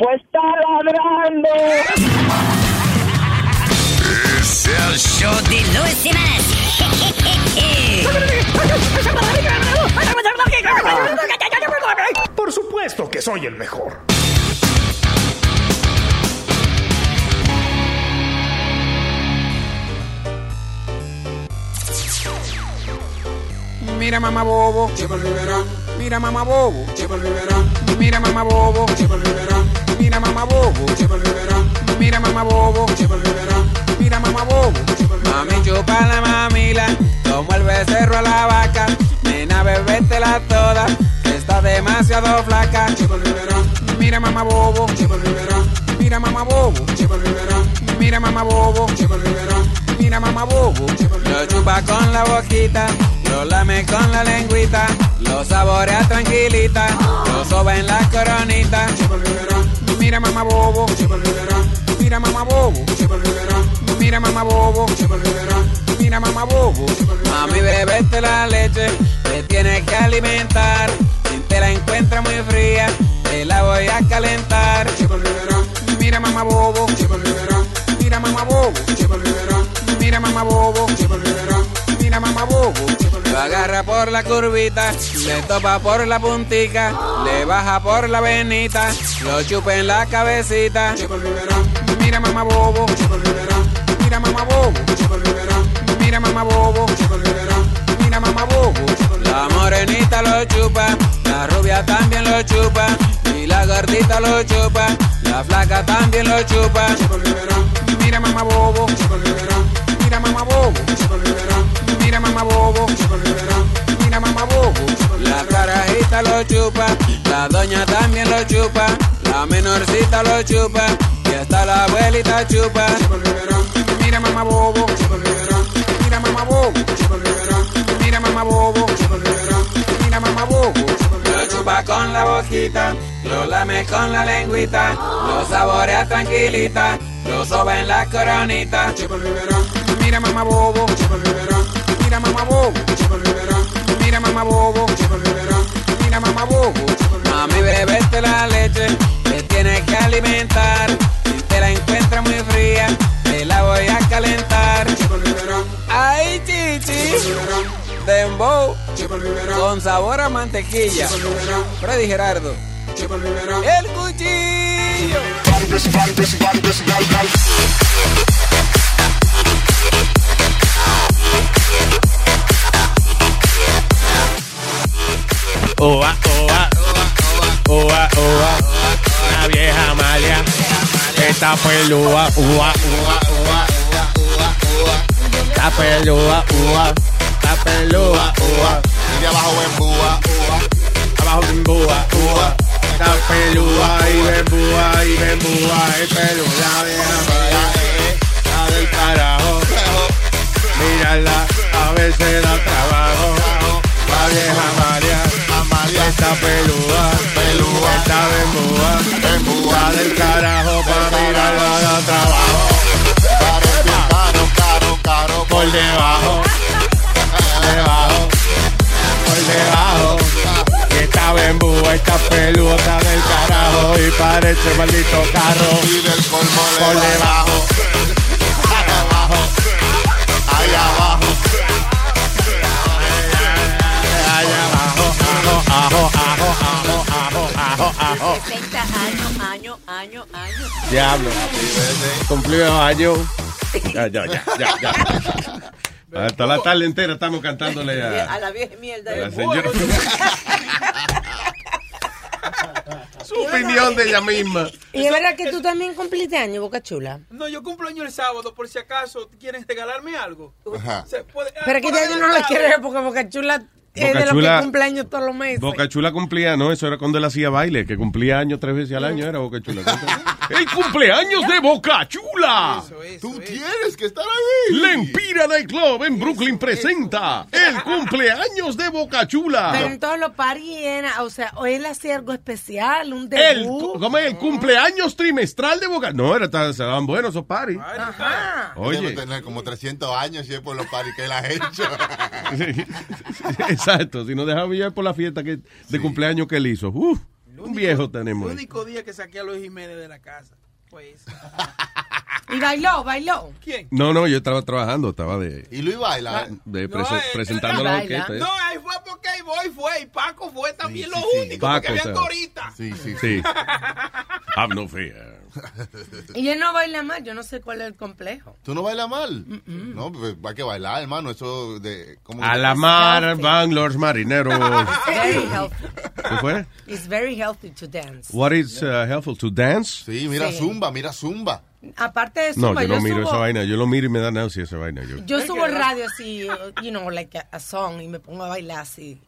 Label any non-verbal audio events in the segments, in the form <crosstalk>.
Pues está ladrando. Es el show de Luis Semanas. Por supuesto que soy el mejor. Mira mamá bobo, lleva el biberón. Mira mamá bobo, lleva el biberón. Mira mamá bobo, lleva el biberón. Mira mamá bobo. Mira mamá bobo. Mira mamá bobo, Mami chupa la mamila, como el becerro a la vaca. Nena bebétela toda, está demasiado flaca. Mira mamá bobo. Mira mamá bobo. Mira mamá bobo. Mira mamá bobo, lo chupa con la boquita. Lo lame con la lengüita, lo saborea tranquilita, lo soba en la coronita. Mira mamá bobo, mira mamá bobo, mira mamá bobo, mira mamá bobo. Mami bebete la leche, te tienes que alimentar. Si te la encuentra muy fría, te la voy a calentar. Mira mamá bobo, mira mamá bobo, mira mamá bobo, mira mamá bobo. Lo agarra por la curvita, le topa por la puntica, le baja por la venita, lo chupa en la cabecita. Mira mamá bobo, mira mamá bobo, mira mamá bobo, mira mamá bobo. La morenita lo chupa, la rubia también lo chupa, y la gordita lo chupa, la flaca también lo chupa. Mira mamá bobo, mira mamá bobo, mira mamá bobo, mira mamá. La carajita lo chupa, la doña también lo chupa, la menorcita lo chupa, y hasta la abuelita chupa. Mira mamá bobo, mira mamá bobo, mira mamá bobo, mira mamá. Lo chupa con la boquita, lo lame con la lengüita, lo saborea tranquilita, lo soba en la coronita. Mira mamá bobo, mira mamá bobo, mira mamá bobo, mira mamá bobo. Mami bebete la leche, te tienes que alimentar. Si te la encuentras muy fría, te la voy a calentar. Ay chichi, dembow, con sabor a mantequilla. Freddy Gerardo, el cuchillo. Oa, oa, oa, oa, la vieja Amalia, está pelúa, ua, ua, ua, está pelúa, ua, está pelúa, ua, y de abajo en búa, abajo en búa, ua, está pelúa y ven búa y ven búa. Y pelúa, la vieja Amalia, la del carajo, mírala, a veces da trabajo, la vieja Amalia. Está pelúa, pelúa, está bembúa, bembúa del carajo pa' mirarla de trabajo. caro, caro, caro, Por debajo, debajo, por debajo. Y está bembúa, está pelúa, está del carajo y parece maldito carro. Y del colmo le Por debajo, ajo, ajo. 60 años, año, año, año. Diablo. Cumplimos años. Ya, ya, ya, ya, ya. <laughs> Hasta la tarde entera estamos cantándole A a, la vieja mierda. a la señora. <laughs> Su opinión de ella misma. Y es verdad que tú también cumpliste años, Boca Chula. No, yo cumplo año el sábado, por si acaso quieren regalarme algo. Ajá. Se puede- Pero que por ya yo no le quiero porque Boca Chula Es de Boca los Chula- que cumpleaños todos los meses. Boca Chula cumplía, no, eso era cuando él hacía baile, que cumplía años tres veces al año, era Boca Chula. <laughs> ¡El cumpleaños de Boca Chula! Tú tienes que estar ahí. La Empira Night Club en Brooklyn presenta el cumpleaños de Boca Pero Chula. en todos los parties era, o sea, o él hacía algo especial, un El, debut. ¿Cómo es? El cumpleaños trimestral de Boca No, era tan, se daban buenos esos paris. Ajá. Debe Oye, tener como 300 años y es por los paris que él ha hecho. <laughs> Exacto, si no dejaba llevar por la fiesta que, de cumpleaños que él hizo. Uf, un viejo El tenemos. ahí. único día que saqué a Luis Jiménez de la casa. Pues. <laughs> Y bailó, bailó. ¿Quién? No, no, yo estaba trabajando, estaba de, y Luis baila. de No, prese- eh, presentando la orquesta. ¿eh? No, ahí fue porque ahí voy fue y Paco fue también Sí, lo sí, único Paco, porque había o sea. corita. Sí, sí, sí. Sí. Ah, no fea. Y él no baila más, yo no sé cuál es el complejo. ¿Tú no bailas mal? No, pues hay que bailar, hermano. Eso de... ¿cómo A la mar van los marineros. <laughs> Very healthy. ¿Qué fue? It's very healthy to dance. What is uh, helpful to dance? Sí, mira Sí. Zumba, mira Zumba. Aparte de eso, No, pues, yo no miro subo, esa vaina. Yo lo miro y me da náusea esa vaina. Yo. Yo subo el radio así, uh, you know, like a, a song y me pongo a bailar así.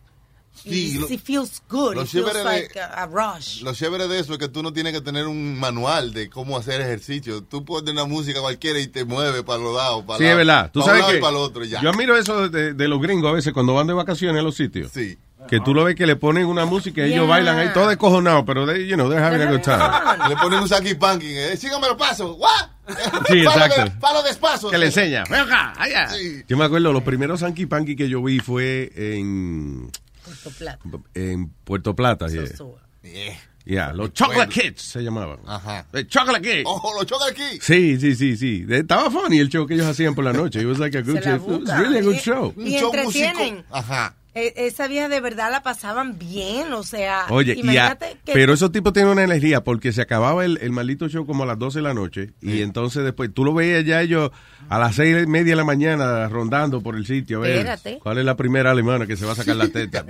Sí, y lo- it feels good. lo It feels chévere de- like a, a rush. Lo chévere de eso es que tú no tienes que tener un manual de cómo hacer ejercicio. Tú pones una música cualquiera y te mueve para los lados. Para Sí, la- es verdad. Tú para sabes y que para el otro, ya. yo admiro eso de, de los gringos a veces cuando van de vacaciones a los sitios. Sí. Que tú lo ves que le ponen una música y ellos Yeah. bailan ahí todo descojonado, pero they, you know, they're having a good time. Le ponen un saki panking. Eh, sígame los pasos. ¿What? Sí, Palo exacto. de- Palo despacio. Que le enseña. Ven acá, allá. Sí. Yo me acuerdo, los primeros Sanky Panky que yo vi fue en, Puerto Plata. en Puerto Plata. yeah. Sosúa. Yeah. Yeah, los Chocolate Kids se llamaban. Ajá. The Chocolate Kids. Ojo, lo choca aquí. Sí, sí, sí, sí. Estaba funny el show que ellos hacían por la noche. It was like a good show. It was really a good Y- show. Y show entretienen. Ajá. E- esa vieja de verdad la pasaban bien, o sea, Oye, y a- imagínate que pero esos tipos tienen una energía porque se acababa el, el maldito show como a las 12 de la noche y entonces después tú lo veías ya ellos a las seis y media de la mañana rondando por el sitio a ver Espérate. cuál es la primera alemana que se va a sacar la <laughs> teta.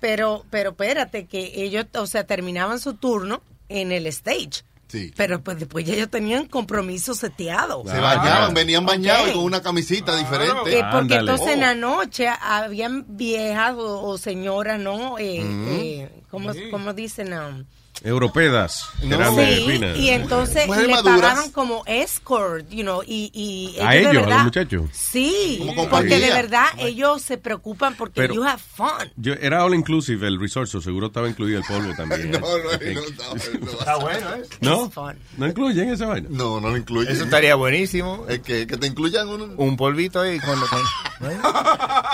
pero pero espérate que ellos, o sea, terminaban su turno en el stage. Sí. Pero pues después ya ellos tenían compromiso seteado. Se bañaban, venían bañados Ok. y con una camisita diferente. Eh, porque Ándale. entonces en Oh. la noche habían viejas o, o señoras, ¿no? Eh, eh, ¿cómo, cómo dicen? Um, Europedas. No. sí, finas. y entonces Mujeres le maduras. pagaban como escort, you know, y, y A de ellos, a los verdad- muchachos. Sí, porque de verdad ellos se preocupan porque Pero- you have fun. Yo, era all inclusive el resort, so seguro estaba incluido el polvo también. <laughs> No, no, no, no, no. Está bueno, ¿eh? ¿No? ¿No incluyen esa vaina? No, no lo incluye. Eso estaría buenísimo. Es que, que te incluyan un... Un polvito ahí con-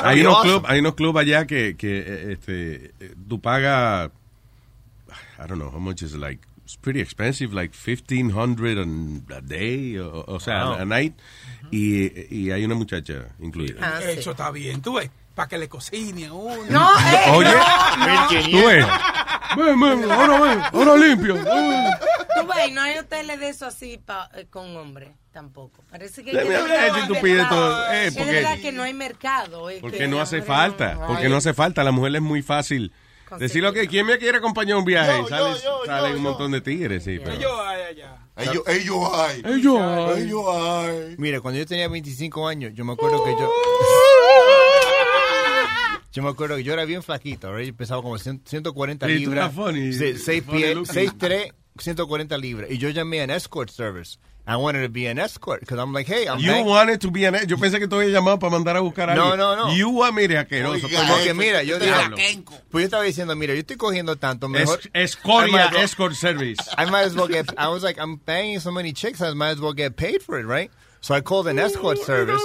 Hay <laughs> unos clubs hay unos club allá que, que eh, este, eh, tú pagas, I don't know how much is like, it's pretty expensive, like 1500 an- a day, o, o sea, Wow. a night, y, y hay una muchacha incluida. Ah, sí. Eso está bien, tú ves. Para que le cocine a uno. No, eh, Oye, no, no. tú ves, ven, ven, ahora ven, ahora limpio. Tú ves, no hay hoteles de eso así pa- eh, con hombres tampoco. Parece que, que no le- hay si tú pides mercado. todo, eh, es porque- verdad que no hay mercado. es Porque que no hace mujeres falta, no- porque no hace falta, a la mujer es muy fácil. Decirlo que quién me quiere acompañar a un viaje, Yo, yo, sale, yo, salen yo, un yo. montón de tigres, sí, pero... Yo, ay, ay, ay. Ellos, ellos hay. Ellos hay. Ellos hay. Mira, cuando yo tenía 25 años, yo me acuerdo que yo... <laughs> Yo me acuerdo que yo era bien flaquito, ¿right? Yo pesaba como 100 140 Sí, tú libras. eras funny, Sí, seis funny pie- looking. 6'3", 140 libras. Y yo llamé an escort service. I wanted to be an escort, because I'm like, hey, I'm You bang- wanted to be an... Yo pensé que tú habías llamado para mandar a buscar a No, alguien. no, no. You want, mire, asqueroso. Porque mira, yo dije, pues yo estaba diciendo, mira, yo estoy cogiendo tanto, mejor... Es, escoria well- Escort Service. I might as well get. I was like, I'm banging so many chicks, I might as well get paid for it, right? So I called an escort service.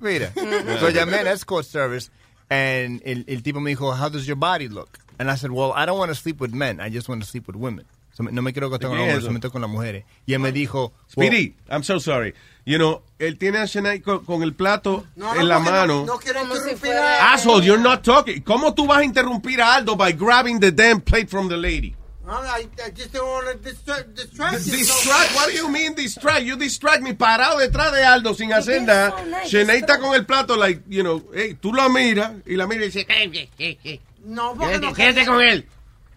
Mira, <laughs> so llamé an escort service, and el, el tipo me dijo, "How does your body look?" And I said, "Well, I don't want to sleep with men. I just want to sleep with women. No me quiero acostar con ¿Qué es hombres, me meto con las mujeres." Y él me dijo, well, Speedy, I'm so sorry. You know, él tiene a Shania con, con el plato No, no, en la porque no- mano. No, quiero interrumpir a- Asshole, you're not talking. ¿Cómo tú vas a interrumpir a Aldo by grabbing the damn plate from the lady? No, I, I just don't want to distract, distract you, so- Distract, what do you mean distract? You distract me parado detrás de Aldo sin hacer nada. Shanae está con el plato, like, you know, hey, tú la miras y la miras y dice, "Eh, eh, eh, eh, No, porque quédate, no quédate con él.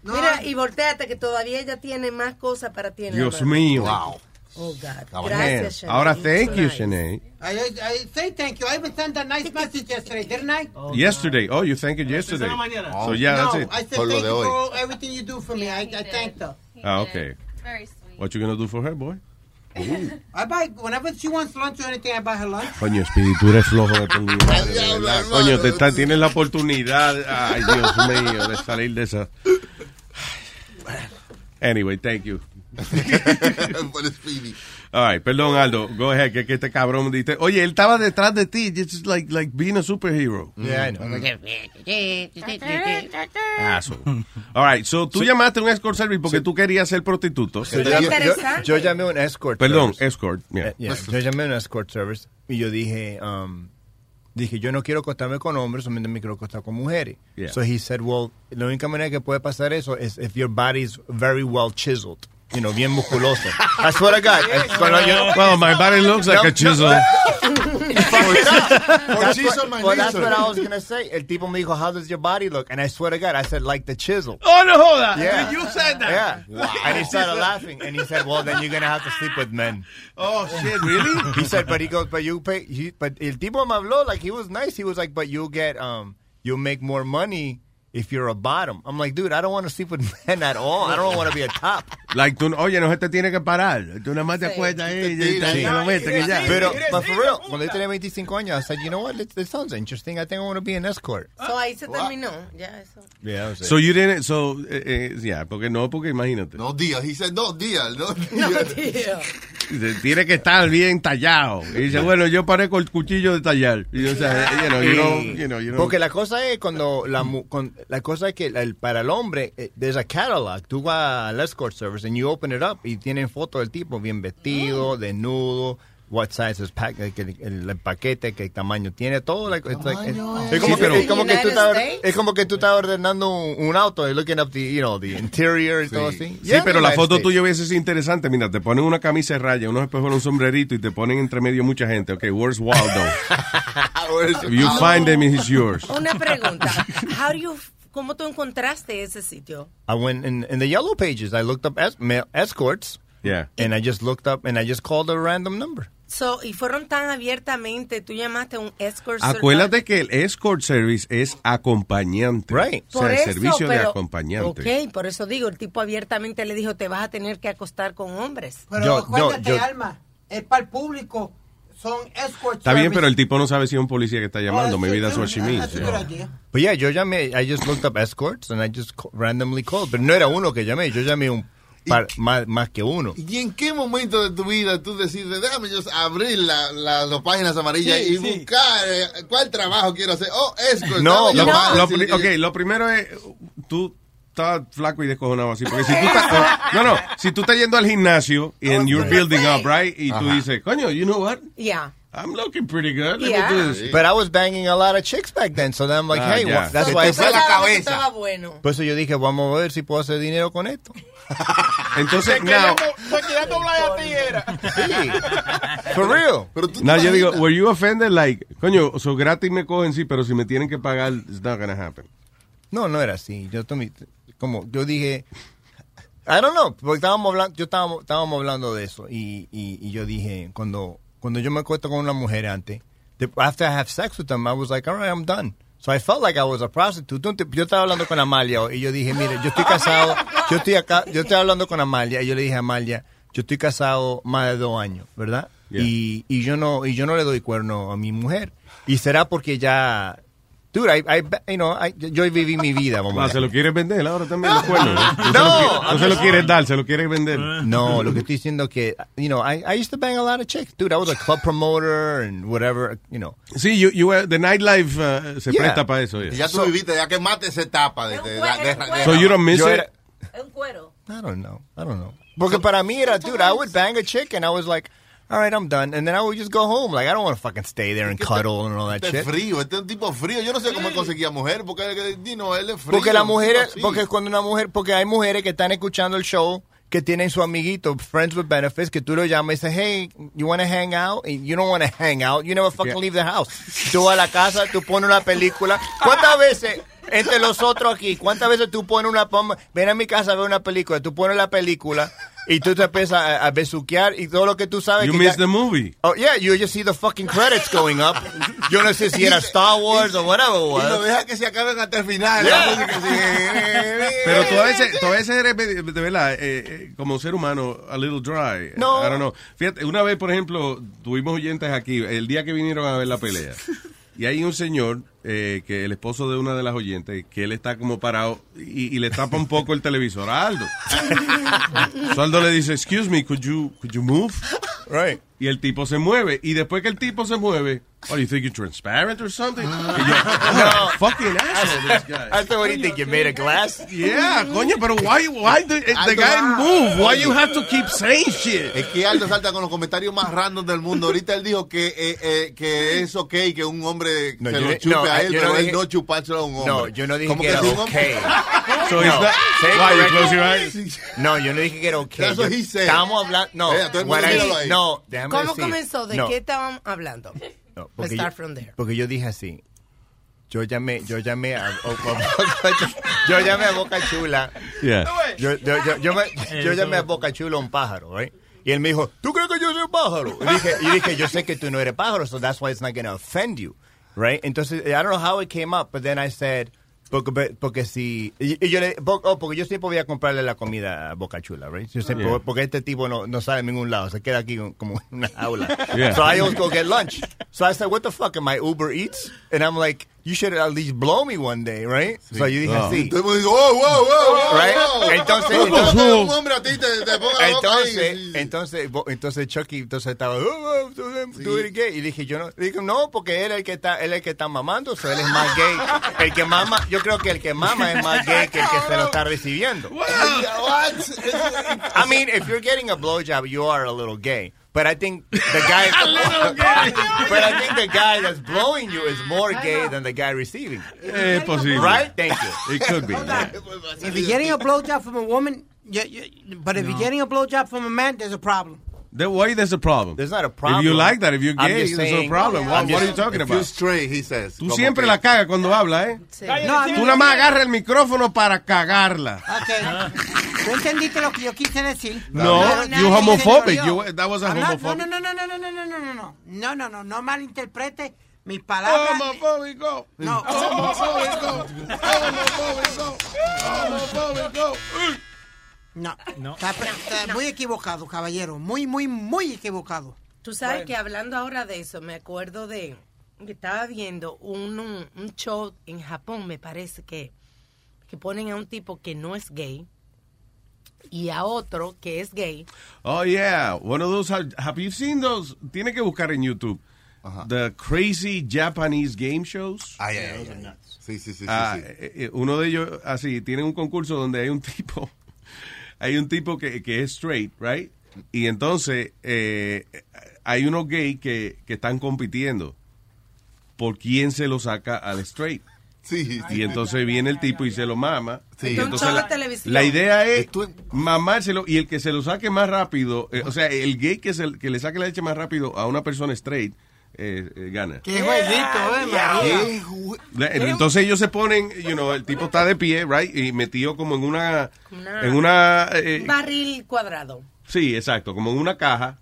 No, Mira, y volteate que todavía ella tiene más cosas para ti en la Dios mano. mío. Wow. Oh, God. Gracias, Shanae. Ahora, thank you. Shanae. I, I, I say thank you. I even sent a nice message yesterday, didn't I? Yesterday. Oh, you thanked it yesterday. So yeah, no, that's it. I said thank you for everything you do for me. I, I thanked her. Ah, okay. Very sweet. What you gonna do for her, boy? <laughs> I buy whenever she wants lunch or anything. I buy her lunch. Coño, tú eres flojo de tu verdad. Coño, te está, tienes la oportunidad, ay, Dios mío, de salir de esa. Anyway, thank you. <laughs> All right, perdón, Aldo. Go ahead, que, que este cabrón dice, oye, él estaba detrás de ti, just like, like being a superhero. Yeah, I know. Asshole. All right, so tú llamaste a un escort service porque tú querías ser prostituto. So, yo, yo, yo llamé a un escort Perdón, service. escort. yeah. Yeah, yo llamé a un escort service y yo dije, um, dije, yo no quiero acostarme con hombres, solamente me quiero acostar con mujeres. Yeah. So he said, well, la única manera que puede pasar eso es if your body's very well chiseled. You know, bien musculoso. I swear to God. eh, cuando yo- Well, my body looks like a chisel. <laughs> That's chisel what, my well, that's what I was going to say. El tipo me dijo, how does your body look? And I swear to God, I said, like the chisel. Oh, no joda. Yeah. You said that. Yeah. And he started laughing. And he said, well, then you're going to have to sleep with men. Oh, shit, really? He said, but he goes, but you pay, he, but el tipo me habló, like, he was nice. He was like, but you'll get, um, you'll make more money if you're a bottom. I'm like, dude, I don't want to sleep with <laughs> men at all. I don't want to be a top. Like, tú, oye, no se te tiene que parar. Tú nada más te acuestas ahí y te- lo metes que ya. Pero, but for real, cuando yo tenía 25 años, I said, you know what, this, this sounds interesting. I think I want to be an escort. So ahí se terminó. Ya, eso. Yeah. So you didn't, so, eh, eh, yeah, porque no, porque imagínate. No días. He said no días. No <laughs> días. Tiene que estar bien tallado. Y dice, bueno, yo parezco el cuchillo de tallar. Y, o sea, you know, you know, you know. Porque la cosa es cuando la, mu- con- la cosa es que el- para el hombre eh, there's a catalog. Tú vas al escort service and you open it up y tienen foto del tipo bien vestido, desnudo, what size is pack, el, el- el paquete, qué tamaño tiene, todo. like, it's like- es, es como Sí, que, pero- es como que tú estás States? es como que tú estás ordenando un, un auto y looking up the you know the interior y todo así. Sí, Yeah, pero la foto tuya hubiese sido interesante. Mira, te ponen una camisa de raya, unos espejos, un sombrerito y te ponen entre medio mucha gente. Ok, where's Waldo? <laughs> If you find him, he's yours. Una pregunta. How do you, ¿Cómo tú encontraste ese sitio? I went in, in the yellow pages. I looked up es, male escorts Yeah. and I just looked up and I just called a random number. So, y fueron tan abiertamente, tú llamaste a un escort service. Acuérdate que el escort service es acompañante. Right. O sea, Por el eso, servicio de pero- acompañante. Ok, por eso digo, el tipo abiertamente le dijo, te vas a tener que acostar con hombres. Pero Yo- acuérdate, yo- yo- Alma, es para el público. Son escort Está bien, service. pero el tipo no sabe si es un policía que está llamando. Oh, Maybe that's what she means. But yeah, yo llamé, I just looked up escorts and I just randomly called. Pero no era uno que llamé, yo llamé un más, más que uno. ¿Y en qué momento de tu vida tú decides, déjame yo abrir la, la, las páginas amarillas Sí, y sí. buscar eh, cuál trabajo quiero hacer? Oh, escort. No, Lo, llamar, lo ok, primero es, tú estás flaco y descojonado así, porque si tú estás, <laughs> oh, no, no, si tú estás yendo al gimnasio and you're building up, right, y tú dices, coño, you know what, Yeah. I'm looking pretty good, let Yeah. me do this. But I was banging a lot of chicks back then, so then I'm like, Ah, hey, wha- that's Se why I said, la cabeza. Bueno. Por eso yo dije, vamos a ver si puedo hacer dinero con esto. <laughs> Entonces, now, Sí. For real. Pero tú now yo digo, were you offended, like, coño, so gratis me cogen, sí, pero si me tienen que pagar, it's not gonna happen. No, no era así. Yo tomé, como, yo dije, I don't know, porque estábamos hablando, yo estábamos, estábamos hablando de eso y, y, y yo dije, cuando, cuando yo me acuesto con una mujer antes, de- after I have sex with them, I was like, all right, I'm done. So I felt like I was a prostitute. Yo estaba hablando con Amalia y yo dije, mire, yo estoy casado, yo estoy acá, yo estoy hablando con Amalia y yo le dije a Amalia, yo estoy casado más de dos años, ¿verdad? Yeah. Y, y yo no, y yo no le doy cuerno a mi mujer. Y será porque ya, dude, I, I, you know, I- yo viví mi vida, vamos a Ah, se lo quiere vender ahora también los cuernos. <laughs> No, se lo No, quiere- no se lo quiere dar, se lo quiere vender. No, lo que estoy diciendo que, you know, I, I used to bang a lot of chicks. Dude, I was a club promoter and whatever, you know. Sí, you, you were- the nightlife uh, se Yeah. presta para eso. yeah. Ya tú viviste, ya quemaste esa etapa de, de, de- de- de- So you don't miss Yo it? era- un cuero. I don't know. I don't know. Porque para mí era, dude, I would bang a chick and I was like, all right, I'm done. And then I would just go home. Like, I don't want to fucking stay there and cuddle and all that Este es shit. frío, este es un tipo frío. Yo no sé cómo conseguía mujer, porque you know, él es frío. Porque la mujer, porque cuando una mujer, porque hay mujeres que están escuchando el show que tienen su amiguito, friends with benefits, que tú lo llamas y dices, hey, you want to hang out? And you don't want to hang out. You never fucking Yeah. leave the house. Tú a la casa, tú pones una película. ¿Cuántas <laughs> veces, entre los otros aquí, ¿cuántas veces tú pones una pom- ven a mi casa a ver una película, tú pones la película y tú te empiezas a, a besuquear y todo lo que tú sabes You que missed ya- the movie. Oh, yeah, you just see the fucking credits going up. Yo no sé si era <laughs> Star Wars o whatever it Y lo deja que se acaben hasta el final. Yeah. <laughs> Pero tú a veces, tú a veces eres, de de verdad, eh, eh, como ser humano, a little dry. No. I don't know. Fíjate, una vez, por ejemplo, tuvimos oyentes aquí, el día que vinieron a ver la pelea. <laughs> Y hay un señor, eh, que el esposo de una de las oyentes, que él está como parado y, y le tapa un poco el televisor a Aldo. <laughs> So Aldo le dice, excuse me, could you, could you move? Right. Y el tipo se mueve. Y después que el tipo se mueve, oh, you think you're transparent or something? Yo, oh, <laughs> fucking asshole, this guy. I thought, what do you think, you made a glass? Yeah, coño, pero why, why the, the guy move? Why you have to keep saying shit? Es que Aldo salta con los comentarios más random del mundo. Ahorita él dijo que, eh, eh, que es ok que un hombre No, se yo lo chupe no, a él, yo no pero él dije- no chupárselo a un hombre. No, yo no dije Como que era okay. <laughs> So No, why, you close your eyes? No, yo no dije que era okay. That's what Yo- he said. Estábamos hablando, no. What ahí. no, déjame ¿Cómo decir. comenzó? ¿De No, qué estaban hablando? No, Let's porque, start yo, from there. porque yo dije así. Yo llamé, yo llamé a, o- o- yo llamé a Boca Chula. Yeah. Yo, yo, yo, yo, me- yo llamé a Boca Chula un pájaro, right? Y él me dijo, ¿tú crees que yo soy un pájaro? Y dije, y dije, yo sé que tú no eres pájaro, so that's why it's not going to offend you, right? Entonces, I don't know how it came up, but then I said, porque, porque si, y, y yo le, oh, porque yo siempre voy a comprarle la comida a Boca Chula, right? Yo siempre- Yeah. Porque este tipo no, no sale en ningún lado, se queda aquí como en una. Yeah. So I always go get lunch. So I said, what the fuck, am I Uber Eats? And I'm like, you should at least blow me one day, right? So yo dije así. Mundo dice, oh, wow, wow, wow, Right? wow. Entonces- ¿Cómo entonces- que un hombre a ti te, te ponga la boca ahí? Entonces, entonces, entonces Chucky entonces estaba, oh, oh, tú, tú eres gay. Y dije, yo no, dije, no, porque él es el que está, él es el que está mamando, o sea, él es más gay. El que mama, yo creo que el que mama es más gay que el que se lo está recibiendo. <laughs> I mean, if you're getting a blowjob, you are a little gay. But I think the guy, <laughs> <laughs> but I think the guy that's blowing you is more gay than the guy receiving. Eh, es posible. Right? Thank you. It could be. yeah. If you're getting a blowjob from a woman, you, you, but if you're getting a blowjob from a man, there's a problem. Then why there's a problem? There's not a problem. If you like that, if you're gay, just there's no problem. What, I'm what are you just- talking If you're about? straight, he says. Tú siempre que- la cagas cuando hablas, ¿eh? No, Tú nada más agarras el micrófono para cagarla. Ok. Tú entendiste lo que yo quise decir. No, Pero you nadie homophobic. You- that was a not- homophobic. No, no, no, no, no, no, no, no, no, no, no, no, no, no malinterprete mis palabras. Homofóbico. No. Homofóbico. Homofóbico. Homofóbico. No, Está, está muy equivocado, caballero. Muy, muy, muy equivocado. Tú sabes que hablando ahora de eso, me acuerdo de que estaba viendo un, un, un show en Japón, me parece que, que ponen a un tipo que no es gay y a otro que es gay. Oh, yeah. One of those. Have you seen those? Tiene que buscar en YouTube. The crazy Japanese game shows. Ay, ay, ay, ay. Sí, sí, sí. sí, Ah, sí. eh, eh, uno de ellos, así, tienen un concurso donde hay un <laughs> tipo, hay un tipo que, que es straight, right? Y entonces eh, hay unos gays que, que están compitiendo por quién se lo saca al straight. Sí, Y entonces viene el tipo y se lo mama. Sí. Entonces la, televisión. la idea es mamárselo y el que se lo saque más rápido, eh, o sea, el gay que, se, que le saque la leche más rápido a una persona straight, eh, eh, gana. Qué jueguito, eh, María. ¿Qué jue- La- Entonces ellos se ponen, you know, el tipo está de pie, right, y metido como en una, Una- en una, eh, Un barril cuadrado. sí, exacto, como en una caja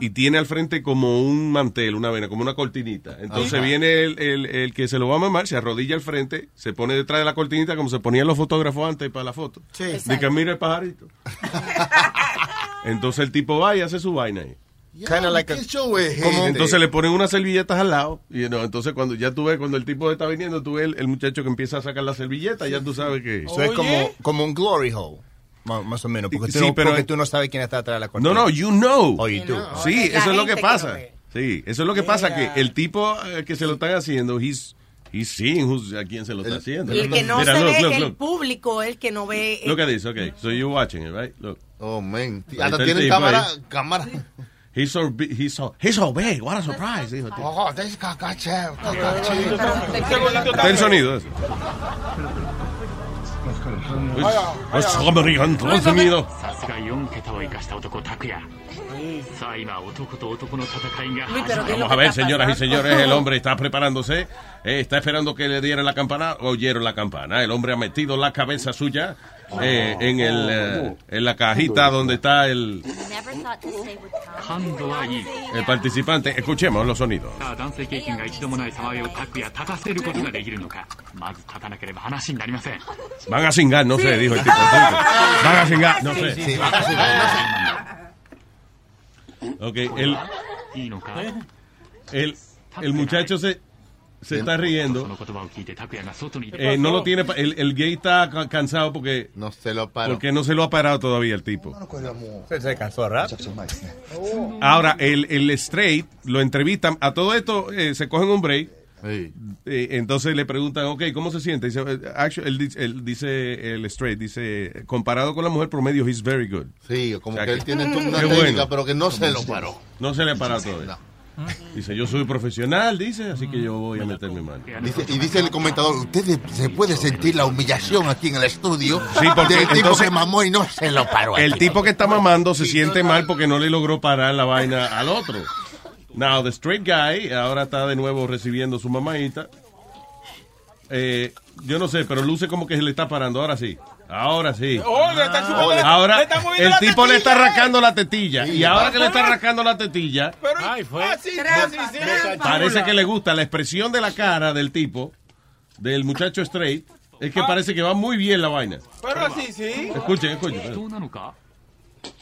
y tiene al frente como un mantel, una vena, como una cortinita. Entonces viene el, el- el que se lo va a mamar, se arrodilla al frente, se pone detrás de la cortinita como se ponían los fotógrafos antes para la foto. Sí. De que mira el pajarito. <laughs> Entonces el tipo va y hace su vaina ahí. Kinda like a- ¿Qué show es Como- este? entonces le ponen unas servilletas al lado. Y you know, entonces cuando ya tú ves, cuando el tipo está viniendo, tú ves el, el muchacho que empieza a sacar la servilleta, ya tú sabes que... Eso es como, como un glory hole, más, más o menos, porque, tú, Sí, no, pero- porque tú no sabes quién está atrás de la No, cortina. no, you know. Oh, you do. know. Sí, eso es lo que que pasa. ve. Sí, eso es lo que pasa, que el tipo eh, que se lo están haciendo, he's, seeing who's- a quién se lo está haciendo. Y el que no Mira, se look, ve, look, el look. público, el que no ve. Look at this, okay. So you're watching it, right? Look. Oh, man. Ahí Hasta tienen cámara, ahí. cámara. He's so, big, he's so, he's so big. What a surprise. Oh, this cacache, cacache. Está el sonido. Pues, americano, el sonido. が Vamos a ver, señoras y señores, el hombre <laughs> está preparándose, eh, está esperando que le dieran la campana, oyeron la campana, el hombre ha metido la cabeza suya eh, en, el, eh, en la cajita donde está el, el participante. Escuchemos los sonidos. Van a singar, no sé, dijo el tipo. Van a singar, no sé. Ok, el, el, el muchacho se, se está riendo. Eh, no lo tiene, el, gay está cansado porque no se lo porque no se lo ha parado todavía el tipo. Se, cansó rápido. Ahora, el, el straight lo entrevistan. A todo esto eh, se cogen un break eh, entonces le preguntan, ok, ¿cómo se siente? Dice, eh, actually, él, dice- él dice, el straight, dice, comparado con la mujer promedio, he's very good. Sí, como O sea que él tiene una técnica, bueno. pero que no se lo paró. No se le ha parado todavía. Dice, yo soy profesional, dice, así que yo voy a meter mi mano. Dice- y dice el comentador, usted se puede sentir la humillación aquí en el estudio Sí, porque del tipo entonces- que mamó y no se lo paró. El tipo que está mamando se siente mal porque no le logró parar la vaina al otro. Now, the straight guy ahora está de nuevo recibiendo su mamadita. Eh, yo no sé, pero luce como que se le está parando. Ahora sí. Ahora sí. Está ah, ahora el tipo le está arrancando la tetilla. Y ahora que le está arrancando la tetilla, pero, ay, fue. Parece que le gusta la expresión de la cara del tipo, del muchacho straight. Es que parece que va muy bien la vaina. Pero así, sí. Escuchen, escuchen.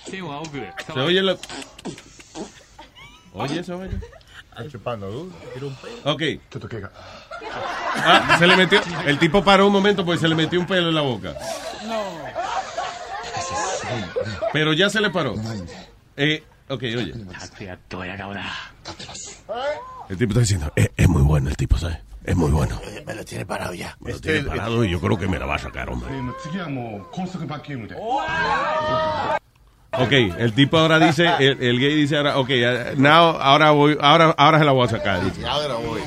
Se oye la... Oye, eso, oye. Está chupando duro. Tira un pelo. Ok. Ah, se le metió. El tipo paró un momento porque se le metió un pelo en la boca. No. Pero ya se le paró. Eh, ok, oye. El tipo está diciendo, es, es muy bueno el tipo, ¿sabes? Es muy bueno. Eh, me lo tiene parado ya. Me lo tiene parado y yo creo que me la va a sacar, hombre. Ok, el tipo ahora dice, el, gay dice ahora, ok, now, ahora voy, ahora, ahora se la voy a sacar. Dice. Voy.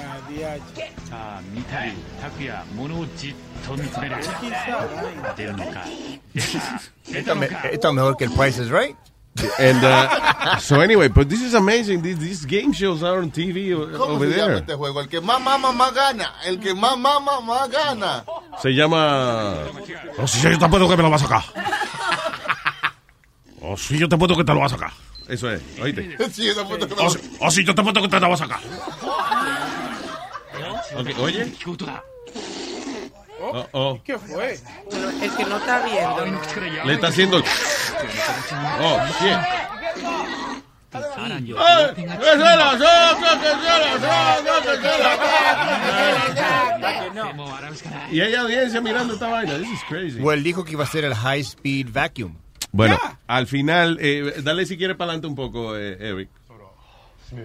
Esto es mejor que el Price is Right. And uh, so anyway, but this is amazing. These, game shows are on TV over se there. Este juego? El que más mama más gana. El que más mama más gana. Se llama. No, si yo tampoco que me lo va a sacar. O oh, si yo te puedo que te lo vas a sacar. Eso es, oíste. <laughs> Sí, esa foto que me... O, si, o si yo te puedo oh, oh, que te la vas a sacar. Okay, oye. Oh, oh. ¿Qué fue? Bueno, es que no está viendo. ¿no? Le está haciendo. Oh, bien. Y ella audiencia mirando esta vaina. This is crazy. Well, dijo que iba a ser el high speed vacuum. Bueno, al final, eh, dale si quieres para adelante un poco, eh, Eric.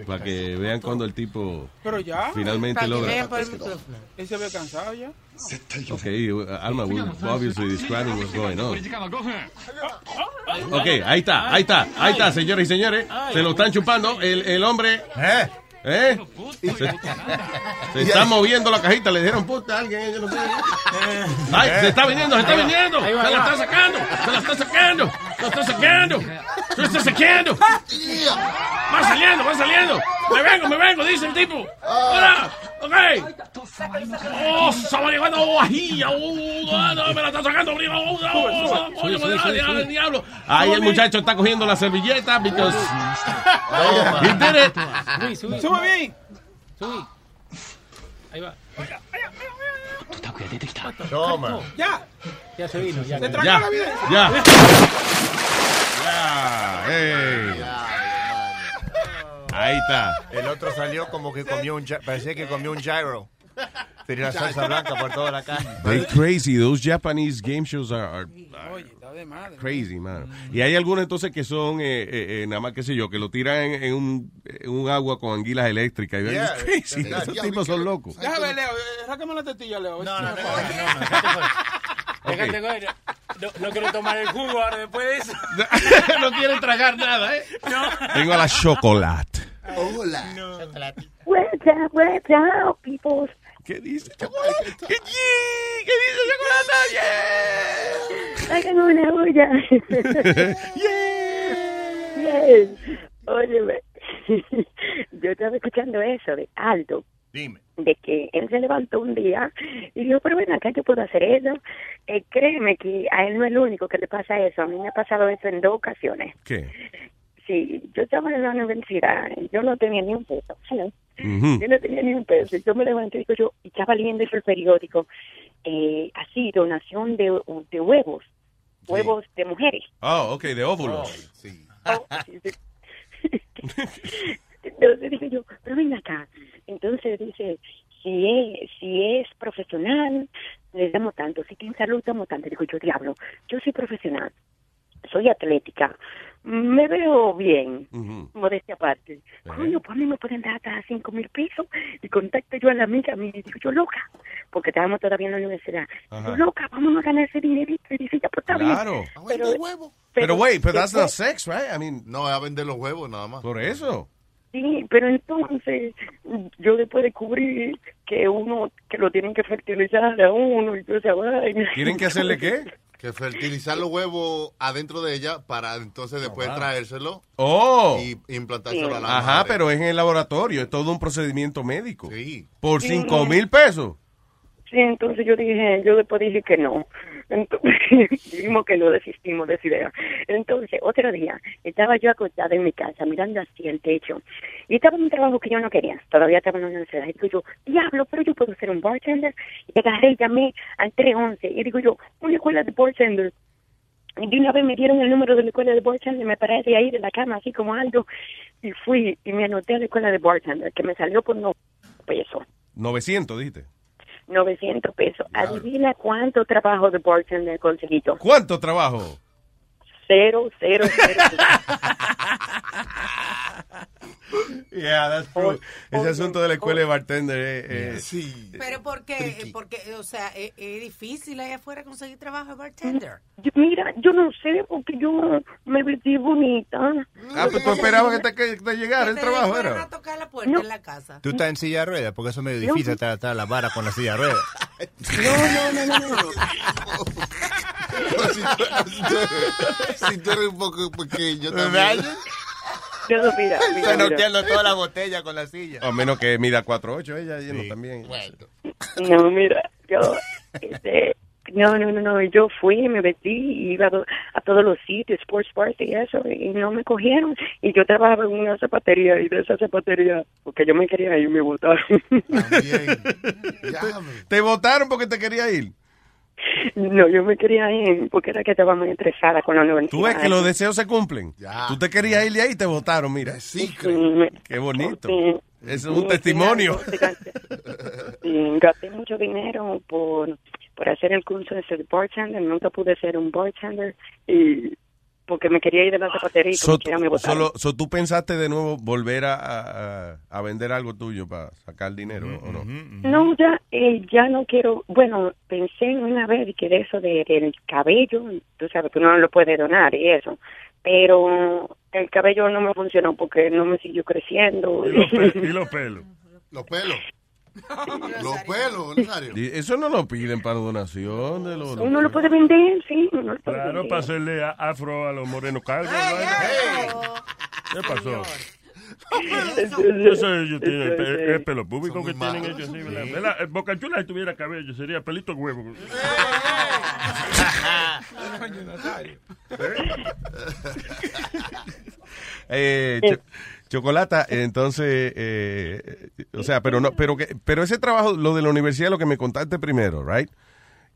Para que vean cuando el tipo Pero ya, finalmente logra. Él se ve cansado ya. Okay, uh, Alma, obviously describing what's going on. Ok, ahí está, ahí está, ahí está, señores y señores. Se lo están chupando. El, el hombre. ¿Eh? ¿Eh? Se, se está moviendo la cajita. Le dijeron puta a alguien. Yo no sé. Ay, se está viniendo, se está viniendo. Se la está sacando. Se la está sacando. Se la está sacando. Se la está sacando. Va saliendo, va saliendo. Me vengo, me vengo, dice el tipo. Ahora, ok. Oh, se va llegando. Oh, ajilla. Oh, no, me la está sacando. Oh, coño, me el diablo. Ahí el muchacho está cogiendo la servilleta because he did it Subí, subí. Sube bien. Subí. Ahí va. 拓也出てきた Toma. Ya. Ya se vino, ya. Se trajo Ya, la evidencia. ya. Ya, hey. Ahí está. El otro salió como que comió un, gy- parecía que comió un gyro. Tenía la salsa blanca por toda la calle. They're crazy. Those Japanese game shows are, are- are Oye, está de madre. crazy, man. Y hay algunos entonces que son, eh, eh, eh, nada más que sé yo, que lo tiran en, en un, en un agua con anguilas eléctricas. Y Yeah, it's crazy. yeah, Esos yeah, tipos son locos. Déjame Leo. eh, Sácame la tetilla, Leo. No, no, no, no, no. no. No, no quiero tomar el jugo ahora después de eso. <laughs> no quieren tragar nada, ¿eh? No. Tengo la chocolate. Hola. We're down, we're down, peoples. ¿Qué dice chocolate? ¿Qué, ¿Qué dice chocolate? Hagan una bulla. <laughs> Bien. Óyeme, yo estaba escuchando eso de Aldo. Dime. De que él se levantó un día y dijo, pero ven acá, yo puedo hacer eso. Eh, créeme que a él no es el único que le pasa eso. A mí me ha pasado eso en dos ocasiones. ¿Qué? Sí, yo estaba en la universidad, yo no tenía ni un peso. Yo no tenía ni un peso. Yo me levanté y digo yo, y estaba leyendo el periódico, eh, así, donación de, de huevos, huevos de mujeres. Oh, ok, de óvulos. Oh, sí, sí. <laughs> Entonces dije yo, pero ven acá. Entonces dice, si es, si es profesional, les damos tanto. Si tiene salud, damos tanto. Digo yo, diablo, yo soy profesional, soy atlética, me veo bien, modestia aparte. Coño, pues a mí me pueden dar hasta cinco mil pesos y contacto yo a la amiga y digo yo, loca, porque estábamos todavía en la universidad. Digo, loca, vamos a ganar ese dinerito. Y dice, ya, pues está Claro. bien. Pero, Pero, wait, but that's not sex, right? I mean, No, es a vender los huevos nada más. por eso. Sí, pero entonces yo después descubrí que uno, que lo tienen que fertilizar a uno y toda esa vaina. ¿Tienen que hacerle qué? Que fertilizar los huevos adentro de ella para entonces después wow. traérselo Oh. y implantárselo a la Ajá, madre. pero es en el laboratorio, es todo un procedimiento médico. Sí. Por Sí. cinco mil pesos. Sí, entonces yo dije, yo después dije que no. Entonces, <laughs> dijimos que no desistimos de esa idea. Entonces, otro día, estaba yo acostada en mi casa, mirando así el techo, y estaba en un trabajo que yo no quería, todavía estaba en la universidad, y digo yo, diablo, pero yo puedo ser un bartender, y agarré y llamé al 311, y digo yo, una escuela de bartender, y de una vez me dieron el número de la escuela de bartender, me paré de ahí de la cama, así como algo, y fui, y me anoté a la escuela de bartender, que me salió por no pesos. 900, dijiste. 900 pesos. Adivina cuánto trabajo de bartender conseguí yo. ¿Cuánto trabajo? Cero, cero, cero. <laughs> Yeah, that's true. Ese asunto de la escuela de bartender eh, Sí. Pero ¿por qué? Porque, o sea, es, es difícil allá afuera conseguir trabajo de bartender. Yo- Mira, yo no sé porque yo me vestí bonita. Ah, pues tú esperabas que te, que te llegara el trabajo, a tocar la puerta en la casa. Tú estás en silla de ruedas, porque eso es medio difícil estar atrás de la vara con la silla de ruedas. <laughs> No, no, no, no. <laughs> no. si, tú, si tú eres un poco pequeño <laughs> también. Yo, <laughs> mira, mira, Está mira. norteando toda la botella con la silla. A menos que mida 4'8 ella, lleno también. No, mira, yo, este, no, no, no, no, yo fui, me vestí, y iba a, do- a todos los sitios, sports bars y eso, y no me cogieron. Y yo trabajaba en una zapatería, y de esa zapatería, porque yo me quería ir, me botaron. <laughs> Te votaron porque te quería ir. No, yo me quería ir, porque era que estaba muy estresada con la universidad. Tú ves que los deseos se cumplen. Tú te querías ir de ahí y te votaron, mira. Sí, Qué bonito. Sí. Eso es un Sí, testimonio. sí, gasté mucho dinero por, por hacer el curso de ser bartender, nunca pude ser un bartender, y porque me quería ir de la zapatería y So, quiera me botaron. solo, so, ¿Tú pensaste de nuevo volver a, a- a vender algo tuyo para sacar dinero o no? No, ya, eh, ya no quiero. Bueno, pensé en una vez que de eso de- del cabello, tú sabes que uno no lo puede donar y eso, pero el cabello no me funcionó porque no me siguió creciendo. Y los <laughs> pelos. Los pelos. <laughs> Los pelos, Nazario. Eso no lo piden para donación. De los, Uno lo puede vender, sí. Uno lo puede Claro, vender. para hacerle a- afro a los morenos calvos. ¿no? ¿Qué pasó? Eso ellos tienen el, el pelo público que tienen ellos así, ¿verdad? ¿Verdad? Eh, Boca Chula si tuviera cabello sería pelito huevo. Eh, cho- chocolata, entonces, eh, eh, o sea, pero no, pero que, pero ese trabajo, lo de la universidad, lo que me contaste primero, right?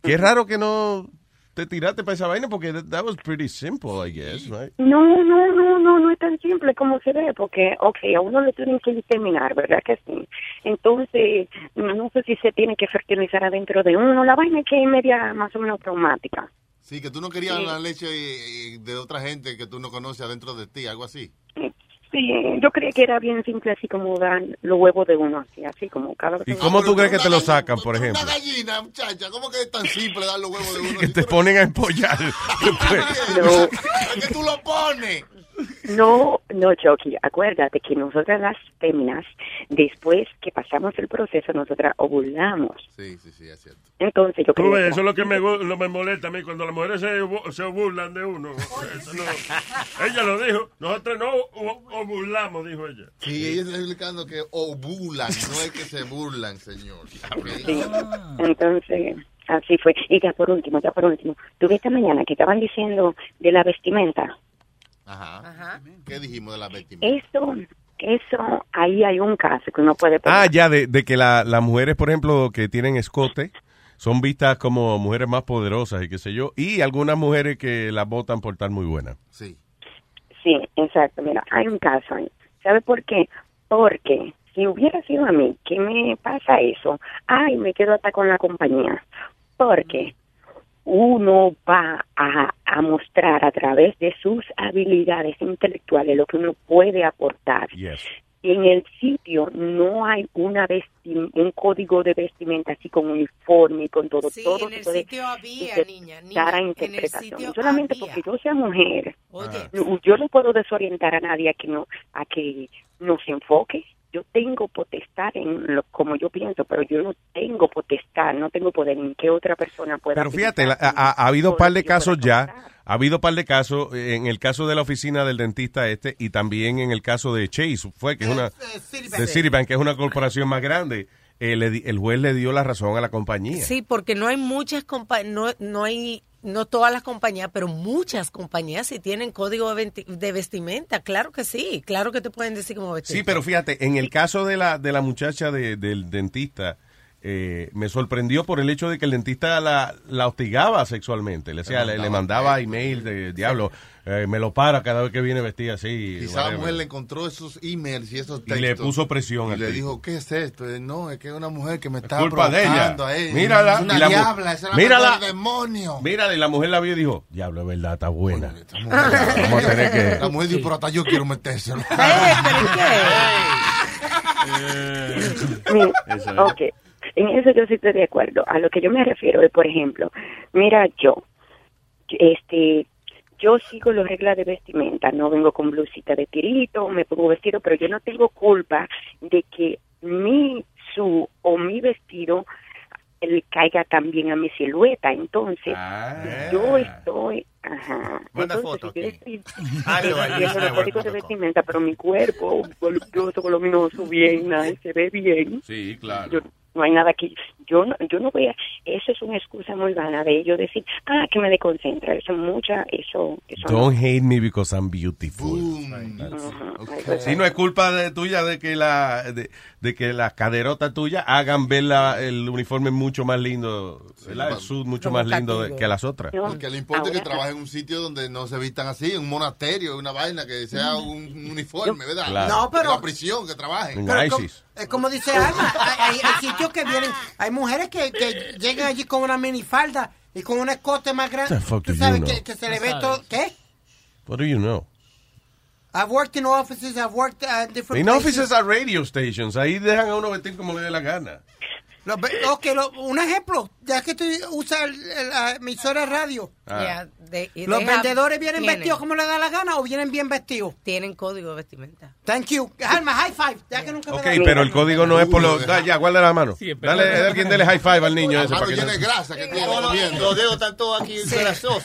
Que es raro que no te tiraste para esa vaina porque that, that was pretty simple, I guess, right? No, no, no, no, no es tan simple como se ve, porque, ok, a uno le tienen que inseminar, ¿verdad que sí? Entonces, no sé si se tiene que fertilizar adentro de uno, la vaina es que es media más o menos traumática. Sí, que tú no querías Sí. la leche eh, eh, de otra gente que tú no conoces adentro de ti, algo así. Sí, yo creía que era bien simple, así como dan los huevos de uno, así, así como cada vez. ¿Y cómo tú crees que te lo sacan, por ejemplo? Una gallina, muchacha, ¿cómo que es tan simple dar los huevos de <laughs> uno? Que te ponen a empollar. No. Es que tú lo pones. No, No, Chucky, acuérdate que nosotras las féminas, después que pasamos el proceso, nosotras ovulamos. Sí, sí, sí, es cierto. Entonces yo Tú creo ves, eso es lo que me, lo me molesta a mí, cuando las mujeres se, se burlan de uno. Eso no- ella lo dijo, nosotros no o- ovulamos, dijo ella. Sí, ella está explicando que ovulan, no es que se burlan, señor. Sí. Entonces, así fue. Y ya por último, ya por último, tuve esta mañana que estaban diciendo de la vestimenta. Ajá. ¿Qué dijimos de la vestimenta? Eso, eso, ahí hay un caso que uno puede... Ah, ya, de, de que la- las mujeres, por ejemplo, que tienen escote, son vistas como mujeres más poderosas y qué sé yo, y algunas mujeres que las votan por estar muy buenas. Sí. Sí, exacto. Mira, hay un caso ahí. ¿Sabe por qué? Porque si hubiera sido a mí que me pasa eso, ay, me quedo hasta con la compañía. Porque uno va a, a mostrar a través de sus habilidades intelectuales lo que uno puede aportar. Y en el sitio no hay una vesti- un código de vestimenta así con uniforme y con todo. Sí, todo en el sitio había, niña, niña, en el interpretación. sitio Solamente había. porque yo sea mujer, Oye. no- yo no puedo desorientar a nadie a que no a que no se enfoque. Yo tengo potestad en lo como yo pienso, pero yo no tengo potestad, no tengo poder en que otra persona pueda. Pero fíjate, la- ha, ha- ha habido par de casos ya, ha habido par de casos, eh, en el caso de la oficina del dentista este y también en el caso de Chase, fue que es una, de Citibank, que es una corporación más grande, eh, le di- el juez le dio la razón a la compañía. Sí, porque no hay muchas compañías, no, no hay, no todas las compañías, pero muchas compañías sí tienen código de, vestimenta. Claro que sí, claro que te pueden decir cómo vestir. Sí, pero fíjate, en el caso de la, de la muchacha de- del dentista, eh, me sorprendió por el hecho de que el dentista la, la hostigaba sexualmente. Le, decía, le, le mandaba email de diablo, eh, me lo para cada vez que viene vestida así. Quizá la whatever". mujer le encontró esos emails y esos Y textos. le puso presión Y al le tipo. dijo, ¿qué es esto? Eh, No, es que es una mujer que me está culpa de ella. a ella. Mírala. Es una y la diabla, esa es Mírala. demonio. Mira, y la mujer la vio y dijo, diablo, es verdad, está buena. <laughs> Vamos a tener que... La mujer dijo, pero hasta yo quiero metérselo. <laughs> Mira, <laughs> Eso es. ok, en eso yo sí estoy de acuerdo. A lo que yo me refiero es, por ejemplo, mira yo, este, yo sigo las reglas de vestimenta, no vengo con blusita de tirito, me pongo vestido, pero yo no tengo culpa de que mi su o mi vestido le caiga también a mi silueta. Entonces, yo estoy, ajá, entonces, foto estoy <laughs> Ah, los de vestimenta, pero mi cuerpo voluptuoso, voluminoso, bien, <laughs> se ve bien. Sí, claro. Yo, no hay nada que yo no, yo no voy a eso es una excusa muy vana de ellos decir ah que me desconcentra eso es mucha eso eso no. Don't hate me because I'm beautiful. Si no es culpa de tuya de que la de, de que las caderotas tuyas hagan ver la- el uniforme mucho más lindo, ¿verdad? el suit mucho más lindo de- que las otras. Lo que le importa que trabaje en un sitio donde no se vistan así, en un monasterio, una vaina, que sea un, un uniforme, ¿verdad? Claro. No, pero- En la prisión, que trabajen. En ISIS. Es como dice Alma, hay, hay- hay sitios que vienen, hay mujeres que, que llegan allí con una minifalda y con un escote más grande. Tú sabes you que, know? que se le ve todo. ¿Qué? What do you know? I've worked in offices, I've worked at different In places. offices are radio stations. Ahí dejan a uno vestir como le dé la gana. Los ve- ok, lo- un ejemplo, ya que tú usas la emisora radio. Ah. Yeah, they- ¿Los they have- vendedores vienen tienen- vestidos como les da la gana o vienen bien vestidos? Tienen código de vestimenta. Thank you. Alma, high five. Ya que nunca me Ok, da- pero el código no es por los... Da, ya, guarda la mano. pero- Dale, alguien dele high five al niño ese. mano para que llena no- grasa que tiene No, no, los dedos están todos aquí grasosos.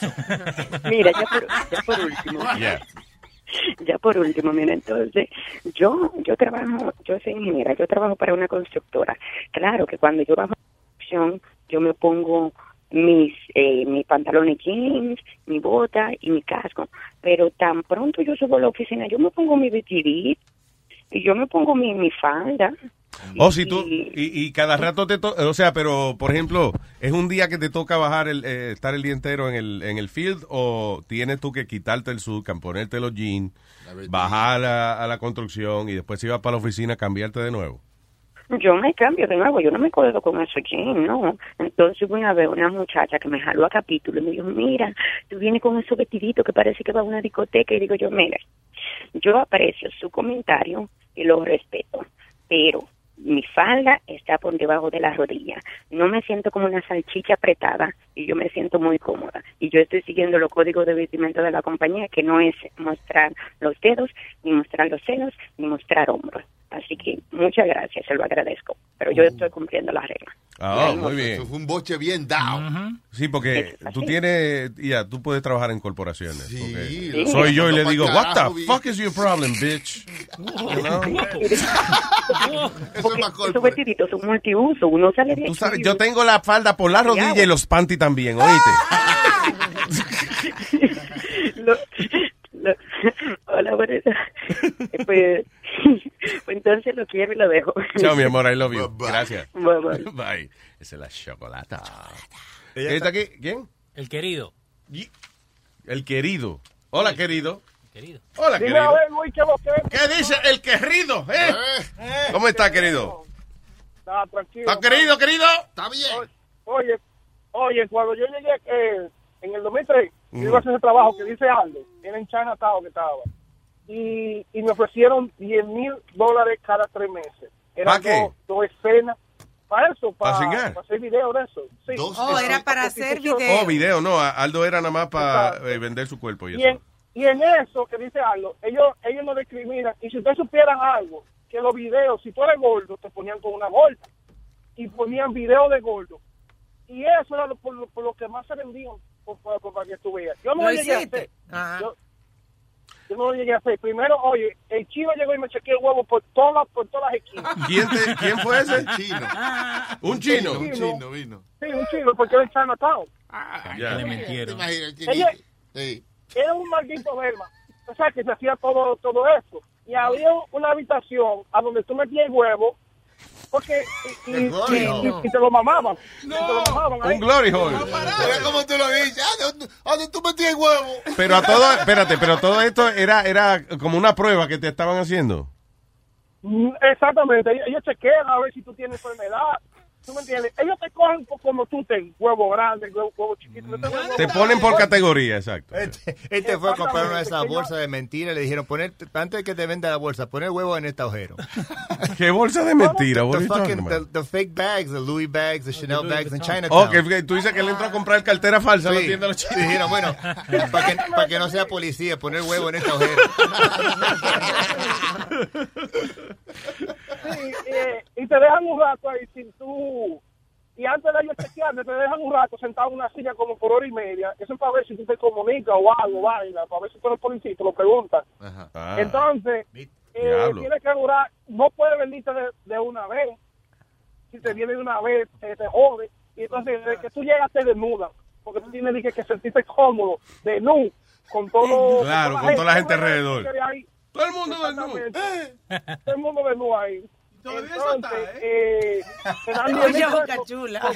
mira ya por, ya por último Yeah. <laughs> ya por último mira entonces yo yo trabajo yo soy ingeniera yo trabajo para una constructora. Claro que cuando yo bajo la construcción yo me pongo mis eh, mis pantalones jeans mi bota y mi casco. Pero tan pronto yo subo a la oficina yo me pongo mi vestidito y yo me pongo mi mi falda O si tú, y, y cada rato te toca, o sea, pero por ejemplo, ¿es un día que te toca bajar, el, eh, estar el día entero en el, en el field o tienes tú que quitarte el sucan, ponerte los jeans, bajar a, a la construcción y después si vas para la oficina cambiarte de nuevo? yo me cambio de nuevo, yo no me acuerdo con esos jeans, no. Entonces una vez una muchacha que me jaló a capítulo y me dijo, mira, tú vienes con esos vestiditos que parece que va a una discoteca. Y digo yo, mira, yo aprecio su comentario y lo respeto, pero mi falda está por debajo de la rodilla. No me siento como una salchicha apretada y yo me siento muy cómoda. Y yo estoy siguiendo los códigos de vestimenta de la compañía, que no es mostrar los dedos, ni mostrar los senos, ni mostrar hombros. Así que muchas gracias, se lo agradezco. Pero yo estoy cumpliendo la regla. Ah, muy bien. Fue un boche bien down. Sí, porque tú tienes, ya, tú puedes trabajar en corporaciones. Sí, lo- soy yo y le digo, what the carajo, vi". fuck is your problem, bitch? You know? <laughs> Porque esos vestiditos son multiuso, uno sale de Tú sabes, yo tengo la falda por la rodilla y los panty también, ¿oíste? <laughs> Hola, <laughs> buenas. <laughs> Pues, <laughs> pues entonces lo quiero y lo dejo. Chao, mi amor, I love you. Gracias. Bye, bye. Bye. Esa es la chocolata. ¿Quién está aquí? ¿Quién? El querido. El querido. Hola, querido. Querido. Hola, Dime querido. a ver, Luis, ¿qué lo que? ¿Qué dice el querido? ¿Eh? ¿Cómo está, querido? Está tranquilo. ¿Está querido, querido? Está bien. Oye, oye, cuando yo llegué eh, en el 2003, yo iba a hacer ese trabajo que dice Aldo, era en Chinatown que estaba, y, y me ofrecieron 10 mil dólares cada tres meses. Eran ¿Pa qué? dos, dos escenas. Para eso, ¿Pa para, hacer video de eso. Sí. Oh, era para hacer video. Oh, video, no. Aldo era nada más para eh, vender su cuerpo y Y en, eso. y en eso que dice Aldo, ellos, ellos no discriminan. Y si ustedes supieran algo, que los videos, si tú eres gordo, te ponían con una gorda. Y ponían videos de gordo. Y eso era lo, por, lo, por lo que más se vendían, para que tú veas. Yo no ¿Lo lo llegué a hacer. Yo, yo no lo llegué a hacer. Primero, oye, el chino llegó y me chequeó el huevo por todas, por todas las esquinas. <laughs> ¿Quién, te- ¿Quién fue ese? Chino. <laughs> Un chino. Un chino vino. Sí, un chino, porque era en Chinatown. Ya. le mintieron. ¿Te imaginas el Ella-? Sí. era un maldito verma. O sea, que se hacía todo, todo eso. Y había una habitación a donde tú metías el huevo, porque. Y, y, El glory y- hole. y- y te lo mamaban. Y te lo mamaban ahí. Un glory hole. Mira cómo tú lo dices. ¿A dónde, a dónde tú metías el huevo? Pero a todo, espérate, pero todo esto era, era como una prueba que te estaban haciendo. Mm, Exactamente. Ellos, ellos chequean a ver si tú tienes enfermedad. ¿Tú me entiendes? Ellos te cogen por como tú te huevo grande, huevo, huevo chiquito. Te ponen por categoría, exacto. Este, este fue a comprar una de esas bolsas de mentira y le dijeron, poner, antes de que te venda la bolsa, poner huevo en este agujero. <laughs> ¿Qué bolsa de mentira? The, fucking, the, the fake bags, the Louis bags, the Chanel bags in Chinatown. Oh, que, que tú dices que él entró a comprar cartera falsa a la Sí. tienda de los chinos. Dijeron, bueno, <laughs> para que, pa' que no sea policía, poner huevo en este agujero. <laughs> Sí, eh, y te dejan un rato ahí sin tú. Y antes de ellos chequearte, te dejan un rato sentado en una silla como por hora y media. Eso es para ver si tú te comunicas o algo, vaina, para ver si tú eres policía y te lo preguntan. Ah, Entonces, eh, tienes que durar, no puedes venirte de, de una vez. Si te viene de una vez, te, te jode. Y entonces, desde que tú llegas, te desnudan. Porque tú tienes que, que sentirte cómodo, de nu, con todo. Claro, con toda la gente alrededor. Ahí. Todo el mundo desnudo. Exactamente. Todo el mundo desnudo ahí. Entonces, eh, te dan Oye, diez mil boca chula.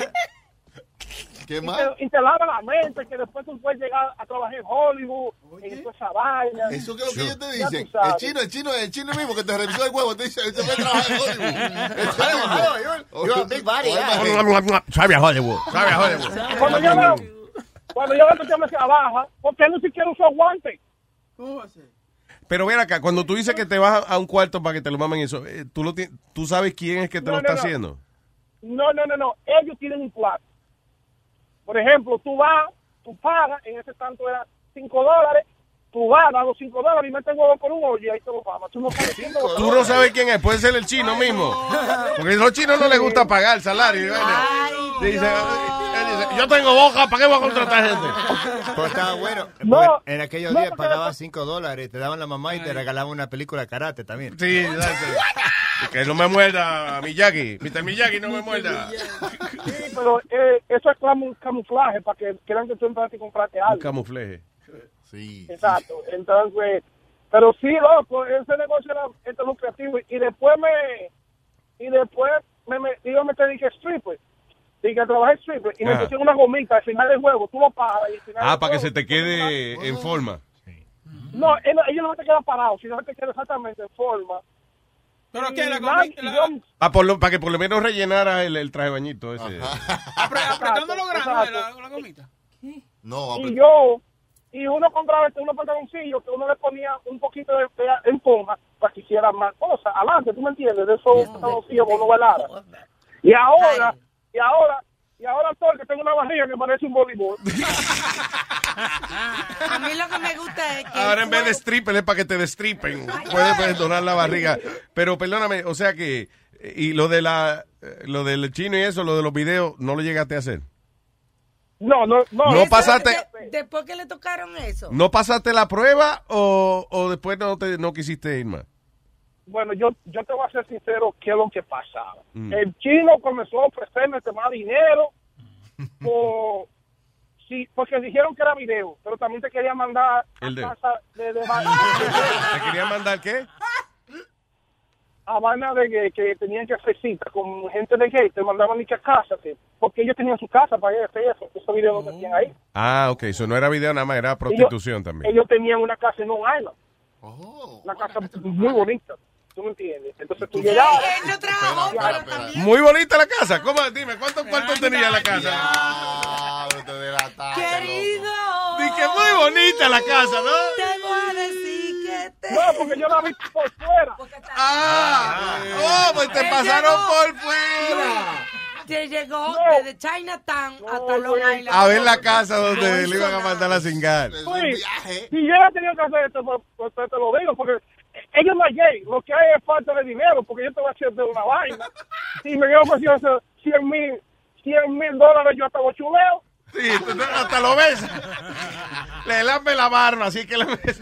¿Qué Y más? te, y te lava la mente, que después tú puedes llegar a trabajar en Hollywood, en toda esa vaina. Eso que es lo que ellos te dicen. El chino, el chino, el chino mismo que te revisó el huevo, te dice, fue a trabajar en Hollywood. <laughs> El chino. You're a big body, Oye, yeah. Sabe a Hollywood. Sabe a Hollywood. Cuando yo veo, cuando yo veo que usted me se baja, porque él no siquiera usó guantes. Pero ven acá, cuando tú dices que te vas a un cuarto para que te lo mamen eso, eh, ¿tú, lo ¿tú sabes quién es que te No, lo está no. haciendo? No, no, no, no. Ellos tienen un plan. Por ejemplo, tú vas, tú pagas, en ese tanto era 5 dólares, tú vas, das los 5 dólares y metes huevo por un hoyo y ahí te lo pagas. Tú no sabes quién Tú no sabes quién es, puede ser el chino mismo. Porque a los chinos no les gusta pagar el salario. ¿vale? Dice, yo tengo boca, ¿para qué voy a contratar gente? Pero estaba bueno. No, en aquellos no, días pagabas 5 dólares, te daban la mamá y te regalaban una película de karate también. Sí, exacto. Que no me muerda Miyagi. Mr. Miyagi, no me muerda. Sí, pero eh, eso es camu- camuflaje para que crean que tú entraste y compraste Un algo. camuflaje. Sí. Exacto. Entonces, pero sí, loco, ese negocio era este lucrativo. Y después me, y después me, me iba a meter dije stripper. Dije, trabajé stripper. Y me Ajá. pusieron una gomita al final del juego. Tú lo pagas. Y al final Ah, para que se te quede en forma. No, él- ellos no te quedan parados, sino que te quedan exactamente en forma. ¿Pero Y qué? La nada, gomi- y la- yo- Ah, por lo- para que por lo menos rellenara el, el traje de bañito ese. apre- apretando los granos de la, la gomita. No, y apre- yo y uno compraba este, unos pantaloncillos que uno le ponía un poquito de, de en forma para que hiciera más cosas. Adelante, ¿tú me entiendes? De esos pantaloncillos que uno bailara. Y ahora, y ahora, y ahora todo que tengo una barriga que parece un voleibol. <laughs> A mí lo que me gusta es que. Ahora en vez de stripper es para que te destripen. Puedes puedes donar la barriga. Pero perdóname, o sea que y lo de la eh, lo del chino y eso, lo de los videos, no lo llegaste a hacer. No, no, no. No pasaste de- después que le tocaron eso. no pasaste la prueba o, o después no te no quisiste ir más. Bueno, yo, yo te voy a ser sincero, ¿qué es lo que pasaba? Mm. El chino comenzó a ofrecerme este más dinero <laughs> por, sí, porque dijeron que era video, pero también te quería mandar El de- a casa de, de, <laughs> ¿Te quería mandar qué? A vaina de que, que tenían que hacer cita con gente de gay, te mandaban ni que a casa, que- porque ellos tenían su casa para ir a hacer eso, esos videos ahí. Ah, ok, eso no era video nada más, era prostitución también. Ellos tenían una casa en Long Island. Una casa muy bonita. ¿Tú me entiendes? Entonces tú llegabas. él no trabajó, pero también. Muy bonita la casa. ¿Cómo? Dime, ¿cuántos cuartos tenía la casa? Querido. Dije, muy bonita la casa, ¿no? Te voy a decir que te. No, porque yo la vi por fuera. Ah, oh, pues te pasaron llegó. por fuera. Te llegó desde Chinatown hasta Long Island. A ver la casa donde le iban a mandar a cingar. Sí, Si yo he tenido que hacer esto, pues, pues, te, te lo digo, porque ellos no es gay. Lo que hay es falta de dinero, porque yo te voy a hacer de una vaina. Si me dio ofrecido 100 mil 100 mil dólares, yo hasta lo chuleo. Sí, hasta lo ves. Le lambe la barba, así que le ves.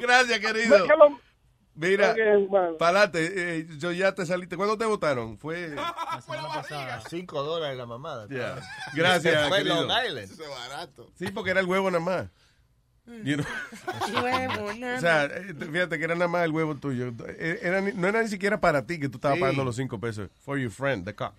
Gracias, querido. Mira, pa'lante, eh, yo ya te saliste. ¿Cuándo te votaron? Fue. Cinco dólares la mamada. Ya. Gracias, Fue querido. Long Island. Eso es barato. Sí, porque era el huevo nada más. You know? <laughs> Huevo, <laughs> nada O sea, eh, fíjate que era nada más el huevo tuyo. Eh, Era no era ni siquiera para ti que tú estabas Sí. pagando los cinco pesos. For your friend, the cock.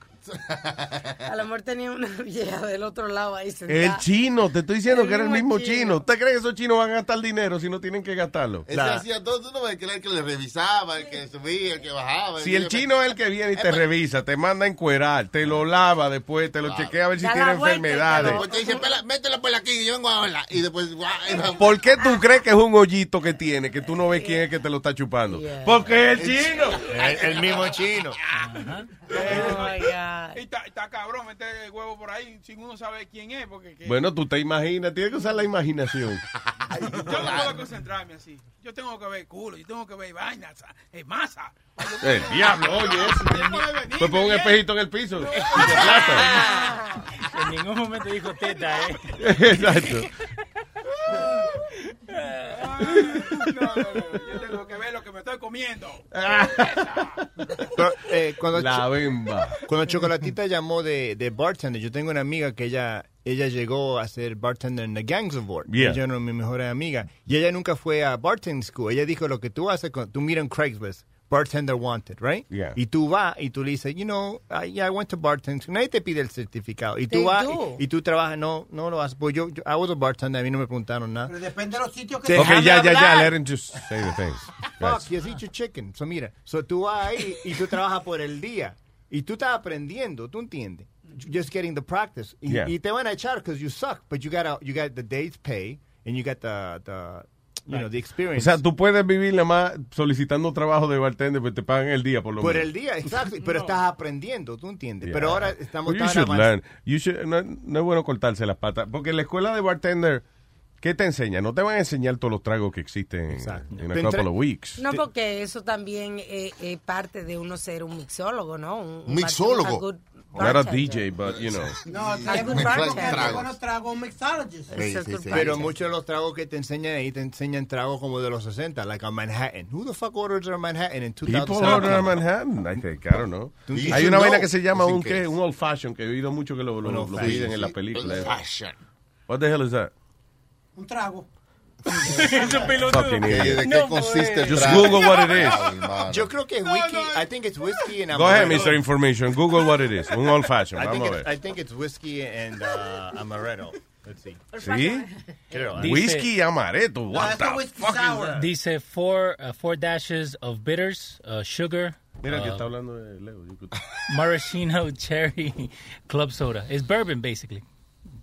A lo mejor tenía una <laughs> vieja del otro lado ahí El sentada. chino, te estoy diciendo El que era el mismo chino. chino. ¿Usted cree que esos chinos van a gastar dinero si no tienen que gastarlo? Ese hacía todo, tú no ves que era el que le revisaba, el que subía, el que bajaba. Si el chino es el que viene y te revisa, te manda a encuerar, te lo lava después, te lo chequea a ver si la tiene vuelta y enfermedades. Después te dice, "Pela- métela por aquí, que yo vengo a verla. Y después, y ¿Por qué tú crees que es un hoyito que tiene, que tú no ves quién es que te lo está chupando? Porque es el chino. El, el mismo chino. Y está, está cabrón meter el huevo por ahí sin uno sabe quién es, porque que- Bueno, tú te imaginas, tienes que usar la imaginación. <laughs> yo no puedo concentrarme así. Yo tengo que ver culo, yo tengo que ver vainas, eh, masa. El diablo, oye eso. Pues pon un espejito en el piso. En ningún momento dijo teta, ¿eh? <laughs> Exacto. Yo tengo que ver lo que me estoy comiendo. Pero, eh, cuando La Cho- bemba. Cuando Chocolatita llamó de, de bartender, yo tengo una amiga que ella ella llegó a ser bartender en The Gangs of War. Yeah. Ella es mi mejor amiga. Y ella nunca fue a bartending school. Ella dijo lo que tú haces, con, tú miras en Craigslist, bartender wanted, right? Yeah. Y tú vas y tú le dices, you know, I, yeah, I went to bartending school. Nadie te pide el certificado. Y They tú vas do. y, y tú trabajas, no, no lo haces. Pues yo, yo, I was a bartender, a mí no me preguntaron nada. Pero depende de los sitios que Ok, Déjame ya, ya, ya, let him just say the things. <laughs> Fuck, you eat your chicken. So mira, so tú vas ahí y tú trabajas por el día. Y tú estás aprendiendo, ¿tú entiendes? Just getting the practice. Y, Yeah. y te van a echar because you suck, but you got you got the day's pay and you got the, the you know, the O experience. sea, tú puedes vivir nada más solicitando trabajo de bartender, pero te pagan el día por lo por menos. el día, exacto. <laughs> Pero estás aprendiendo, ¿tú entiendes? Yeah. Pero ahora estamos Well, you tan should learn. You should- no, no es bueno cortarse las patas. Porque en la escuela de bartender, ¿qué te enseña? No te van a enseñar todos los tragos que existen en, en a couple of weeks. No, porque eso también es es parte de uno ser un mixólogo, ¿no? Un, un Mixólogo. a good Not a. DJ, but you know. <laughs> No, tragos. mixologist. Pero muchos de los tragos que te enseñan ahí te enseñan tragos como de los 60, like a Manhattan. Who the fuck orders a Manhattan in 2000? People order a Manhattan, I think, I don't know. Hay una vaina que se llama un, ¿qué? case. un old fashion, que he oído mucho que lo, lo, lo piden en las películas. Old fashion. What the hell is that? Un trago. Fucking idiot. ¿De qué consiste Just? Google what it is. Yo creo que es whisky. I think it's whiskey and Go ahead. Mr. Information. Google what it is. Un old fashion. I think, Vamos a it's, ver. I think it's whiskey and uh, amaretto. Let's see. ¿Sí? Creo. Dice- Whisky y amaretto. What the fuck is that? Dice four, uh, four dashes of bitters, uh, sugar. Mira que uh, está hablando de Leo. Maraschino cherry <laughs> club soda. It's bourbon, basically.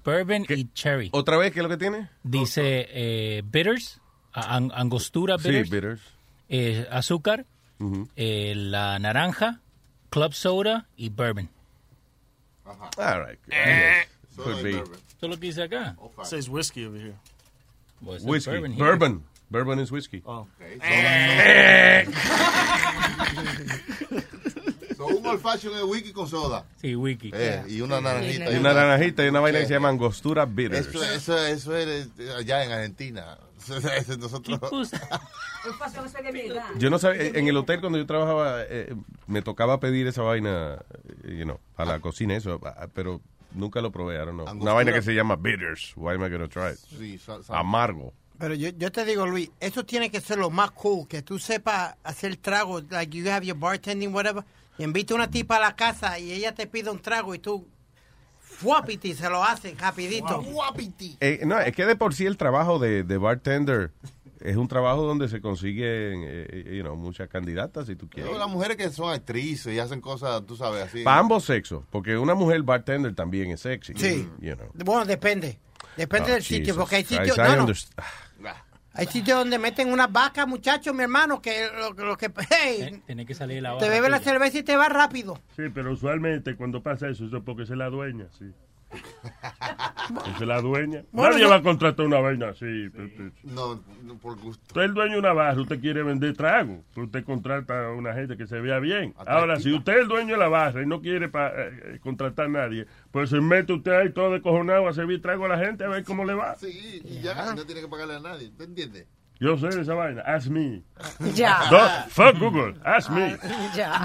Bourbon y cherry. ¿Otra vez qué es lo que tiene? Dice eh, bitters, angostura Sí, bitters, bitters. eh, azúcar, eh, la naranja, club soda y bourbon. All right. Could be. Eso es lo que dice acá. It says whiskey over here. Well, says Whiskey. bourbon Bourbon. here. Bourbon, is whiskey. Oh. So, <laughs> <laughs> un old fashion es whisky con soda. Sí, wiki. Eh, y una naranjita. Y una naranjita y una vaina que se llama angostura bitters. Eso, eso, eso es allá en Argentina. <laughs> Nosotros. <laughs> Yo no sabía, en el hotel cuando yo trabajaba, eh, me tocaba pedir esa vaina, eh, you know, a la cocina, eso, ah, pero nunca lo probé, I don't know. Una vaina que se llama bitters. Why am I gonna try it? Sí, Amargo. Pero yo, yo te digo, Luis, eso tiene que ser lo más cool, que tú sepas hacer trago, like you have your bartending, whatever, y invita una tipa a la casa y ella te pide un trago y tú, fuapiti, se lo hacen rapidito. Fuapiti. Eh, no, es que de por sí el trabajo de, de bartender es un trabajo donde se consiguen, eh, you know, muchas candidatas, si tú quieres. Las mujeres que son actrices y hacen cosas, tú sabes, así. Para ambos sexos, porque una mujer bartender también es sexy. Sí. You know. Bueno, depende. Depende Oh, del sitio, Jesus porque hay sitios, no, no, underst- hay sitios donde meten una vaca, muchachos, mi hermano, que lo, lo que, <laughs> hey, Tiene que salir la te bebe la cerveza y te va rápido. Sí, pero usualmente cuando pasa eso, eso es porque es la dueña, sí. <laughs> Es la dueña. Bueno, Nadie yo- va a contratar una vaina así. Pepe. No, no, por gusto. Usted es el dueño de una barra, usted quiere vender trago, usted contrata a una gente que se vea bien. Ahora, si usted es el dueño de la barra y no quiere pa- eh, contratar a nadie, pues se mete usted ahí todo descojonado a servir trago a la gente a ver cómo le va. Sí, y ya, no tiene que pagarle a nadie. ¿Te entiendes? Yo sé de esa vaina. Ask me. Ya. Fuck Google. Ask me. Ya.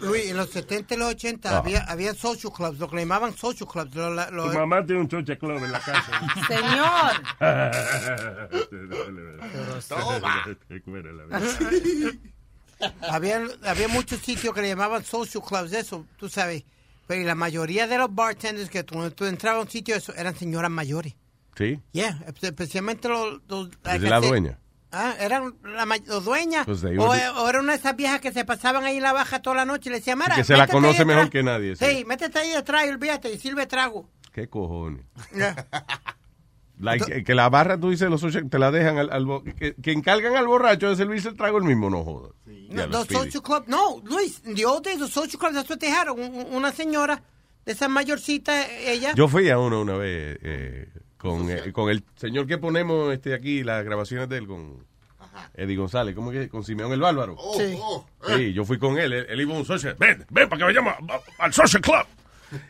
Luis, en los 70 y los 80 Ah. había, había social clubs, lo que le llamaban social clubs. lo- lo- Tu mamá tiene un choche club en la casa. <laughs> había, había muchos sitios que le llamaban social clubs, eso, tú sabes. Pero la mayoría de los bartenders que cuando tú entrabas a un sitio, eso, eran señoras mayores. Sí. Yeah, especialmente los... los Es la dueña. Ah, eran la, los dueñas. Pues o, era una de esas viejas que se pasaban ahí en la baja toda la noche y le decían, Mara, que se la conoce atrás". mejor que nadie. sí. Sí, métete ahí detrás y olvídate y sirve trago. ¿Qué cojones? Yeah. <laughs> Like, que- la barra, tú dices, los socios te la dejan al, al que, que encargan al borracho de servirse el trago el mismo, no jodas. No, Ya, los Speedy. social clubs, no, Luis, the old days, los social clubs. Un- un- Una señora de esa mayorcita, ella. Yo fui a uno una vez eh, con, eh, con el señor que ponemos este aquí, las grabaciones de él, con Eddie González, ¿cómo que? Con Simeón el Bárbaro. Sí. Sí, yo fui con él, él, él iba a un social, ven, ven para que vayamos a- al social club.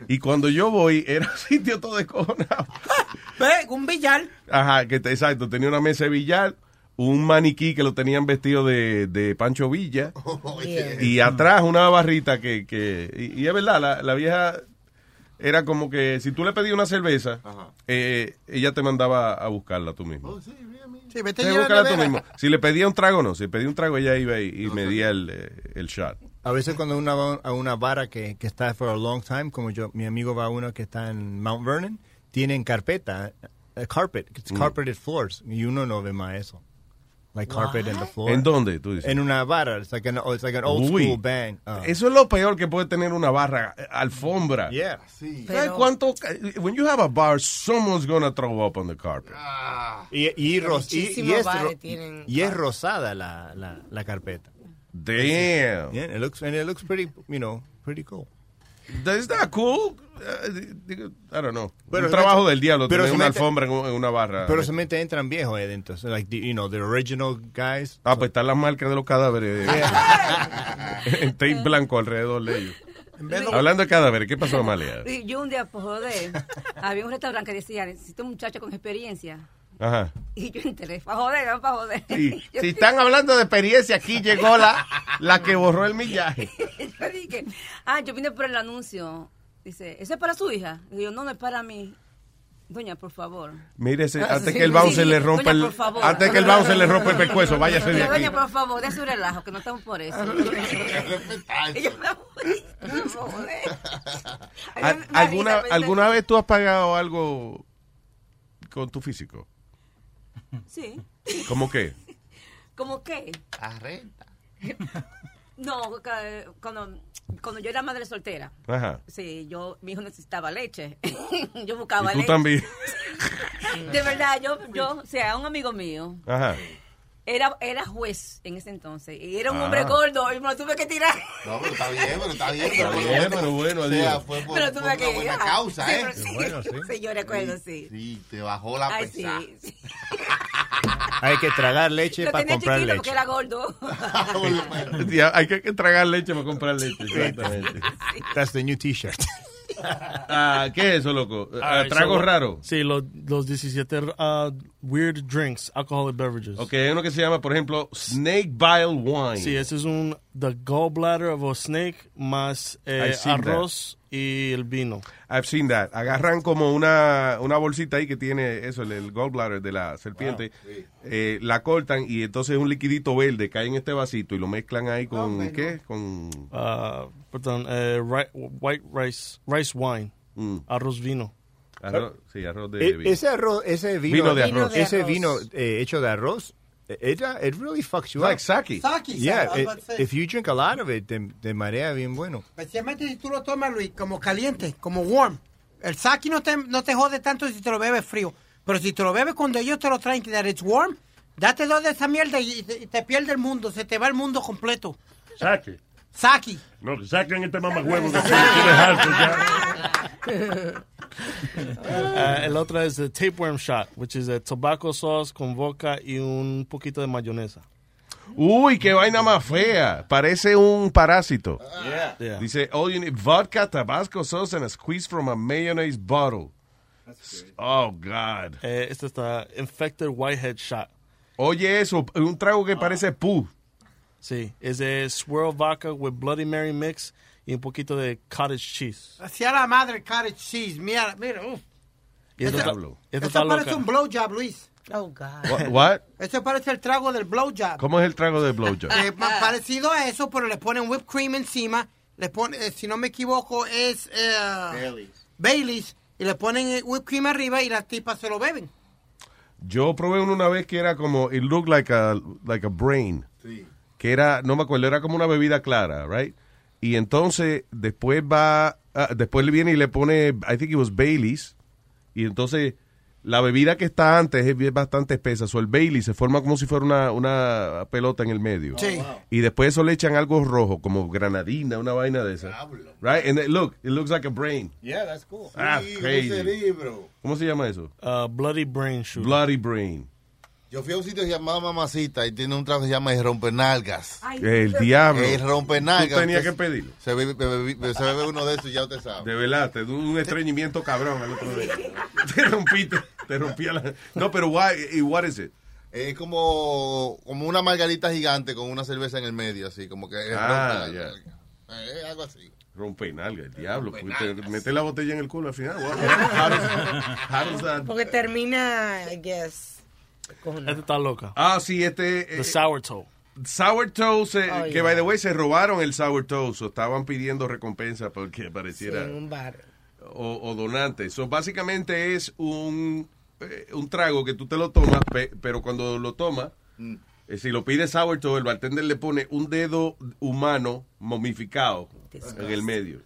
Y cuando yo voy, era un sitio todo descojonado. Ve, un billar. Ajá, que te- exacto, tenía una mesa de billar, un maniquí que lo tenían vestido de, de Pancho Villa, <laughs> y atrás una barrita que, que y, y es verdad, la, la vieja era como que si tú le pedías una cerveza, eh, ella te mandaba a buscarla tú mismo. Sí, vete Sí, a llevar búscala la tú nevera. mismo. Si le pedía un trago, no. Si le pedía un trago, ella iba y, y medía el, eh, el shot. A veces cuando uno va a una vara que, que está for a long time, como yo, mi amigo va a uno que está en Mount Vernon, tienen carpeta, eh, carpet, it's Mm. carpeted floors, y uno no ve más eso. Like carpet in the floor. ¿En dónde, tú dices? En una vara, it's like an, oh, it's like an old Uy. school bang. Ah. Eso es lo peor que puede tener una barra, eh, alfombra. Yeah. ¿Sabes cuánto? When you have a bar, someone's gonna throw up on the carpet. Y, y, ros- y- y es, tienen y es rosada la, la, la carpeta. Damn. Yeah, it looks, and it looks pretty, you know, pretty cool. Is that cool? Uh, I don't know. Pero un se trabajo del diablo, pero tener se una mete- alfombra en, un- en una barra. Pero solamente entran viejos ahí adentro. So, like, the, you know, the original guys. Ah, pues están las marcas de los cadáveres. <laughs> en tape blanco alrededor de ellos. Hablando de cadáveres, ¿qué pasó, Amalia? Yo un día, por joder, había un restaurante que decía, necesito un muchacho con experiencia. Ajá. Y yo entré, para joder, no para joder. Sí. <laughs> Si están hablando de experiencia, aquí llegó la, la que borró el millaje. <laughs> yo dije, ah, yo vine por el anuncio. Dice, ¿eso es para su hija? Y yo, no, no es para mí. Doña, por favor. Mírese, Ah, antes sí, que el bouncer sí, le rompa doña, el, por favor. antes que el bouncer le rompa el pescuezo, váyase de aquí. Doña, por favor, de su relajo, que no estamos por eso. Y <laughs> yo me voy, me voy. ¿Al- ¿Alguna, ¿Alguna vez tú has pagado algo con tu físico? Sí. ¿Cómo qué? ¿Cómo qué? A renta. <laughs> No, cuando cuando yo era madre soltera, Ajá. sí, yo, mi hijo necesitaba leche. <laughs> yo buscaba Y tú leche. también. <laughs> De verdad, yo, yo, o sea, un amigo mío Ajá. Era, era juez en ese entonces y era un Ah. hombre gordo y me lo tuve que tirar. No, pero está bien, pero está bien. Está pero por lo bien, menos, pero bueno, o sea, adiós. fue por, Pero por tuve que una buena ir. causa, Sí, ¿eh? sí. Bueno, sí. Sí, yo recuerdo, sí. Sí, te bajó la Ay, pesada. sí, sí. <laughs> Hay que tragar leche Lo para tenía comprar chiquito porque leche. era gordo. <laughs> <laughs> Sí, hay que que tragar leche para comprar leche. Exactamente. That's the new t-shirt. <laughs> Ah, ¿Qué es eso, loco? Ah, ¿Trago so- raro? Sí, los, los 17 uh, weird drinks, alcoholic beverages. Ok, hay uno que se llama, por ejemplo, Snake Bile Wine. Sí, ese es un the gallbladder of a snake más eh, I've seen arroz y el vino. I've seen that. Agarran como una, una bolsita ahí que tiene eso, el, el gallbladder de la serpiente. Eh, la cortan y entonces un liquidito verde cae en este vasito y lo mezclan ahí con, ¿qué? Con... Uh, perdón, eh, ri- white rice, rice wine, arroz vino. Arroz, sí, arroz de, E- vino. ese arroz, ese vino, Vino de arroz. ese vino eh, hecho de arroz, eh, it, it really fucks you Like up. sake. Sake, Yeah, was it- if you drink a lot of it, te, te marea bien bueno. Especialmente si tú lo tomas, Luis, como caliente, como warm. El sake no te, no te jode tanto si te lo bebes frío. Pero si te lo bebes cuando ellos te lo traen, que that it's warm, date dos de esa mierda y te, y te pierde el mundo. Se te va el mundo completo. Saque. Sake. No, que saquen este mamagüevo que <laughs> tú tienes alto ya. Uh, <laughs> el otro es el tapeworm shot, which is a tobacco sauce con vodka y un poquito de mayonesa. Uy, qué vaina más fea. Parece un parásito. Yeah. Dice, all you need, vodka, tabasco sauce and a squeeze from a mayonnaise bottle. Oh, God. Eh, este está infected whitehead shot. Oye, eso, un trago que parece pu. Sí, es de swirl vodka with Bloody Mary mix y un poquito de cottage cheese. Hacia la madre cottage cheese. Mira, mira. uf. Y esto, esto Eso está parece loca. un blowjob, Luis. Oh, God. What? what? Eso parece el trago del blowjob. ¿Cómo es el trago de blowjob? Eh, pa- parecido a eso, pero le ponen whipped cream encima. Le ponen, eh, si no me equivoco, es eh, Baileys. Y le ponen whipped cream arriba y las tipas se lo beben. Yo probé uno una vez que era como, it looked like a, like a brain. Que era, no me acuerdo, era como una bebida clara, right? Y entonces después va, ah, después le viene y le pone, I think it was Baileys. Y entonces la bebida que está antes es bastante espesa. So el Bailey se forma como si fuera una, una pelota en el medio. Sí. Y después eso le echan algo rojo, como granadina, una vaina de esa. Right? And it, look, it looks like a brain. Yeah, that's cool. Ah, Sí, crazy. ¿Cómo se llama eso? Uh, bloody brain shoot. Bloody brain. Yo fui a un sitio llamado Mamacita y tiene un trago que se llama el rompenalgas. El diablo. El rompenalgas. Tú tenías que pedirlo. Se bebe, bebe- bebe- se bebe uno de esos y ya usted sabe. De verdad, te dio un estreñimiento cabrón al otro día. <laughs> Te rompiste, te rompía la... No, pero why, y what is it? Es como, como una margarita gigante con una cerveza en el medio, así, como que es Ah, ya. Eh, Es algo así. Rompe nalga, el diablo. Te mete la botella en el culo al final. What- how does- how does that- Porque termina, I guess. Este está loca. Ah, sí, este... The eh, sourdough. Sourdough, se- Oh, que yeah. by the way se robaron el sourdough, so estaban pidiendo recompensa porque Sí, en un bar. o, o donante. So básicamente es un, eh, un trago que tú te lo tomas, pe- pero cuando lo tomas, eh, si lo pides sourdough, el bartender le pone un dedo humano momificado en el medio.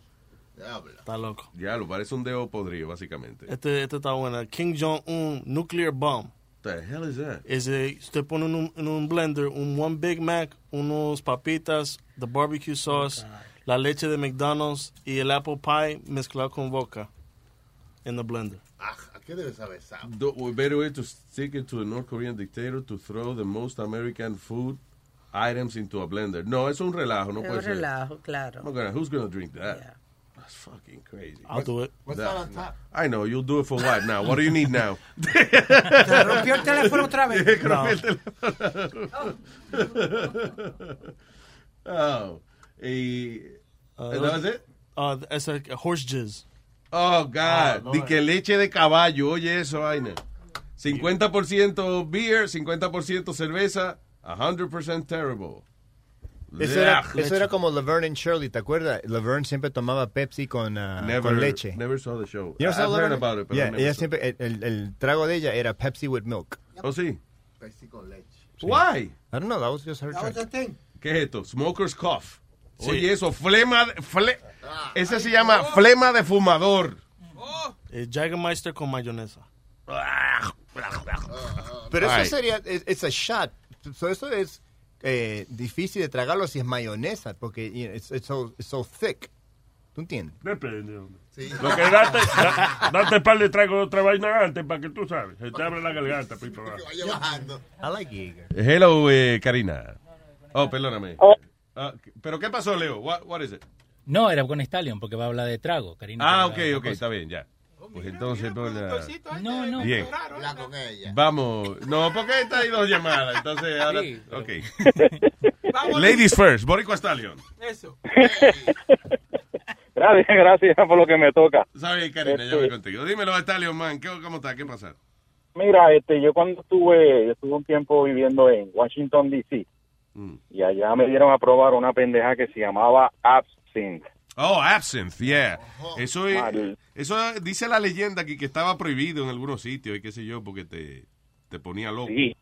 Está loco. Ya, lo parece un dedo podrido, básicamente. Este, este está bueno. King Jong-un Nuclear Bomb. The hell is that? Es de, usted pone en un, en un blender un One Big Mac, unos papitas, the barbecue sauce, la leche de McDonald's y el apple pie mezclado con vodka en the blender. Ah, ¿a qué debe saber Sam? The better way to stick it to a North Korean dictator to throw the most American food items into a blender. No, es un relajo, no Es puede un ser. relajo, claro. Gonna- who's gonna drink that? That's fucking crazy. I'll do it. What's That- that on top? I know, you'll do it for what now? What do you need now? <laughs> Rompió el teléfono otra vez. <laughs> Rompió el teléfono. <laughs> oh, y... Uh, that was it? Uh, it's a horse jizz. Oh, God. No, Di que leche de caballo, oye eso, vaina. 50% beer, 50% cerveza, 100% terrible. Eso era, eso era como Laverne and Shirley, ¿te acuerdas? Laverne siempre tomaba Pepsi con, ah, Never, con leche. Never saw the show. You never saw I've heard about it, but I Yeah, never ella saw. siempre, el, el- el trago de ella era Pepsi with milk. Oh, sí. Pepsi con leche. Why? I don't know, that was just her That was thing. ¿Qué es esto? Smoker's cough. Oye, eso, flema, de- fle- ese se llama flema de fumador. Eh, Jägermeister con mayonesa. Pero eso Ay. sería, es it's a shot. So eso es eh, difícil de tragarlo si es mayonesa, porque you know, it's, it's so, it's so thick. ¿Tú entiendes? Depende, hombre. Lo que date, da- date par de trago de otra vaina antes para que tú sabes. Se te abre la garganta, pito. I like Jaeger. Hello, eh, Karina. Oh, perdóname. Ah, ¿Pero qué pasó, Leo? What, what is it? No, era con Stallion porque va a hablar de trago, Karina. Ah, a ok, ok, cosas. está bien, ya. Pues entonces, pues, la- No, no. Bien. Ya con ella. Vamos. No, porque esta hay dos llamadas. Entonces, ahora. Sí, pero- Ok. Ladies first, Boricua Stallion. Eso. <laughs> Gracias, gracias por lo que me toca. Sabes, Karina, ya Este, voy contigo. Dímelo, Stallion, man. ¿qué- ¿Cómo está? ¿Qué pasa? Mira, este, yo cuando estuve, yo estuve un tiempo viviendo en Washington D.C. Mm. y allá me dieron a probar una pendeja que se llamaba Absinthe. Oh, absinthe, yeah. Eso es, eso dice la leyenda aquí que estaba prohibido en algunos sitios y qué sé yo, porque te, te ponía loco. Sí.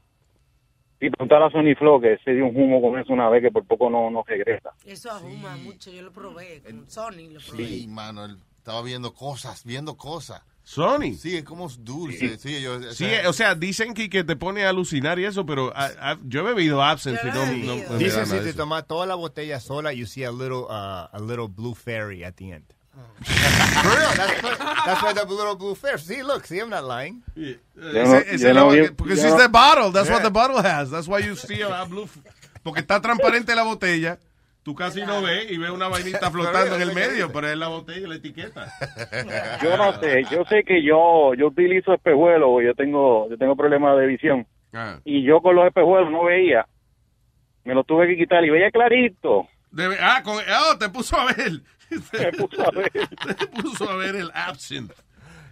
Sí, preguntar a Sony Flow que se dio un humo con eso una vez que por poco no, no regresa. Eso ahuma mucho, yo lo probé con Sony, lo probé. Sí, mano, él estaba viendo cosas, viendo cosas. Sony. Sí, es como dulce. Sí, yo, o Sí, sea, o sea, dicen que, que te pone a alucinar y eso, pero ah, ah, yo he bebido absinthe y no, no- no me Dice da si te tomas toda la botella sola, you see a little, uh, a little blue fairy at the end. <laughs> For real, that's, what- that's why the little blue fairy. See, look, see, I'm not lying. Lo vi- que- porque yo it's no- the bottle, that's what Yeah. the bottle has. That's why you see a blue. Porque está transparente la botella. Tú casi no ves y ves una vainita <laughs> flotando en el medio, pero es la botella y la etiqueta. <laughs> Yo no sé, yo sé que yo yo utilizo espejuelos, yo tengo yo tengo problemas de visión Ah. y yo con los espejuelos no veía. Me los tuve que quitar y veía clarito. Debe- ah, con, oh, te puso a ver. <laughs> Me puso a ver. te puso a ver el absinthe.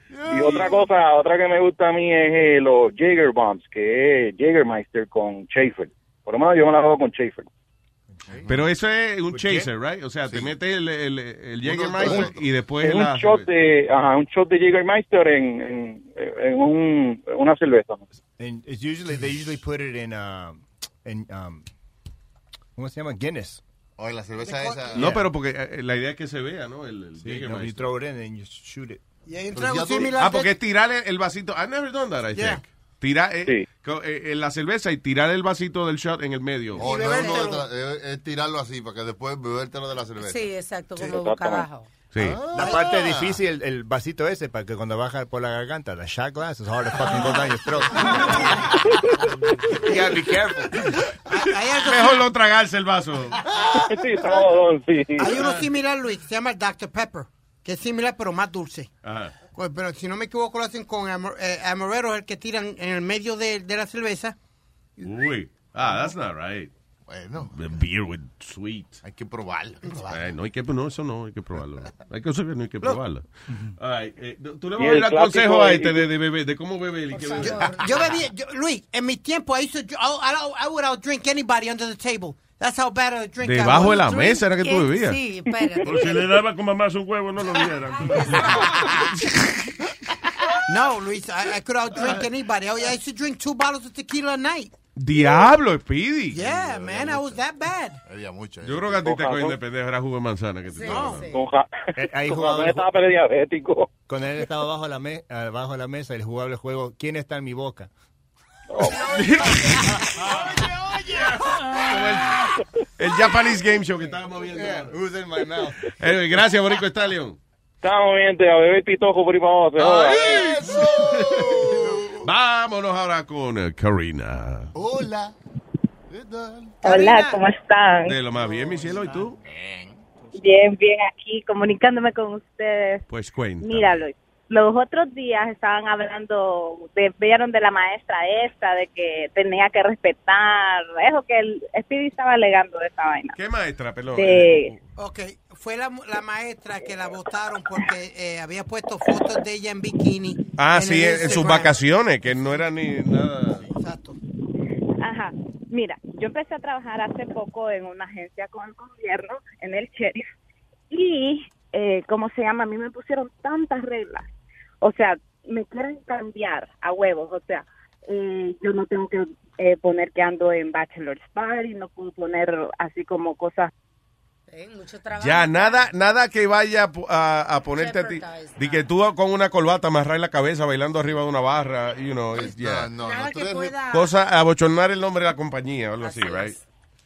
Y otra cosa, otra que me gusta a mí es eh, los Jaeger Bombs, que es Jägermeister con Schaefer. Por lo menos yo me la hago con Schaefer. Pero eso es un qué? chaser, right? O sea, te metes el, el, el Jägermeister y después Es un la... shot de, ajá, un shot de Jägermeister en, en, en un, una cerveza. And it's usually, they usually put it in, um, in, um, ¿cómo se llama? Guinness. Oye, la cerveza esa. No, pero porque eh, la idea es que se vea, ¿no? El, el Sí, no, Jägermeister. you throw it in and you shoot it. Y hay un trago similar. Ah, porque es tirar el, el vasito. I've never done that, I Yeah. think. Tirar eh, eh, en la cerveza y tirar el vasito del shot en el medio. Oh, no, no, otra- es, tirarlo así para que después bebértelo de la cerveza. Sí, exacto, Sí, como boca exactamente. abajo. Sí. La parte difícil, el, el vasito ese, para que cuando baja por la garganta, the shot glass is hard to fucking go down your throat. you gotta be careful. Mejor no tragarse el vaso. <laughs> sí, todo, sí. Hay uno similar, Luis, que se llama el Dr. Pepper, que es similar pero más dulce. Ajá. Pues, pero si no me equivoco, lo hacen con amor, eh, amoreros, el que tiran en el medio de, de la cerveza. Uy. Ah, that's not right. Bueno. Beer with sweet. Hay que probarlo. Ay, no, hay que, no, eso no, hay que probarlo. <laughs> Hay cosas que no hay que probarlo. Ay, eh, tú le vas a dar consejo a este de, de beber, de cómo beber y qué beber. Yo bebía, yo- Luis, en mi tiempo, I, used to, I, I, I would outdrink anybody under the table. That's how bad a drink Debajo de la mesa era que tú bebías. Sí, espérate. Por si le daba con mamá un huevo, no lo <laughs> vieran. <laughs> No, Luis, I, I could outdrink anybody. I, I used to drink two bottles of tequila a night. Diablo, Speedy. Yeah, man, I was that bad. Había mucho. Yo creo que a ti te cogen de pendejo, era jugo de manzana que te. <laughs> Con Eh, Ahí con jugaba estaba prediabético. Cuando él estaba bajo la, me- ah, bajo la mesa, el juego ¿Quién está en mi boca? <laughs> El Japanese Game Show que estábamos viendo. Who's in my mouth? Gracias, Borico Stallion. Estamos bien, a beber pitojo por ahí para abajo. Vámonos ahora con eh, Karina. Hola. ¿Qué tal? Hola, ¿cómo están? De lo más bien, mi cielo, ¿y tú? Bien, bien, aquí comunicándome con ustedes. Pues cuenta. Mira, Luis, los otros días estaban hablando, de, vieron de la maestra esta, de que tenía que respetar, eso que el Speedy estaba alegando de esa vaina. ¿Qué maestra, pelón? De, Ok, fue la, la maestra que la votaron porque eh, había puesto fotos de ella en bikini. Ah, en sí, en, sus vacaciones, que no era ni nada. Ajá. Mira, yo empecé a trabajar hace poco en una agencia con el gobierno, en el sheriff, y, eh, ¿cómo se llama? A mí me pusieron tantas reglas. O sea, me quieren cambiar a huevos. O sea, eh, yo no tengo que eh, poner que ando en bachelor's party, no puedo poner así como cosas Ya, nada, nada que vaya a pu- a, ponerte a ti. De que tú con una corbata amarrar la cabeza bailando arriba de una barra, you know, it's- yeah. Nada que pueda. Cosa, abochornar el nombre de la compañía o algo así, right?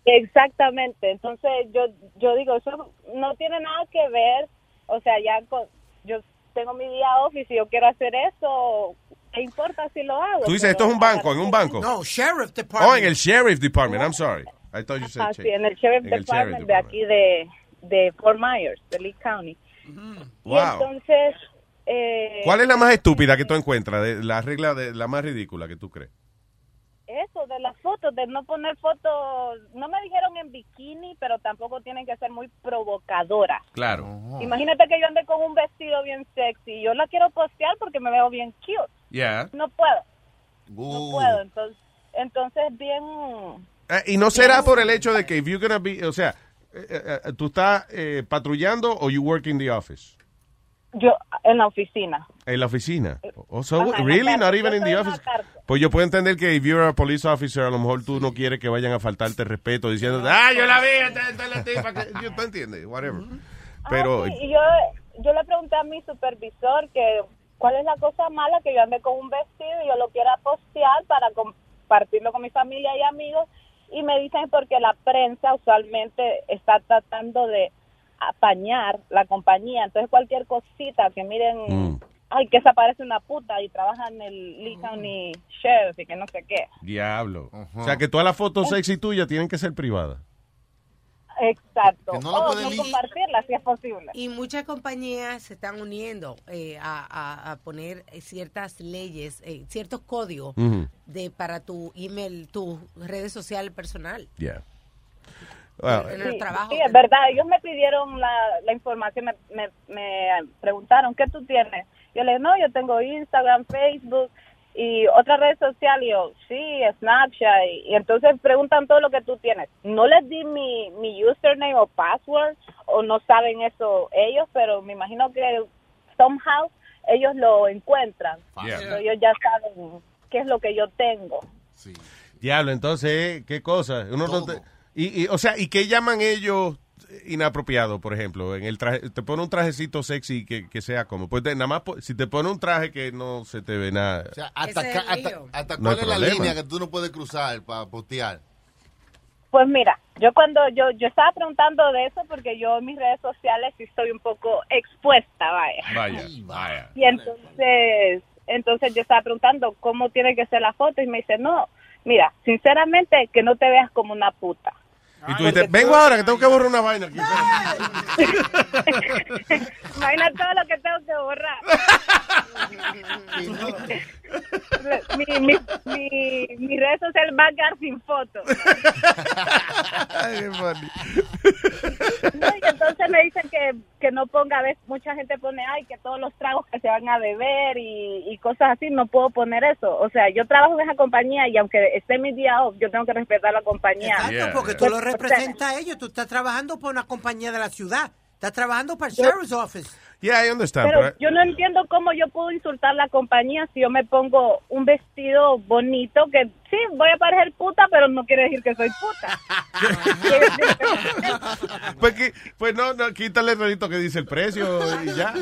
Exactamente, entonces yo yo digo, eso no tiene nada que ver, o sea, ya con, yo tengo mi día off y si yo quiero hacer eso, ¿qué importa si lo hago? Tú dices, esto es un banco, en un banco. No, Sheriff Department. Oh, en el Sheriff Department, I'm sorry. I thought you said Ah, sí, en el Sheriff en el Department Sheriff de aquí de, de Fort Myers, de Lee County. Y Wow. entonces... Eh, ¿Cuál es la más estúpida que tú encuentras? De, la regla de la más ridícula que tú crees. Eso, de las fotos, de no poner fotos, no me dijeron en bikini, pero tampoco tienen que ser muy provocadoras. Claro. Imagínate que yo ande con un vestido bien sexy, yo la quiero postear porque me veo bien cute. Yeah. No puedo, no puedo, entonces, entonces bien... Eh, y no será por el hecho de que if you're gonna be, o sea, eh, eh, eh, tú estás eh, patrullando o you work in the office. Yo, en la oficina. En la oficina. Oh, so, Ajá, really? cárcel. Not even in the office? Pues yo puedo entender que if you're a police officer, a lo mejor tú no quieres que vayan a faltarte respeto diciendo, ah, yo la vi, esta, es la tipa que-" <laughs> Yo- ¿Tú entiendes? Whatever. Pero, Ah, sí, y yo, yo le pregunté a mi supervisor que cuál es la cosa mala que yo ande con un vestido y yo lo quiera postear para compartirlo con mi familia y amigos y me dicen porque la prensa usualmente está tratando de apañar la compañía, entonces cualquier cosita que miren, Mm. ay, que se parece una puta y trabaja en el Lee County Sheriff y que no sé qué. diablo. O sea, que todas las fotos sexy tuyas tienen que ser privadas. Exacto. Que no o pueden no compartirla si es posible. Y muchas compañías se están uniendo eh, a, a- a poner ciertas leyes, eh, ciertos códigos de para tu email, tu redes sociales personal. Yeah. Well, En el Sí, trabajo. sí, es verdad. Ellos me pidieron la, la información, me, me, me preguntaron, ¿qué tú tienes? Yo le dije, no, yo tengo Instagram, Facebook y otra red social. Y yo, sí, Snapchat. Y, y entonces preguntan todo lo que tú tienes. No les di mi, mi username o password, o no saben eso ellos, pero me imagino que somehow ellos lo encuentran. Yeah. Ellos ya saben qué es lo que yo tengo. Diablo, entonces, ¿qué cosa? Uno no te- y, y, o sea, ¿y qué llaman ellos inapropiado, por ejemplo? En el traje, te pone un trajecito sexy que, que sea como, pues de- nada más, po- si te pone un traje que no se te ve nada. O sea, hasta, ca- hasta, hasta No hay cuál es la línea que tú no puedes cruzar para postear. Pues mira, yo cuando yo yo estaba preguntando de eso porque yo en mis redes sociales sí estoy un poco expuesta, vaya. Vaya, vaya. Y entonces, entonces yo estaba preguntando cómo tiene que ser la foto y me dice, no, mira, sinceramente que no te veas como una puta. Y tú dices, vengo ahora que tengo que borrar una vaina aquí. <laughs> Imagina todo lo que tengo que borrar. mi, mi, mi, mi red social va a sin fotos. Ay, qué funny. No, y entonces me dicen que, que no ponga, ves, mucha gente pone, ay, que todos los tragos que se van a beber y, y cosas así, no puedo poner eso. O sea, yo trabajo en esa compañía y aunque esté mi día off, yo tengo que respetar la compañía. Exacto, porque tú lo representas a ellos. Tú estás trabajando por una compañía de la ciudad. Estás trabajando para el Sheriff's Office. Yeah, I understand. Pero pero- yo no entiendo cómo yo puedo insultar la compañía si yo me pongo un vestido bonito que sí, voy a parecer puta, pero no quiere decir que soy puta. <laughs> pues, que- pues no, no, quítale el rolito que dice el precio y ya.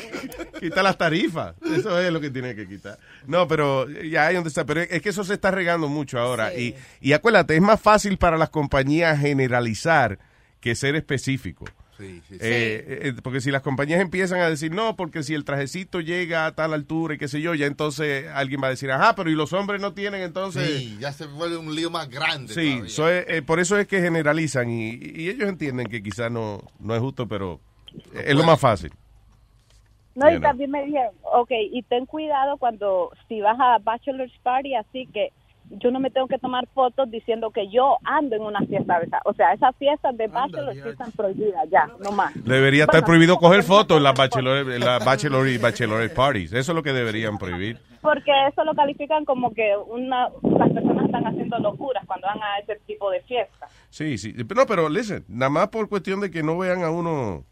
<laughs> Quita las tarifas. Eso es lo que tiene que quitar. No, pero ya hay donde está. Pero es que eso se está regando mucho ahora. Y, y acuérdate, es más fácil para las compañías generalizar que ser específico. Sí, sí, sí. Eh, eh, porque si las compañías empiezan a decir no, porque si el trajecito llega a tal altura y qué sé yo, ya entonces alguien va a decir, ajá, pero y los hombres no tienen entonces. Sí, ya se vuelve un lío más grande. Sí, so eh, por eso es que generalizan y, y ellos entienden que quizás no, no es justo, pero es lo más fácil. No, y también me dijeron, ok, y ten cuidado cuando, si vas a bachelor's party, así que yo no me tengo que tomar fotos diciendo que yo ando en una fiesta, ¿verdad? O sea, esas fiestas de bachelor sí están prohibidas ya, no más. Debería estar Bueno, prohibido coger fotos en las bachelor, en las bachelor y bachelorette parties. Eso es lo que deberían prohibir. Porque eso lo califican como que una, las personas están haciendo locuras cuando van a ese tipo de fiestas. Sí, sí. No, pero listen, nada más por cuestión de que no vean a uno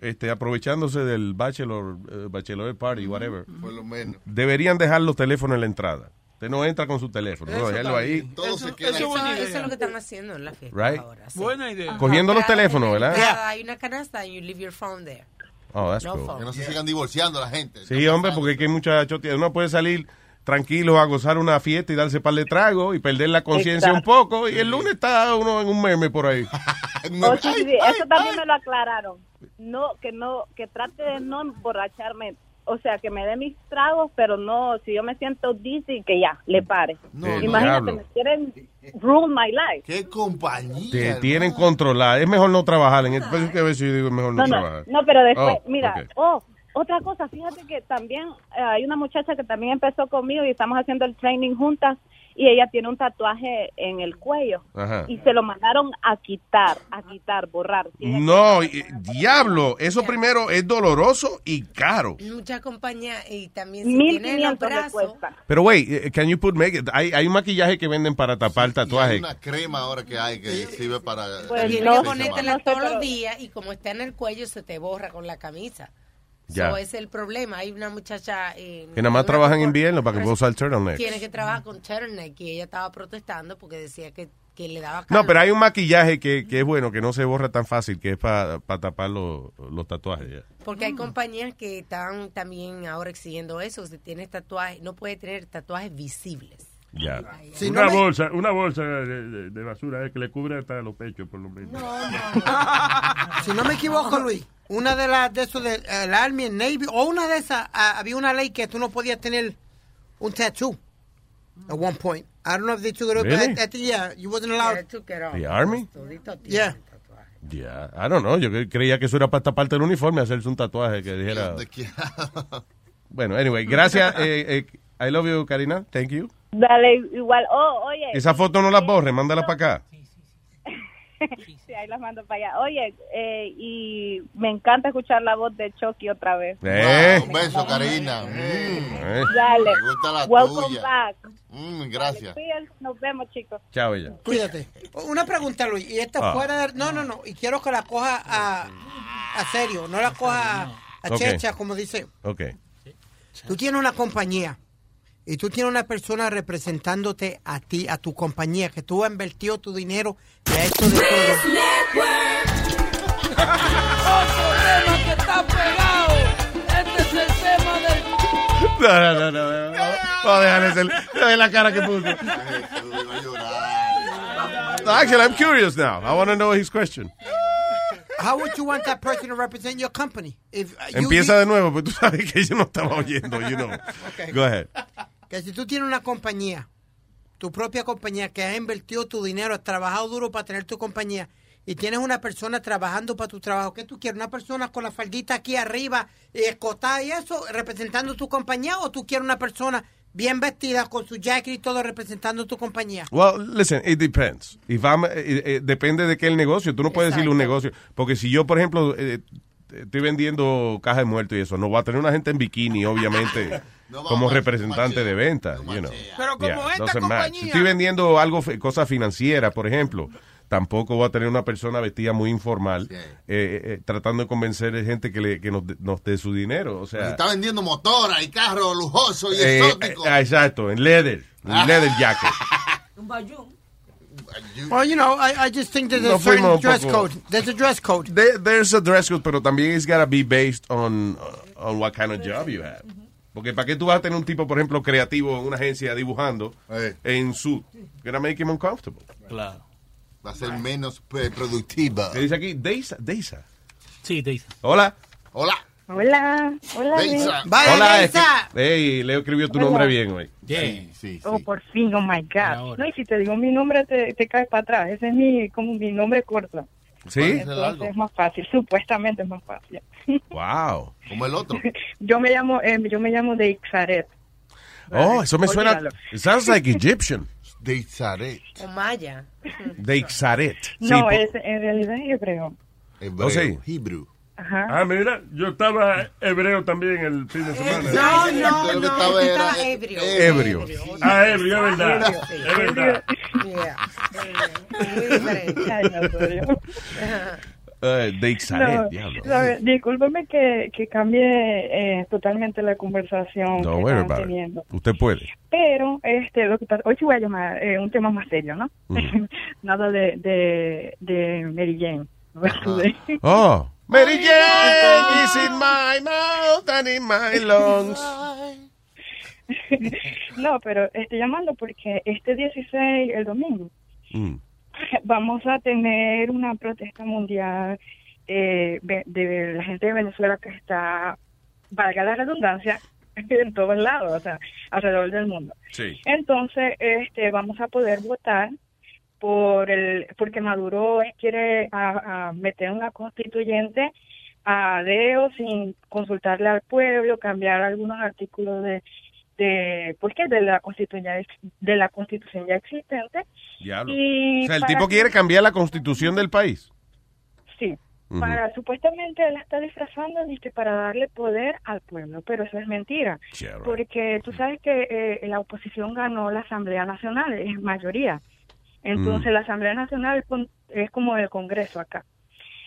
este, aprovechándose del bachelor, eh, bachelorette party, whatever. Por lo menos. Deberían dejar los teléfonos en la entrada. Usted no entra con su teléfono, no, Eso déjalo ahí. Todo se queda Eso, ahí. eso es lo que están haciendo en la fiesta Right. ahora. sí. Buena idea. Cogiendo los teléfonos, ¿verdad? entrada Hay una canasta and you leave your phone there. Oh, that's No cool. phone. Que no se sigan divorciando la gente. Sí, hombre, porque que hay muchachos, tío, uno puede salir tranquilo a gozar una fiesta y darse par de trago y perder la conciencia un poco y el lunes está uno en un meme por ahí. Oh, sí, sí, sí, eso también me lo aclararon. No, que no, que trate de no emborracharme. O sea, que me dé mis tragos, pero no, si yo me siento dizzy, que ya, le pare. No, Imagínate, diablo. me quieren rule my life. Qué compañía. Te tienen controlada. Es mejor no trabajar en el pues, que a veces yo digo es mejor no, No, no, trabajar. no, pero después, Oh, mira, ok. oh, otra cosa, fíjate que también eh, hay una muchacha que también empezó conmigo y estamos haciendo el training juntas y ella tiene un tatuaje en el cuello Ajá. y se lo mandaron a quitar, a quitar, borrar. No, y- diablo, eso primero es doloroso y caro. Muchas compañías y también si Mil tienen los quinientos le brazos. cuesta. Pero, güey, eh, can you put make hay, hay un maquillaje que venden para tapar Y hay tatuajes. una crema ahora que hay que sirve para... Pues no, ponértela todos pero- los días y como está en el cuello se te borra con la camisa. Ya. Eso es el problema. Hay una muchacha eh, Que nada más trabaja en invierno para que pueda usar turtleneck. Tiene que trabajar con turtleneck y ella estaba protestando porque decía que, que le daba No, pero hay un maquillaje que, que es bueno, que no se borra tan fácil, que es para tapar los, los tatuajes. ya. Porque hay compañías que están también ahora exigiendo eso. Si tienes tatuajes, no puede tener tatuajes visibles. Ya. Si una no me- bolsa, una bolsa de, de- de basura eh, que le cubre hasta los pechos, por lo menos. Si no me equivoco, Luis, una de las de esos del el Army, el Navy, o una de esas, ah, había una ley que tú no podías tener un tattoo at one point. I don't know if they took it up. Really? I, I think, yeah, you wasn't allowed. They took it off. The Army? Yeah. Ya, I don't know, yo cre- creía que eso era para taparte el uniforme, hacerse un tatuaje que dijera... Bueno, anyway, gracias. eh, eh, I love you, Karina. Thank you. Dale, igual, oh, oye. Esa foto no la borre, mándala para acá. Sí, <laughs> ahí las mando para allá. Oye, eh, y me encanta escuchar la voz de Chucky otra vez. Eh. Wow, un beso, Karina. Mm. Eh. Dale. Me gusta la Welcome tuya. back. Mm, gracias. Nos vemos, chicos. Chao, ella. Cuídate. Una pregunta, Luis, y esta Ah. fuera de... No, no, no, y quiero que la coja a, a serio, no la coja a, a checha, como dice. Ok. Tú tienes una compañía y tú tienes una persona representándote a ti, a tu compañía, que tú has invertido tu dinero y ha hecho de todo. Otro tema que está pegado. Este es el tema del. No, no, no, no. no. Vamos a ser- dejarle la cara que puso. No, Actually, I'm curious now. I want to know his question. How would you want that person to represent your company? If uh, you- Empieza de nuevo, porque tú sabes que yo no estaba oyendo, you know. Okay. Go ahead. Que si tú tienes una compañía, tu propia compañía, que has invertido tu dinero, has trabajado duro para tener tu compañía, y tienes una persona trabajando para tu trabajo, ¿qué tú quieres? ¿Una persona con la faldita aquí arriba, y escotada y eso, representando tu compañía? ¿O tú quieres una persona bien vestida, con su jacket y todo, representando tu compañía? Well, listen, it depends. If I'm, eh, eh, depende de qué el negocio. Tú no puedes decirle un negocio. Porque si yo, por ejemplo, eh, estoy vendiendo cajas de muertos y eso, no voy a tener una gente en bikini, obviamente, <laughs> como representante de venta. You know. Pero como Yeah, esta compañía- Si estoy vendiendo algo, cosas financieras, por ejemplo, tampoco voy a tener una persona vestida muy informal eh, eh, tratando de convencer a gente que, le, que nos, dé- nos dé su dinero. O sea, Está vendiendo motora y carro lujoso y eh, exótico. eh, exacto, en leather, en leather jacket. <laughs> Un. Well, you know, I, I just think there's a No certain dress poco- code. There's a dress code. There- there's a dress code, pero también it's gotta be based on, uh, on what kind of job you have. Porque ¿para qué tú vas a tener un tipo, por ejemplo, creativo en una agencia dibujando en su... Gonna make him uncomfortable. Claro. Va a ser menos eh, productiva. ¿Qué dice aquí? Deisa. Deisa. Sí, Deisa. Hola. Hola. Hola, hola. Deisa. Hola. es que- Hey, Leo escribió tu Hola. nombre bien hoy. Sí, sí, Oh, por fin, oh my God. No, y si te digo mi nombre, te, te caes para atrás. Ese es mi, como mi nombre corto. ¿Sí? Entonces es más fácil, supuestamente es más fácil. <laughs> Wow. Como el otro. Yo me llamo, eh, yo me llamo de Ixaret. Oh, eso me suena... It sounds like Egyptian. <laughs> Deixaret. O Maya. De Ixaret. Sí, No, es, en realidad es hebreo. Oh, sí. Hebrew. Ajá. Ah, mira, yo estaba hebreo también el fin de semana. No, no, no. estaba era- ebrio. Ebrio. Ah, ebrio, es verdad. Es verdad. Yeah. Muy diferente. No, eh, <laughs> de Ixaret, No, diablo. sabe, discúlpeme que, que cambie eh, totalmente la conversación No que it. teniendo. Usted puede. Pero este, lo que pasa, hoy sí voy a llamar eh, un tema más serio, ¿no? <laughs> Nada de, de, de Mary Jane. Oh, Mary Jane is in my mouth and in my lungs. <laughs> no, pero estoy llamando porque este 16, el domingo, Mm. <laughs> vamos a tener una protesta mundial eh, de, la gente de Venezuela que está, valga la redundancia, <laughs> en todos lados, o sea, alrededor del mundo. Sí. Entonces, este, vamos a poder votar por el, porque Maduro quiere a, a meter una constituyente a deo sin consultarle al pueblo, cambiar algunos artículos de, de, pues que de la constitución de la constitución ya existente. Diablo. Y O sea, el tipo que- quiere cambiar la constitución del país. Sí. Para, supuestamente él está disfrazando dice, para darle poder al pueblo, pero eso es mentira. Yeah, right. Porque tú sabes que eh, la oposición ganó la Asamblea Nacional, es mayoría. Entonces Mm. la Asamblea Nacional es, como el Congreso acá.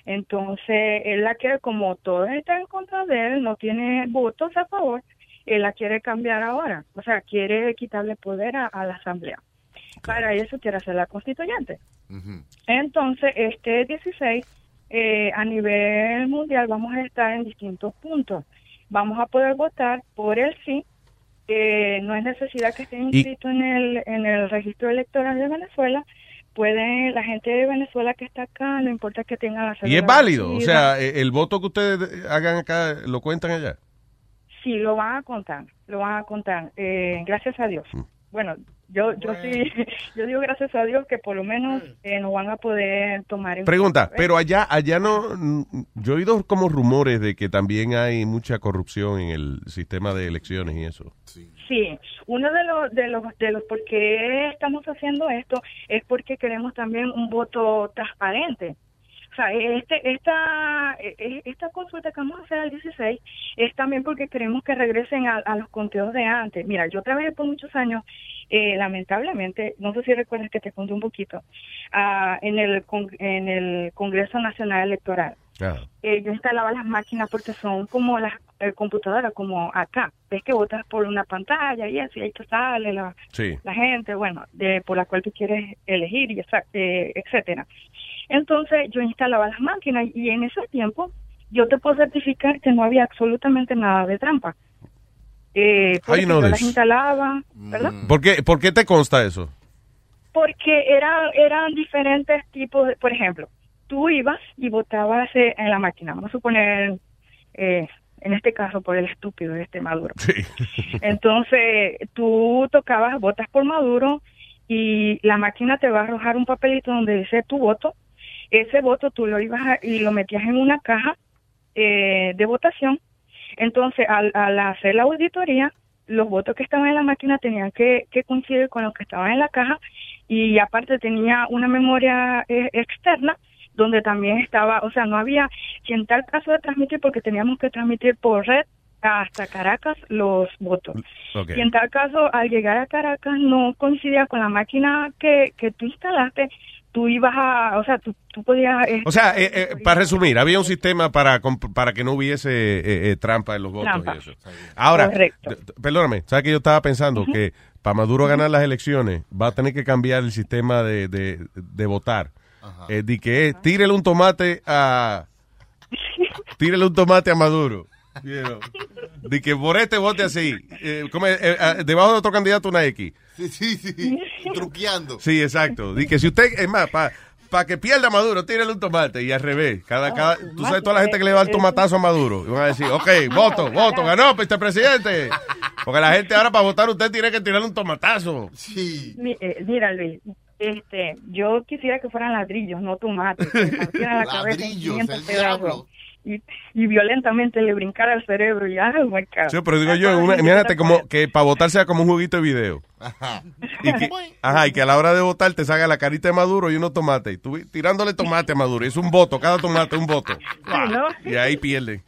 Entonces él la quiere, como todos están en contra de él, no tiene votos a favor, él la quiere cambiar ahora. O sea, quiere quitarle poder a, a la Asamblea. Para eso quiere hacer la constituyente. Entonces, este 16, eh, a nivel mundial, vamos a estar en distintos puntos. Vamos a poder votar por el sí. Eh, no es necesidad que estén Y- inscritos en el, en el registro electoral de Venezuela. Pueden, la gente de Venezuela que está acá, no importa que tengan la Y es válido. O sea, eh, el voto que ustedes hagan acá, ¿lo cuentan allá? Sí, lo van a contar, lo van a contar. Eh, gracias a Dios. Bueno, yo yo sí, <laughs> yo digo gracias a Dios que por lo menos eh, nos van a poder tomar en Pregunta, pero allá, allá no, mm, yo he oído como rumores de que también hay mucha corrupción en el sistema de elecciones y eso. Sí, uno de los de los de los por qué estamos haciendo esto es porque queremos también un voto transparente. O sea, este esta e- esta consulta que vamos a hacer al 16 es también porque queremos que regresen a, a los conteos de antes. Mira, yo trabajé por muchos años, eh, lamentablemente, no sé si recuerdas que te conté un poquito, ah, en el en el Congreso Nacional Electoral. Eh, yo instalaba las máquinas porque son como las eh, computadoras, como acá. Ves que votas por una pantalla y y ahí te sale la, Sí. la gente, bueno, de por la cual tú quieres elegir, y esa- eh, etcétera. Entonces yo instalaba las máquinas y en ese tiempo yo te puedo certificar que no había absolutamente nada de trampa. Eh, porque yo las instalaba, ¿verdad? ¿Por qué, ¿Por qué te consta eso? porque eran eran diferentes tipos de, por ejemplo tú ibas y votabas eh, en la máquina vamos a suponer eh, en este caso por el estúpido de este Maduro <laughs> entonces tú tocabas votas por Maduro y la máquina te va a arrojar un papelito donde dice tu voto ese voto tú lo ibas a- y lo metías en una caja eh, de votación entonces al, al hacer la auditoría los votos que estaban en la máquina tenían que, que coincidir con los que estaban en la caja y aparte tenía una memoria eh, externa donde también estaba, o sea, no había, si en tal caso de transmitir, porque teníamos que transmitir por red hasta Caracas los votos. Ok. Y en tal caso, al llegar a Caracas no coincidía con la máquina que, que tú instalaste, tú ibas a, o sea, tú, tú podías... eh, O sea, eh, eh, para resumir, había un sistema para, para que no hubiese eh, eh, trampa en los votos Trampa. y eso. Ahora, perdóname, ¿sabes que yo estaba pensando? Que para Maduro ganar las elecciones va a tener que cambiar el sistema de, de, de votar. Eh, de que es, tírele un tomate a... <laughs> tírele un tomate a Maduro. You <laughs> know. De que por este vote así. Eh, como, eh, eh, debajo de otro candidato una X. Sí, sí, sí. <laughs> Truqueando. Sí, exacto. Di que si usted, es más, para que pierda Maduro, tírele un tomate y al revés. Cada, cada, tú sabes toda la gente que le va el tomatazo a Maduro. Y van a decir, ok, voto, <laughs> voto, ganó, este presidente. Porque la gente ahora para votar usted tiene que tirarle un tomatazo. Sí. Eh, mira, Luis, este, yo quisiera que fueran ladrillos, no tomates. que la cabeza Ladrillos, 500 el diablo. Y, y violentamente le brincara al cerebro y, oh my God. Sí, pero digo yo, una- imagínate como que para votar sea como un juguito de video. Y que, ajá, y que a la hora de votar te salga la carita de Maduro y unos tomates. Y tú tirándole tomate a Maduro. y Es un voto, cada tomate un voto. Ay, ¿no? Y ahí pierde.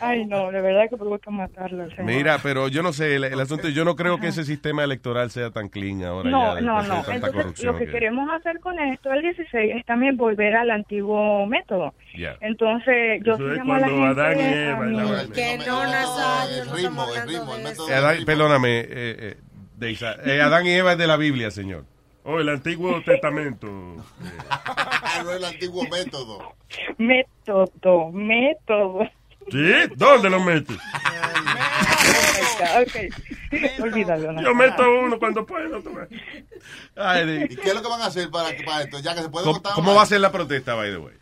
Ay, no, de verdad que provoca matarlo. señor. Mira, pero yo no sé, el, el asunto, yo no creo que ese sistema electoral sea tan clean ahora No, ya. no, no. Entonces, lo que que- queremos hacer con esto, el 16, es también volver al antiguo método. Ya. Entonces, yo Eso es llamo a la cuando gente... Adán y Eva. Que no, Nazario, El ritmo, ritmo, método Eh, Adán- perdóname, eh, eh, Deisa, eh, Adán y Eva es de la Biblia, señor. Oh, el Antiguo Testamento. <laughs> no es el antiguo método. Método, método. ¿Sí? ¿Dónde lo metes? ok, olvídalo. no. Yo meto uno cuando puedo. ves. ¿Y qué es lo que van a hacer para, para esto? Ya que se puede ¿Cómo, cómo va a ser la protesta, by the way?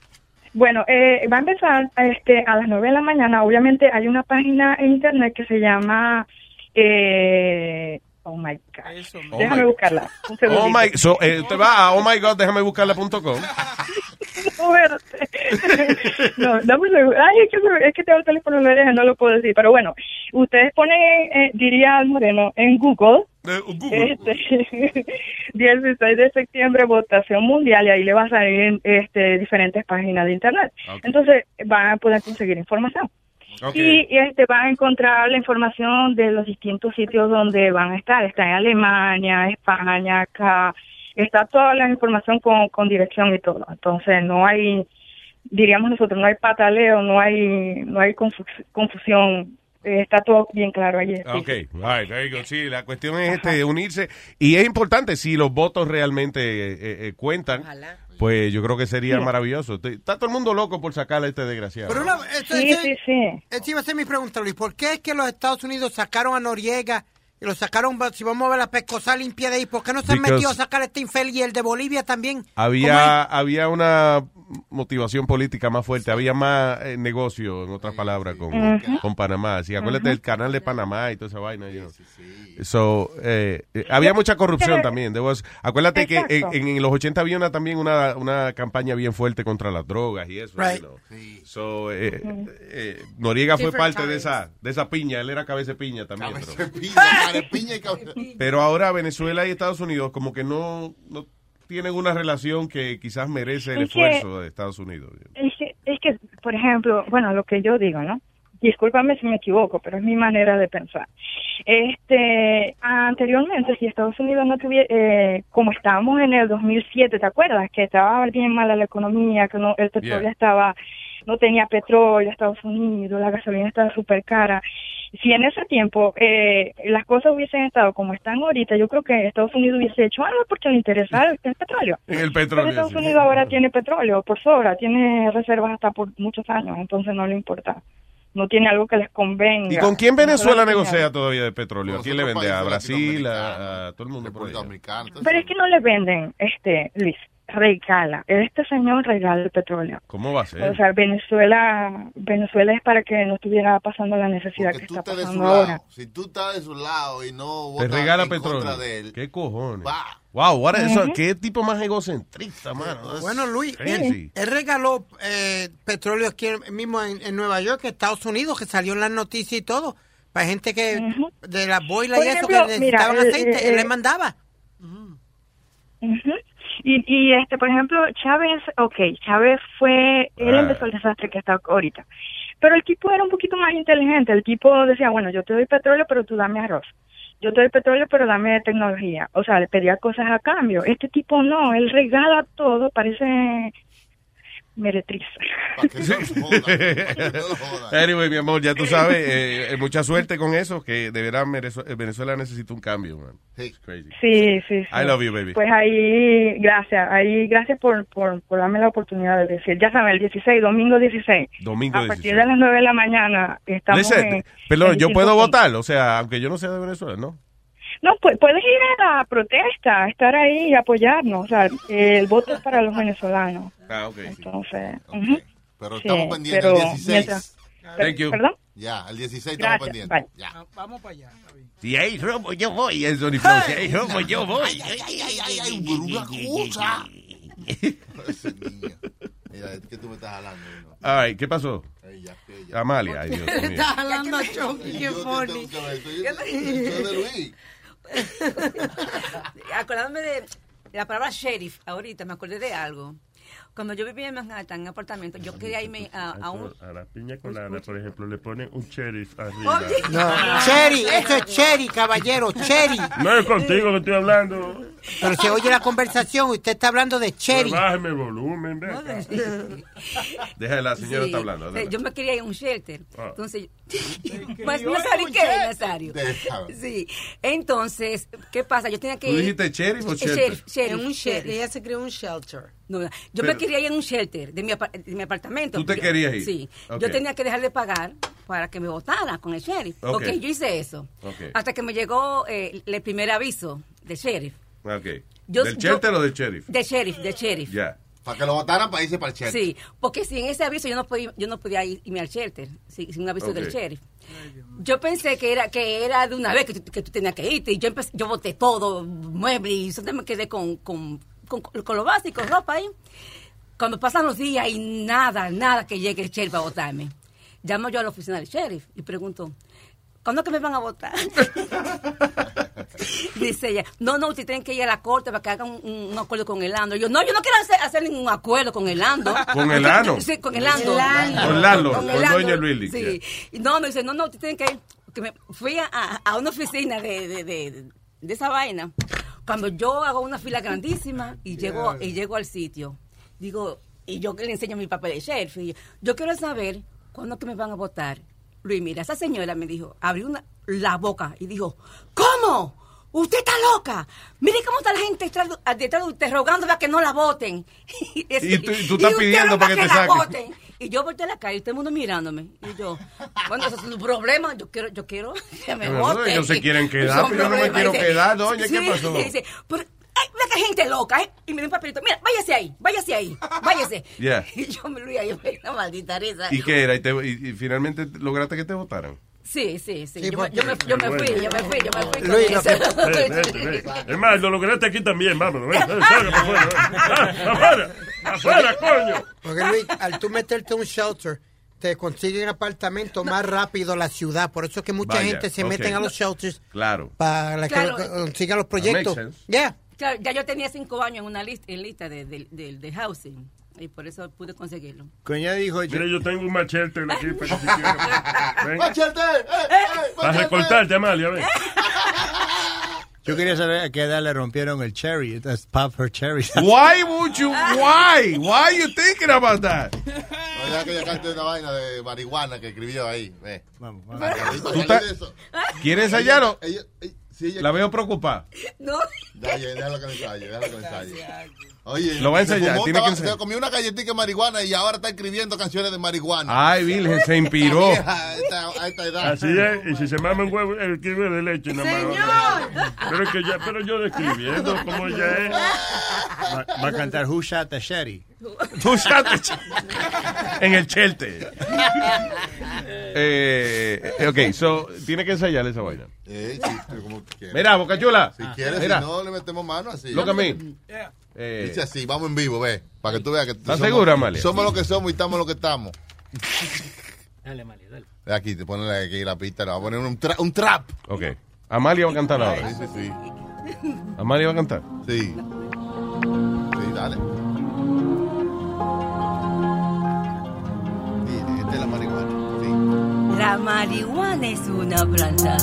Bueno, eh, va a empezar este, a las 9 de la mañana. Obviamente hay una página en internet que se llama... Eh, oh my God. Oh Déjame my- buscarla. Un Oh my, so, eh, usted va a oh my god, déjame buscarla.com. <laughs> No, no, dame un segundo. Ay, es que, es que tengo el teléfono en la oreja, no lo puedo decir. Pero bueno, ustedes ponen, eh, diría al Moreno, en Google. Este, <laughs> 16 de septiembre, votación mundial, y ahí le va a salir este, diferentes páginas de internet. Entonces, van a poder conseguir información. Y, este van a encontrar la información de los distintos sitios donde van a estar. Está en Alemania, España, acá. Está toda la información con, con dirección y todo. Entonces no hay, diríamos nosotros, no hay pataleo, no hay, no hay confu- confusión. Está todo bien claro allí. Ok, right, there you go. Sí, la cuestión es este, unirse. Y es importante, si los votos realmente eh, eh, cuentan, pues yo creo que sería Sí. maravilloso. Está todo el mundo loco por sacarle a este desgraciado. Pero una, esto- Sí, esto- sí, sí. Esta iba a ser mi pregunta, Luis. ¿Por qué es que los Estados Unidos sacaron a Noriega y lo sacaron, si vamos a ver la pescosa limpia de ahí, ¿por qué no se han metido a sacar a este infeliz y el de Bolivia también? Había, había una motivación política más fuerte, había más eh, negocio, en otras palabras, con, Ujú. con Panamá. Sí, acuérdate del canal de Panamá y toda esa vaina. you know. So, eh, eh, había mucha corrupción Sí. también. Was- acuérdate que Exacto. en, en los 80 había una, también una, una campaña bien fuerte contra las drogas y eso. Right. you know. So, eh, eh, Noriega fue Different parte de times. esa, de esa piña, él era cabeza de piña también. Cabeza pero- de piña, cara de piña y <laughs> cabeza- pero ahora Venezuela y Estados Unidos como que no, no tienen una relación que quizás merece el Es que- esfuerzo de Estados Unidos. Es que, es que, por ejemplo, bueno, lo que yo digo, ¿no? Discúlpame si me equivoco, pero es mi manera de pensar. Este, anteriormente, si Estados Unidos no tuviera, eh, como estábamos en el 2007, ¿te acuerdas? Que estaba bien mala la economía, que no, el petróleo Yeah. estaba, no tenía petróleo Estados Unidos, la gasolina estaba súper cara. Si en ese tiempo eh, las cosas hubiesen estado como están ahorita, yo creo que Estados Unidos hubiese hecho algo porque le interesaba el, el petróleo. El Pero petróleo. Estados sí. Unidos ahora tiene petróleo por sobra, tiene reservas hasta por muchos años, entonces no le importa. No tiene algo que les convenga. ¿Y con quién Venezuela No negocia todavía de petróleo? ¿A quién le vende? ¿A Brasil? ¿A, a todo el mundo por? Pero es que no le venden, este, Luis, regala. Este señor regala el petróleo. ¿Cómo va a O ser? sea, Venezuela, Venezuela es para que no estuviera pasando la necesidad que está Estás de su pasando ahora. lado. Si tú estás de su lado y no Te regala en petróleo. contra de él, ¿Qué cojones? va. Wow, what is- eso- Ujú. ¿qué tipo más egocentrista, mano? That's Bueno, Luis, él, él regaló eh, petróleo aquí en- mismo en, en Nueva York, Estados Unidos, que salió en las noticias y todo. Para gente que de las boilas y eso ejemplo, que necesitaban aceite, eh, él le eh, mandaba. Ujú. Y, y este, por ejemplo, Chávez, ok, Chávez fue, él Ah. empezó el desastre que está ahorita. Pero el tipo era un poquito más inteligente. El tipo decía, bueno, yo te doy petróleo, pero tú dame arroz. Yo te doy petróleo, pero dame tecnología. O sea, le pedía cosas a cambio. Este tipo no, él regala todo, parece meretriz. anyway, mi amor, ya tú sabes, eh, eh, mucha suerte con eso, que de verdad Venezuela, Venezuela necesita un cambio, man. It's crazy. Sí, sí, sí. I love you, baby. Pues ahí, gracias, ahí, gracias por, por, por darme la oportunidad de decir. Ya saben, el 16, domingo 16. Domingo a partir de las 9 de la mañana estamos Listen, en- perdón, en yo puedo votar, o sea, aunque yo no sea de Venezuela, ¿no? No, pues puedes ir a la protesta, estar ahí y apoyarnos. O sea, el voto es para los venezolanos. Ah, ok. Entonces. Pero Sí, estamos pendientes pero el 16. mientras- Thank you. ¿Perdón? Ya, el 16 Gracias, estamos pendientes. Ya. Vamos para allá. Si hay robo, yo voy. Sony Flow, si hay robo, yo voy. Ay, ay, ay, ay, ay, ay, una cosa. Ese niño. Mira, que tú me estás hablando. Right, ¿qué pasó? Amalia, ay Dios <laughs> mío. Está hablando a Chucky, qué funny. <laughs> Acordándome de la palabra sheriff, ahorita me acordé de algo. Cuando yo vivía en Manhattan, en un apartamento, yo quería irme a, a un... A la piña colada, por ejemplo, le ponen un sheriff arriba. Oye. No, Cherry, eso es Cherry, caballero, Cherry. No es contigo que estoy hablando. Pero se oye la conversación, usted está hablando de Cherry. Pues bájeme el volumen, ve acá. Deja, la señora Sí, está hablando. eh. Yo me quería ir a un shelter. Ah. Entonces, <laughs> pues, ir a Nazario, un ¿qué? Nazario? Déjame. Sí. Entonces, ¿qué pasa? Yo tenía que ¿Tú ir... dijiste sheriff o Eh, shelter? En un shelter. Ella se creó un shelter. No, yo Pero- me quería ir en un shelter de mi, apa- de mi apartamento. ¿Tú te Yo- querías ir? Sí. Yo tenía que dejar de pagar para que me votara con el sheriff. Ok. yo hice eso. Ok. Hasta que me llegó eh, el primer aviso del sheriff. Ok. Yo- ¿Del yo- shelter o del sheriff? Del sheriff, del sheriff. Ya. Para que lo votaran para irse para el shelter. Sí, porque si en ese aviso yo no podía, yo no podía ir- irme al shelter, sí, sin un aviso del sheriff. Yo pensé que era que era de una vez que tú, que tú tenías que irte y yo empecé, yo boté todo, muebles y solo me quedé con, con, con, con lo básico, ropa ahí. Cuando pasan los días y nada, nada que llegue el sheriff a votarme. Llamo yo a la oficina del sheriff y pregunto, ¿cuándo es que me van a votar? <laughs> Dice ella, no, no, usted tienen que ir a la corte para que hagan un, un acuerdo con el ANDO. Yo, no, yo no quiero hacer, hacer ningún acuerdo con el ANDO. ¿Con el ano? Sí, con el ANDO. Con Lalo, con el ANDO, Sí. Y No, me dice, no, no, usted tiene que ir. Que me fui a, a una oficina de, de, de, de esa vaina. Cuando yo hago una fila grandísima y <laughs> llego, y llego al sitio, digo, y yo que le enseño mi papel de sheriff, y yo, yo quiero saber cuándo que me van a votar. Luis, mira, esa señora me dijo, abrió una, la boca y dijo, ¿cómo? Usted está loca. Mire cómo está la gente detrás de- usted rogando para que no la voten. <laughs> Y tú- y tú estás pidiendo para que te la saquen. voten. <laughs> Y yo volteé a la calle y todo el mundo mirándome. Y yo, bueno, ese es un problema. Yo quiero, yo quiero <laughs> que me voten. ellos se quieren <laughs> quedar, pero yo no me quiero Dice, quedar, doña, ¿qué sí, pasó? Dice, pero, ay, mira que gente loca, ¿eh? Y me dio un papelito. Mira, váyase ahí, váyase ahí, váyase. Yeah. <laughs> Y yo me lo iba a una maldita risa. ¿Y qué era? ¿Y, te- y- y finalmente lograste que te votaran? Sí, sí, sí. Sí, yo, me, porque- yo, me, yo me fui, yo me fui, yo me fui. con Luis, lo eso. Ven, ven, ven. Es más, lo lograste aquí también, vámonos. Ven, ven, salga para afuera. Ah, afuera, afuera, coño. Porque Luis, al tú meterte a un shelter, te consiguen apartamento más rápido la ciudad. Por eso es que mucha Vaya, gente se meten a los shelters Claro. para que consigan los proyectos. Claro, ya yo tenía cinco años en una lista, en lista de, de housing. Y por eso pude conseguirlo. Coña dijo, Mira, yo tengo un machete aquí para que si quieres. ¡Machete! ¡Eh, eh, Para recortarte, Amalia, ven. <laughs> yo quería saber a qué edad le rompieron el cherry. That's pop her cherry. <laughs> Why would you, why? Why you thinking about that? No, ya que ya cante una vaina de marihuana que escribió ahí. Ve. Vamos, ¿Tú estás- ¿Quieres ella- sí, La veo preocupada. No. Dale, déjalo que lo ensaye, déjalo que lo ensaye. Oye, Lo va a se ensayar, fumó tiene que taba- ensayar. Se comió una galletita de marihuana y ahora está escribiendo canciones de marihuana. Ay, Virgen, se <laughs> inspiró. Vieja, a esta, a esta edad. Así es, y si se mama un huevo, el kiwi de leche nada más. Pero es que ya, pero yo describiendo como ya es. Va, va a cantar Who Shot the Shetty. Tú sabes. en el chelte. eh, ok, so, tiene que ensayar esa vaina. Eh, sí, pero como. Mira, Boca Chula. Si quieres, Mira. si no, le metemos mano así. Look at me. Eh, Dice así, vamos en vivo, ve. Para que tú veas que ¿Estás somos- segura, Amalia? Somos lo que somos y estamos lo que estamos. <laughs> Dale, Mario, dale. Aquí, te ponen aquí la pista, le vamos a poner un, tra- un trap. ok. Amalia va a cantar ahora. Sí, sí, sí. Amalia va a cantar. Sí. Sí, dale. Sí, esta es la marihuana. La marihuana es una planta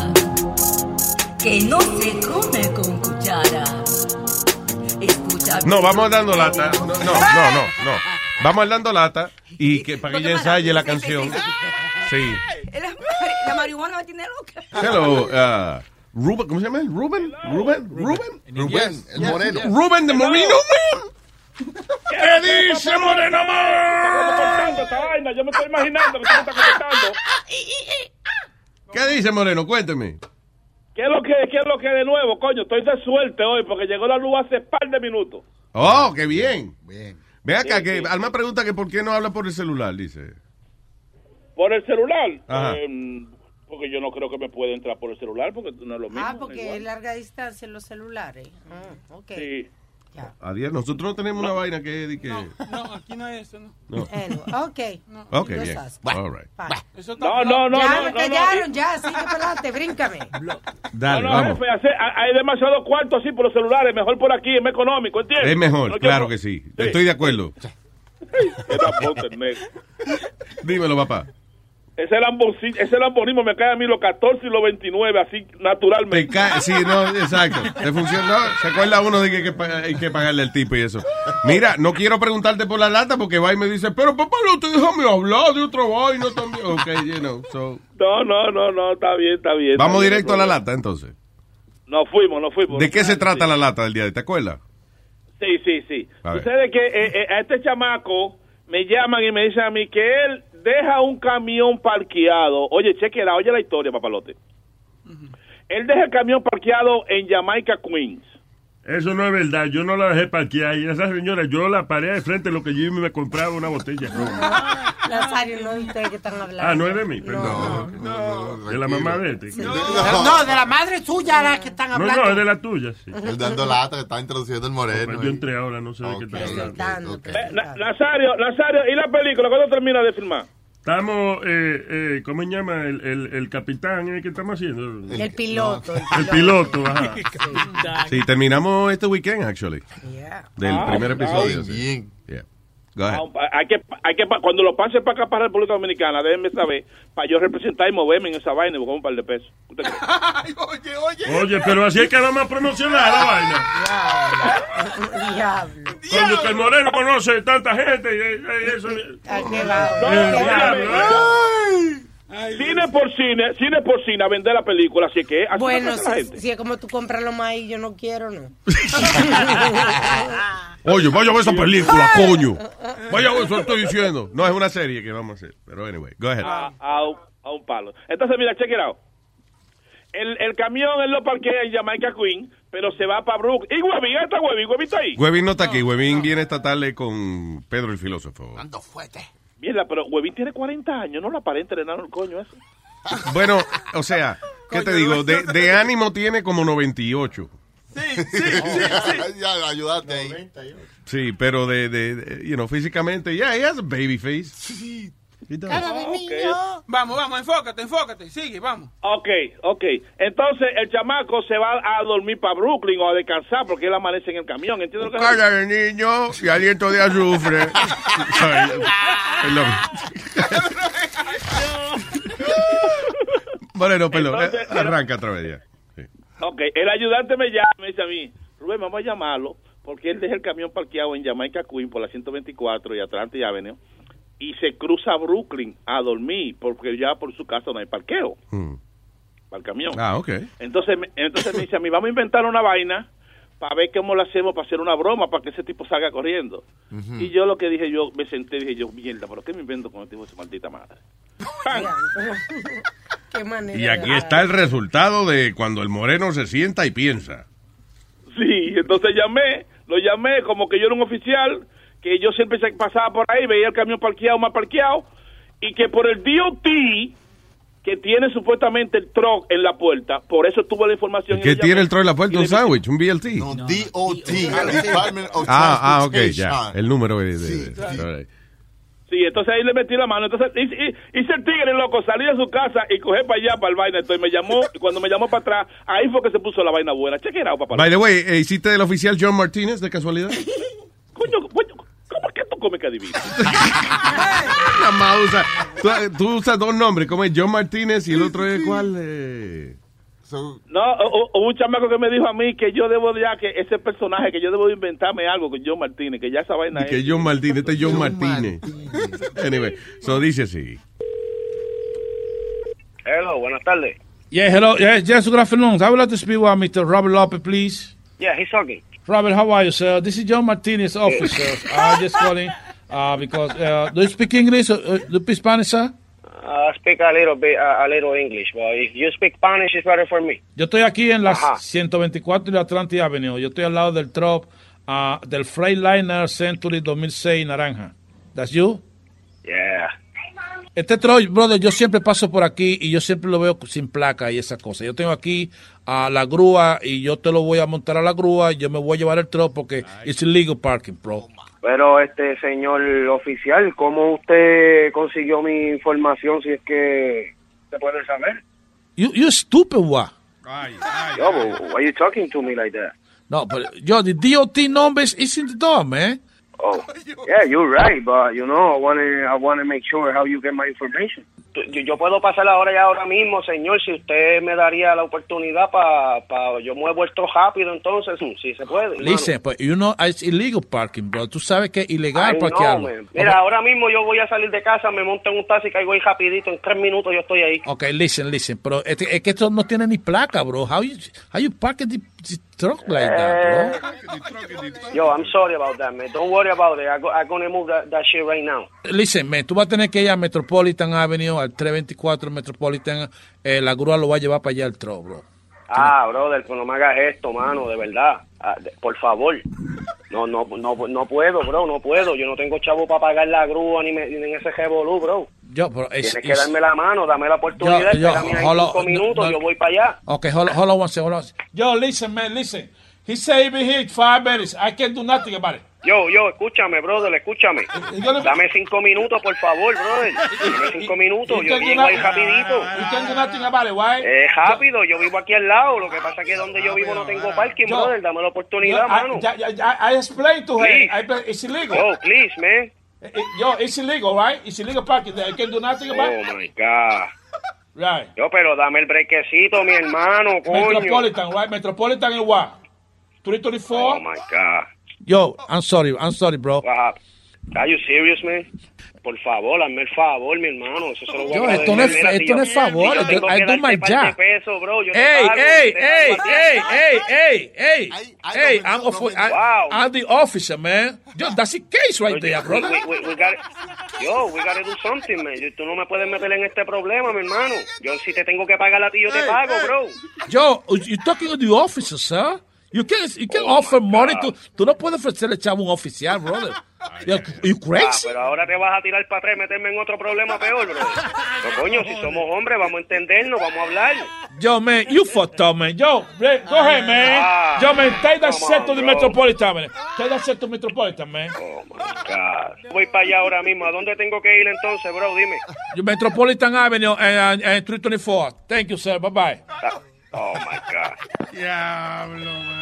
que no se come con cuchara. No, vamos dando lata. No, no, no, no. no. Vamos dando lata y que para que ella ensaye la canción. Sí. La, marihuana me tiene loca. Hello, uh, Ruben, ¿cómo se llama? Ruben, Ruben, Ruben, Rubén, el moreno. Ruben de Moreno Man. ¿Qué dice Moreno Man? esta vaina, yo me estoy imaginando que tú me estás contestando. ¿Qué dice Moreno? Cuénteme. ¿Qué es lo que, qué es lo que de nuevo, coño? Estoy de suerte hoy porque llegó la luz hace par de minutos. Oh, qué bien. Bien. Ve acá, Sí, que sí. Alma pregunta que por qué no habla por el celular, dice. Por el celular. Ajá. Eh, porque yo no creo que me pueda entrar por el celular porque no es lo mismo. Ah, porque es larga distancia en los celulares. Ah, ok. Sí. Adiós. Nosotros no tenemos una vaina que... No, aquí no hay eso, no. No. <laughs> Ok. Ok, Yo bien. All right. Eso No, no, no, ya no, me no, callaron, ya, sigue para adelante, bríncame. <laughs> Dale, no, no, vamos. jefe, hace- hay hay demasiado cuarto así por los celulares. Mejor por aquí, es más económico, ¿entiendes? Es mejor, No, claro no- que sí. Estoy de acuerdo. <laughs> Dímelo, papá. Ese Lamborghini, ese Lamborghini me cae a mí los 14 y los 29, así naturalmente. Te cae, sí, no, exacto. Te funciona, no, se acuerda uno de que hay que, hay que pagarle al tipo y eso. Mira, no quiero preguntarte por la lata porque va y me dice, pero papá, no te déjame hablar de otra vaina también. Ok, you know, so. No, no, no, no, está bien, está bien. está Vamos bien, directo no a la lata entonces. Nos fuimos, nos fuimos. ¿De qué se trata la lata del día de? ¿Te acuerdas? Sí, sí, sí. Ustedes que eh, eh, a este chamaco me llaman y me dicen a mí que él deja un camión parqueado. Oye, chequera, oye la historia, papalote. Él deja el camión parqueado en Jamaica, Queens. Eso no es verdad. Yo no la dejé parquear. Y esa señora, yo la paré de frente de lo que Jimmy me compraba una botella. Nazario, no es ustedes que están hablando. Ah, no es de mí, perdón. de la mamá de este. No, de la madre suya la que están No, hablando. no, es de la tuya, sí. Él dando lata que está introduciendo el moreno. Pues yo entré ahora, no sé de qué estás hablando. Eh, Na- Nazario, Nazario, ¿y la película? ¿Cuándo termina de filmar? Estamos, eh, eh, ¿cómo se llama? El, el, el capitán, ¿eh? ¿qué estamos haciendo? El piloto. El piloto, ajá. <laughs> Sí, terminamos este weekend, actually. Del Ah, primer episodio. bien. sí. Yeah. Go ahead. Ah, Hay que, hay que, cuando lo pase para acá, para República Dominicana, déjenme saber, para yo representar y moverme en esa vaina y buscar un par de pesos. <laughs> Oye, pero así es que vamos a promocionar la vaina. Diablo. Cuando que el moreno conoce tanta gente y, y eso. ¿A qué Cine por cine, cine por cine, a vender la película, así que así Bueno, lo la si, gente. si es como tú compras los maíz, yo no quiero, no. <laughs> Oye, vaya a ver esa película, coño. Vaya a ver, eso estoy diciendo. No, es una serie que vamos a hacer. Pero anyway, go ahead. a, a un, a un palo. Entonces, mira, check it out. El, el camión él lo parquea en Jamaica Queen, pero se va para Brooklyn. Y Huevín, ¿ahí está Huevín? ¿Huevín está ahí? Webin no está aquí. Webin viene esta tarde con Pedro el filósofo. Mierda, pero Huevín tiene 40 años, no lo aparenta el enano el coño ese. <laughs> Bueno, o sea, ¿qué te digo? De, de ánimo tiene como 98. <laughs> ya, ayúdate ahí. Sí, pero de, de, de, you know, físicamente, yeah, he has a baby face. He does. Vamos, vamos, enfócate, enfócate. Sigue, vamos. Ok, ok. Entonces el chamaco se va a dormir para Brooklyn o a descansar porque él amanece en el camión. ¿Entiendes lo que Cara de niño y aliento de azufre. <laughs> Perdón. <laughs> Bueno, perdón, Entonces, eh, arranca otra vez ya. Ok, el ayudante me llama y me dice a mí, Rubén, vamos a llamarlo porque él deja el camión parqueado en Jamaica Queen por la 124 y Atlantic Avenue y se cruza a Brooklyn a dormir porque ya por su casa no hay parqueo para el camión. Ah, ok. Entonces, me- entonces me dice a mí, vamos a inventar una vaina para ver cómo lo hacemos para hacer una broma para que ese tipo salga corriendo. Y yo lo que dije, yo me senté y dije yo, mierda, ¿pero qué me invento con este tipo de su maldita madre? <laughs> Qué manera. Y aquí está el resultado de cuando el moreno se sienta y piensa. Sí, entonces llamé, lo llamé como que yo era un oficial, que yo siempre se pasaba por ahí, veía el camión parqueado, más parqueado, y que por el DOT, que tiene supuestamente el truck en la puerta, por eso tuvo la información. ¿Qué tiene llamé. el troll en la puerta? ¿Un sándwich? ¿Un BLT? DOT, Department of Ah, ah, ok, ya. El número de... de- de- all right. Sí, entonces ahí le metí la mano. Entonces hice, hice el tigre, loco, salí de su casa y cogí para allá, para el vaina. Entonces me llamó, y cuando me llamó para atrás, ahí fue que se puso la vaina buena. Check it out, papá. By the way, eh, ¿hiciste el oficial John Martínez de casualidad? <laughs> Coño, coño, ¿cómo es que tú comes que <laughs> más usa- tú, tú usas dos nombres, como es John Martínez y el otro es cuál? Eh, No, o- o un chamaco que me dijo a mí que yo debo de ya, que ese personaje, que yo debo de inventarme algo con John Martínez, que ya esa vaina que es. John Martínez, este es John Martínez. Anyway, so dice así. Hello, buenas tardes. Yeah, hello. Yeah, yes, good afternoon. I would like to speak with Mr. Robert Lopez, please. Yeah, he's talking. Robert, how are you, sir? This is John Martinez, officer. I'm just calling uh, because uh, do you speak English? Or, uh, do you speak Spanish, sir? I speak a little bit, uh, a little English, but if you speak Spanish, it's better for me. Yo estoy aquí en la Ajá. 124 de Atlantic Avenue. Yo estoy al lado del trop uh, del Freightliner Century 2006 naranja. That's you? Este Troy, brother, yo siempre paso por aquí y yo siempre lo veo sin placa y esas cosas. Yo tengo aquí a la grúa y yo te lo voy a montar a la grúa y yo me voy a llevar el truck porque es illegal parking, bro. Pero, este señor oficial, ¿cómo usted consiguió mi información si es que se puede saber? You, you stupid, what? Yo, why you talking to me like that? No, but yo, the DOT numbers is in the door, man. Oh, <laughs> yeah, you're right, but you know, I want to I want to make sure how you get my information. Yo, yo puedo pasar ahora ya ahora mismo, señor, si usted me daría la oportunidad para pa, yo muevo esto rápido, entonces, si se puede. Listen, but you know it's illegal parking, bro. Tú sabes que es ilegal Ay, no. Mira, ahora mismo yo voy a salir de casa, me monto en un taxi, caigo ahí rapidito, en tres minutos yo estoy ahí. Ok, listen, listen, pero es, es que esto no tiene ni placa, bro. How you, how you park the, like that, bro? Yo, I'm sorry about that, man. Don't worry about it. I'm, go, gonna move that, that shit right now. Listen, man, tú vas a tener que ir a Metropolitan Avenue, al 324 Metropolitan. Eh, la grúa lo va a llevar para allá el truck, bro. Ah, brother, pues no me hagas esto, mano, de verdad. Ah, por favor. No, no, no, no puedo, bro, no puedo. Yo no tengo chavo para pagar la grúa ni, me- ni en ese revolú, bro. Yo, pero es, Tienes que es- darme la mano, dame la oportunidad, Yo- yo, espérame ahí hold cinco minutos, no. yo voy para allá. Okay, hold, hold on one second, hold on. Yo, listen, man, listen. He said he be here five minutes. I can't do nothing about it. Yo, yo, escúchame, brother, escúchame. yo- Dame cinco minutos, por favor, brother. Dame cinco minutos, yo vivo ahí rapidito. Eh, rápido, yo vivo aquí al lado. Lo que pasa es que donde yo vivo no tengo parking, brother. Dame la oportunidad, I, mano. ya- ya- ya- I explained to her. I, it's illegal. Yo, please, man. Eh, eh, Yo, it's illegal, right? It's illegal parking. I can't do nothing about Oh, it. my God. Right. Yo, pero dame el brequecito, mi hermano, coño. Metropolitan, right? Metropolitan and what? 334? Oh, my God. Yo, I'm sorry, I'm sorry, bro. Wow. Are you serious, man? Por favor, hazme el favor, mi hermano. Eso se lo voy a Yo, agradecer. esto no es- Mira, esto yo- no es favor, yo yo- tengo I que do my job. pesos, bro, yo Hey, pago, hey, te hey, pago a ti. hey, hey, hey, hey, hey, I'm, I, I'm the officer, man. Yo, that's the case right there, brother. we, we, we gotta, yo, we gotta do something, man. Tú no me puedes meter en este problema, mi hermano. Yo, si te tengo que pagar a ti, yo te pago, bro. Yo, you're talking to the officer, sir. You can't, you can't offer money to... Tú no puedes ofrecerle chavo a un oficial, <laughs> brother. You're, you Ah, crazy? pero ahora te vas a tirar para atrás y meterme en otro problema peor, bro. <laughs> Pero, coño, si somos hombres, vamos a entendernos, vamos a hablar. Yo, man, you fucked up, man. Yo, Ray, go ahead, man. Ah, Yo, man, take that on, to the. Metropolitan, man. Take that set to Metropolitan, man. God. Voy para allá ahora mismo. ¿A dónde tengo que ir entonces, bro? Dime. Metropolitan Avenue and, and 324. Thank you, sir. Bye-bye. Oh, my God. Diablo, mano.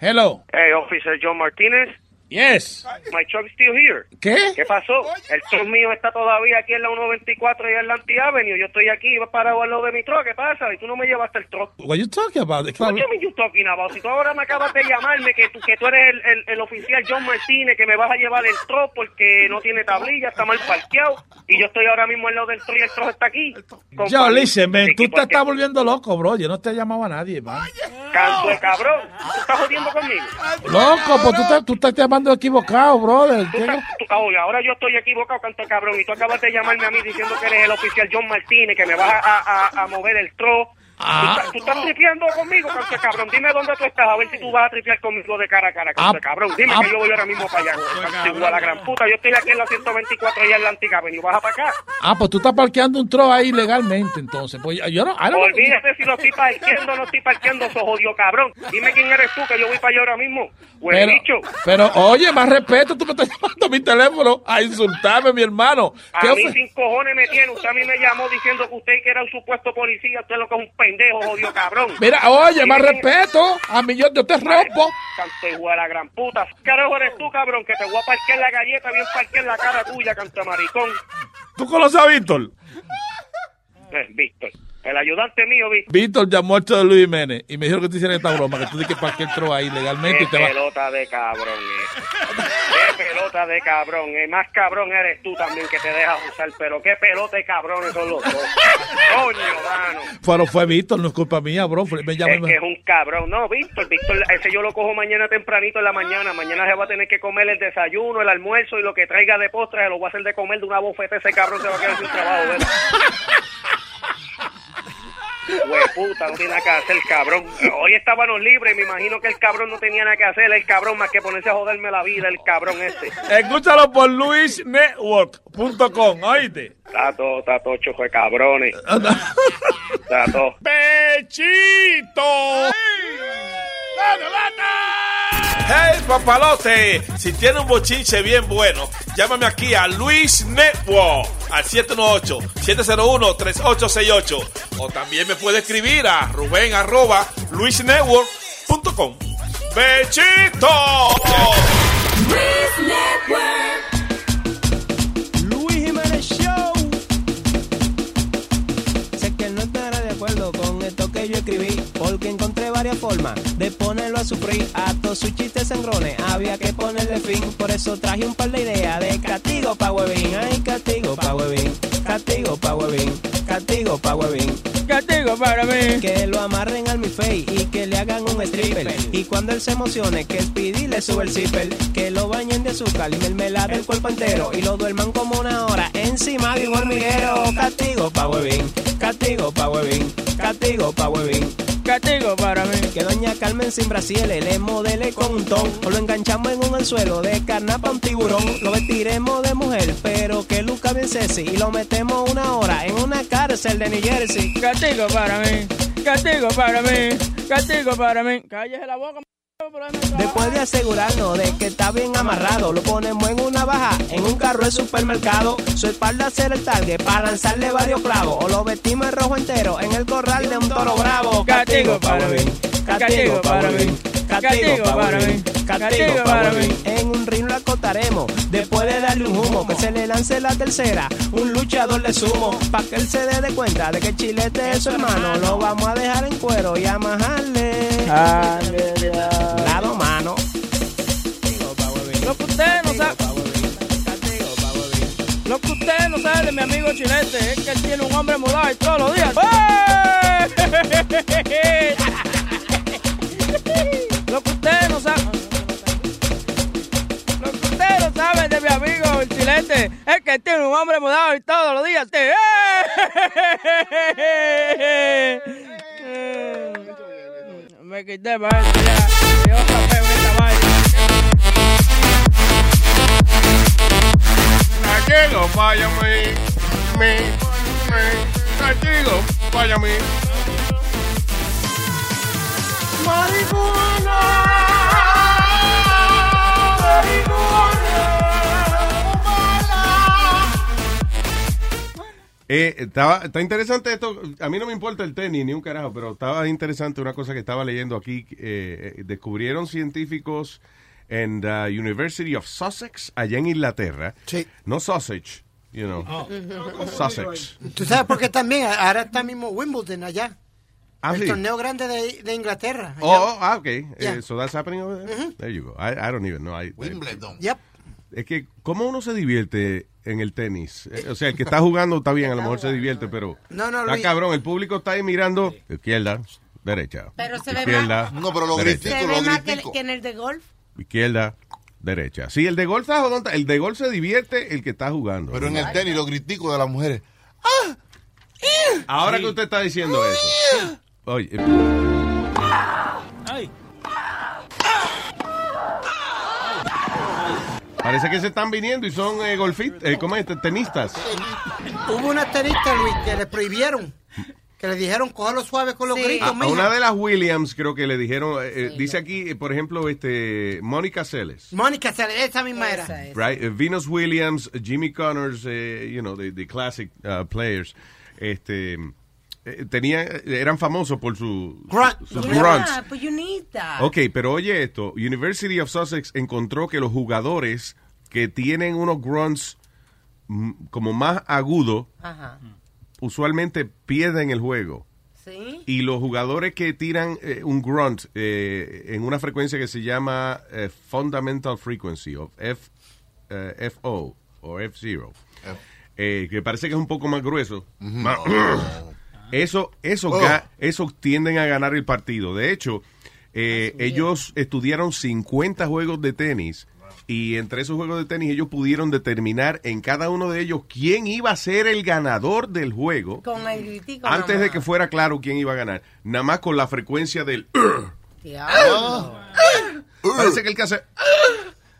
Hello. Hey, Officer John Martínez. Yes. My truck's still here. ¿Qué? ¿Qué pasó? El truck mío está todavía aquí en la 124 y en la Anti Avenue. Yo estoy aquí parado al lado de mi truck. ¿Qué pasa? Y tú no me llevaste el truck. What you talking about? What you mean you talking about? Si tú ahora me acabas de llamarme que tú, que tú eres el, el, el oficial John Martínez, que me vas a llevar el truck porque no tiene tablilla, está mal parqueado, y yo estoy ahora mismo al lado del truck y el truck está aquí. Yo, listen, man, tú te estás volviendo loco, bro. Yo no te he llamado a nadie, man. Canto de cabrón. ¿Tú estás jodiendo conmigo? Loco, pues tú, estás- tú estás llamando equivocado, brother. Tú estás- tú- ahora yo estoy equivocado, canto cabrón, y tú acabas de llamarme a mí diciendo que eres el oficial John Martínez, que me vas a, a, a mover el truck. Ah. ¿Tú, estás, tripeando conmigo, de cabrón. Dime dónde tú estás, a ver si tú vas a tripear conmigo de cara a cara, de Ah, cabrón. Dime ah. que yo voy ahora mismo para allá. A la gran puta. Yo estoy aquí en la 124 y en la Avenue. ¿Vas para acá? Ah, pues tú estás parqueando un tro ahí ilegalmente, entonces. Pues yo no, don't- Olvídate si lo estoy parqueando o no estoy parqueando, eso jodido cabrón. Dime quién eres tú, que yo voy para allá ahora mismo. Huele Pero, bicho. pero, oye, más respeto, tú me estás llamando a mi teléfono a insultarme, mi hermano. A ¿Qué mí sin cojones me tiene. Usted a mí me llamó diciendo que usted que era un supuesto policía. Usted lo que es un pendejo, jodido cabrón. <laughs> Mira, oye, más respeto. A mí yo, yo te rompo. De la gran puta. ¿Qué carajo eres tú, cabrón? Que te voy a parquear la galleta, bien parquear la cara tuya, canto maricón. ¿Tú conoces a Víctor? Eh, Víctor. El ayudante mío, Víctor. Víctor llamó al de Luis Jiménez y me dijeron que te hicieran esta broma, que tú dices que parqué el tro ahí legalmente Qué y te vas. pelota de cabrón, eh. Qué pelota de cabrón, eh. Más cabrón eres tú también que te dejas usar, pero qué pelota de cabrones son los dos. Coño, mano. Pero fue Víctor, no es culpa mía, bro. Me Es que es un cabrón. No, Víctor, Víctor, ese yo lo cojo mañana tempranito en la mañana. Mañana se va a tener que comer el desayuno, el almuerzo y lo que traiga de postre se lo voy a hacer de comer de una bofeta. Ese cabrón se va a quedar sin trabajo, ¿verdad? Puta, no tiene nada que hacer, cabrón. Hoy estábamos libres, me imagino que el cabrón no tenía nada que hacer, el cabrón más que ponerse a joderme la vida, el cabrón ese. Escúchalo por luisnetwork.com, oíste. Está todo, está todo chojo de cabrones. Está todo. <laughs> ¡Pechito! Hey papalote, si tiene un bochinche bien bueno, llámame aquí a Luis Network al 718-701-3868 o también me puede escribir a Rubén arroba luisnetwork.com. ¡Bechito! Luis Jiménez Show. Escribí, porque encontré varias formas de ponerlo a sufrir. A todos sus chistes sangrones había que ponerle fin. Por eso traje un par de ideas de castigo pa' huevín. Ay, castigo pa' huevín. Castigo pa' huevín. Castigo pa' huevín. Castigo para mí. Que lo amarren al mi face y que le hagan un stripper. Y cuando él se emocione, que Speedy le sube el zipper. Que lo bañen de azúcar y mermelada el cuerpo entero. Y lo duerman como una hora encima de un hormiguero. Castigo pa' huevín. Castigo pa' huevín. Castigo pa' huevín. Castigo para mí. Que doña Carmen sin brasiles le modele con un ton. O lo enganchamos en un anzuelo de carnapa un tiburón. Lo vestiremos de mujer, pero que luca bien sexy. Y lo metemos una hora en una cárcel de New Jersey. Castigo para mí. Castigo para mí. Castigo para mí. Cállese la boca. Después de asegurarnos de que está bien amarrado, lo ponemos en una baja, en un carro de supermercado. Su espalda será el target para lanzarle varios clavos. O lo vestimos en rojo entero en el corral de un toro bravo. Castigo para mí, castigo para mí, castigo para mí, castigo para mí. En un ring lo acotaremos, después de darle un humo, que se le lance la tercera. Un luchador de sumo, pa' que él se dé de cuenta de que el chilete es su hermano. Lo vamos a dejar en cuero y a majarle. Lado mano. Lo que usted no sabe. Lo que usted no sabe de mi amigo Chilete es que él tiene un hombre mudado y todos los días. Lo que usted no sabe. Lo que usted no sabe de mi amigo el Chilete es que él tiene un hombre mudado y todos los días. ¡Eh! Me quité ya. Yo tapé esta vaina. Castigo, vaya mi, mi, mi, castigo, vaya mi. Marihuana. Eh, estaba, está interesante esto. A mí no me importa el tenis ni un carajo, pero estaba interesante una cosa que estaba leyendo aquí. eh, eh, descubrieron científicos en la University of Sussex, allá en Inglaterra. No sausage, you know. Sussex. ¿Tú sabes por qué también? Ahora está mismo Wimbledon allá. Ah, el sí. torneo grande de, de Inglaterra. allá. Oh, oh, ah, ok. Yeah. Eh, so that's happening over there? There you go. I, I don't even know. I- Wimbledon. Yep. Es que, ¿cómo uno se divierte en el tenis? Eh, O sea, el que está jugando está bien, a lo mejor se divierte, pero. No, no, Está Luis. cabrón, el público está ahí mirando izquierda, derecha. Pero se ve izquierda, más- No, pero lo derecha, Se ve más que, que en el de golf. izquierda, derecha. Sí, el de golf está jodón, El de golf se divierte el que está jugando. Pero en el tenis, los griticos de las mujeres. Ahora que usted está diciendo eso. Oye, eh, Ay. Parece que se están viniendo y son eh, golfistas, eh, ¿cómo es? Tenistas. Hubo una tenista, Luis, que le prohibieron. Que le dijeron, cógelo suave con los gritos, A, una de las Williams creo que le dijeron, eh, eh, dice aquí, eh, por ejemplo, este Mónica Seles. Mónica, esa misma era. Right, uh, Venus Williams, Jimmy Connors, eh, you know, the, the classic uh, players, este, eh, tenía, eran famosos por su, Grunt. sus Yeah, grunts. but you need that. Ok, pero oye esto, University of Sussex encontró que los jugadores que tienen unos grunts mm, como más agudos, usualmente pierden el juego. ¿Sí? Y los jugadores que tiran eh, un grunt eh, en una frecuencia que se llama eh, Fundamental Frequency, o F, eh, FO, o F0, eh, que parece que es un poco más grueso, más- <clears throat> eso, eso, Oh. eso tienden a ganar el partido. De hecho, eh, ellos estudiaron 50 juegos de tenis Y entre esos juegos de tenis ellos pudieron determinar en cada uno de ellos quién iba a ser el ganador del juego Con el gritico. antes de que fuera claro quién iba a ganar. Nada más con la frecuencia del... Diablo. Parece que el que hace...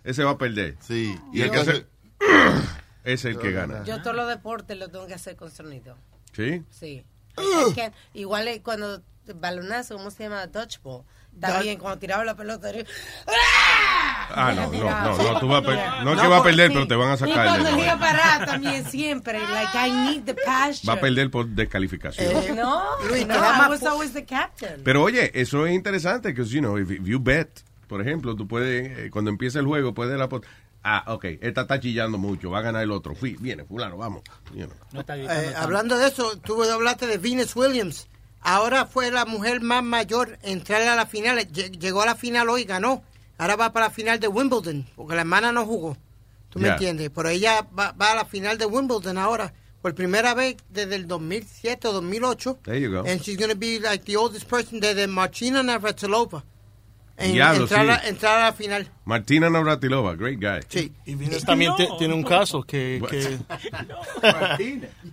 Ese va a perder. Sí. Y el que hace... Es el que gana. Yo todos los deportes lo tengo que hacer con sonido. ¿Sí? Sí. Es que igual es cuando balonazo, ¿cómo se llama? Dodgeball. También cuando tiraba la pelota. era- Ah, no, no, Tiraba. no, no, tú vas a per- no es No, que va a perder, sí. pero te van a Y sacar. cuando del- iba a parar también siempre. Like, I need the passion. Va a perder por descalificación. Eh, no, Luis, no, I más was always the captain. Pero oye, eso es interesante, que, you know, if you bet, por ejemplo, tú puedes, eh, cuando empieza el juego, puedes la Ah, ok, esta está chillando mucho, va a ganar el otro. Fui, viene, fulano, vamos. You know. Eh, hablando de eso, tú hablaste de Venus Williams. Ahora fue la mujer más mayor en entrar a la final. Lle- Llegó a la final hoy, ganó. Ahora va para la final de Wimbledon, porque la hermana no jugó. ¿Tú me entiendes? Pero ella va, va a la final de Wimbledon ahora. Por primera vez desde el 2007 o 2008. There you go. And she's going to be like the oldest person desde Martina Navratilova. En Diablo, entrar, sí. a, entrar a la final. Martina Navratilova, great guy. Sí. Y Venus también te- tiene un caso que... que <laughs>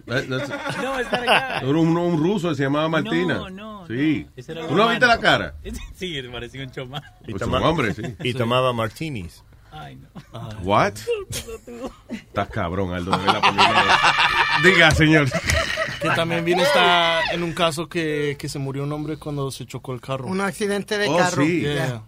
That- that's- No, esa era Era un, un ruso que se llamaba Martina. No, no, Sí. El ¿Tú no viste la cara? <laughs> Sí, parecía un choma. Pues un hombre, sí. Y tomaba martinis. Ay, no. What? Estás cabrón, Aldo. de mi vida. Diga, señor. que también viene está en un caso que, que se murió un hombre cuando se chocó el carro. Un accidente de Oh, carro. sí. Yeah. Yeah.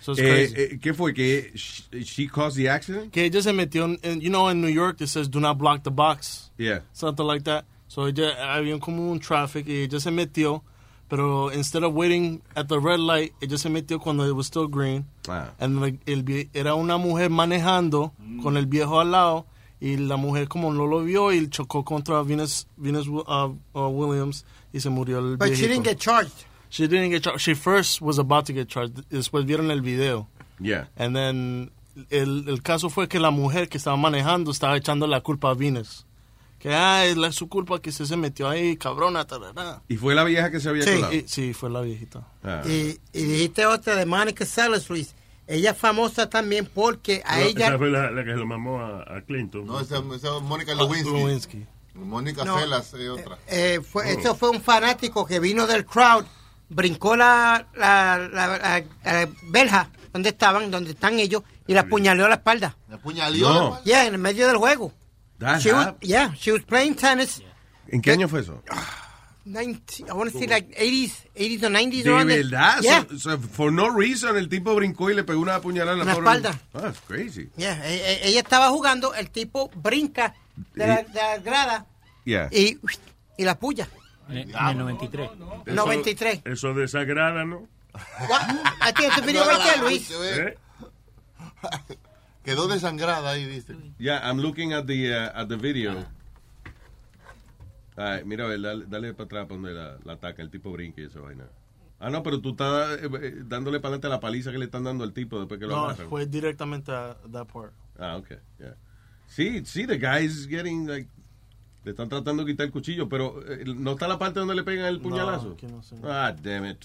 So it's Eh, crazy. eh, ¿Qué fue? ¿Que she, she caused the accident? que ella se metió en, en- you know, in New York it says do not block the box. Yeah. Something like that. So ella, había como un traffic y ella se metió, pero instead of waiting at the red light, ella se metió cuando it was still green. Ah. And like, el era una mujer manejando con el viejo al lado y la mujer como no lo vio y chocó contra Venus, Venus uh, uh, Williams y se murió el But she viejito. didn't get charged. She didn't get charged. She first was about to get charged. Después vieron el video. Yeah. And then el, el caso fue que la mujer que estaba manejando estaba echando la culpa a Venus. Que ah, es la, su culpa que se, se metió ahí, cabrona. tarara. ¿Y fue la vieja que se había Sí. colado? Y- sí, fue la viejita. Ah. Y, y dijiste otra de Monica Luis. Ella es famosa también porque a No, ella... Esa fue la, la que se lo mamó a, a Clinton. No, esa, esa es Mónica Ah, Lewinsky. Lewinsky. Mónica No. Celas es otra. eh, fue, Eso fue un fanático que vino del crowd, brincó la, la, la, la- la verja donde estaban, donde están ellos, y la apuñaleó a la espalda. ¿Me apuñaleó? No. Yeah, en el medio del juego. That She was, yeah, she was playing tennis. ¿En qué año fue eso? 90, I want to say like 80s, 80s or 90s. De around there. verdad. Yeah. So- so, for no reason, el tipo brincó y le pegó una puñalada en la, espalda. Ah, that's crazy. Yeah, e- e- ella estaba jugando, el tipo brinca de la, de la grada Yeah. y, y la puya. En en el 93. Eso- 93. Eso desagrada, ¿no? I think it's a video right there, Luis. ¿Eh? Quedó desangrada ahí, dice. Yeah, I'm looking at the, uh, at the video. Ay, mira, a ver, dale, dale para atrás para donde la, la ataca, el tipo brinque y esa vaina. Ah, no, pero tú estás eh, eh, dándole para adelante a la paliza que le están dando al tipo después que lo No, agarran. fue directamente a that part. Ah, ok, yeah. Sí, sí, the guy is getting, like, le están tratando de quitar el cuchillo, pero eh, no está la parte donde le pegan el puñalazo. no. Ah, damn it.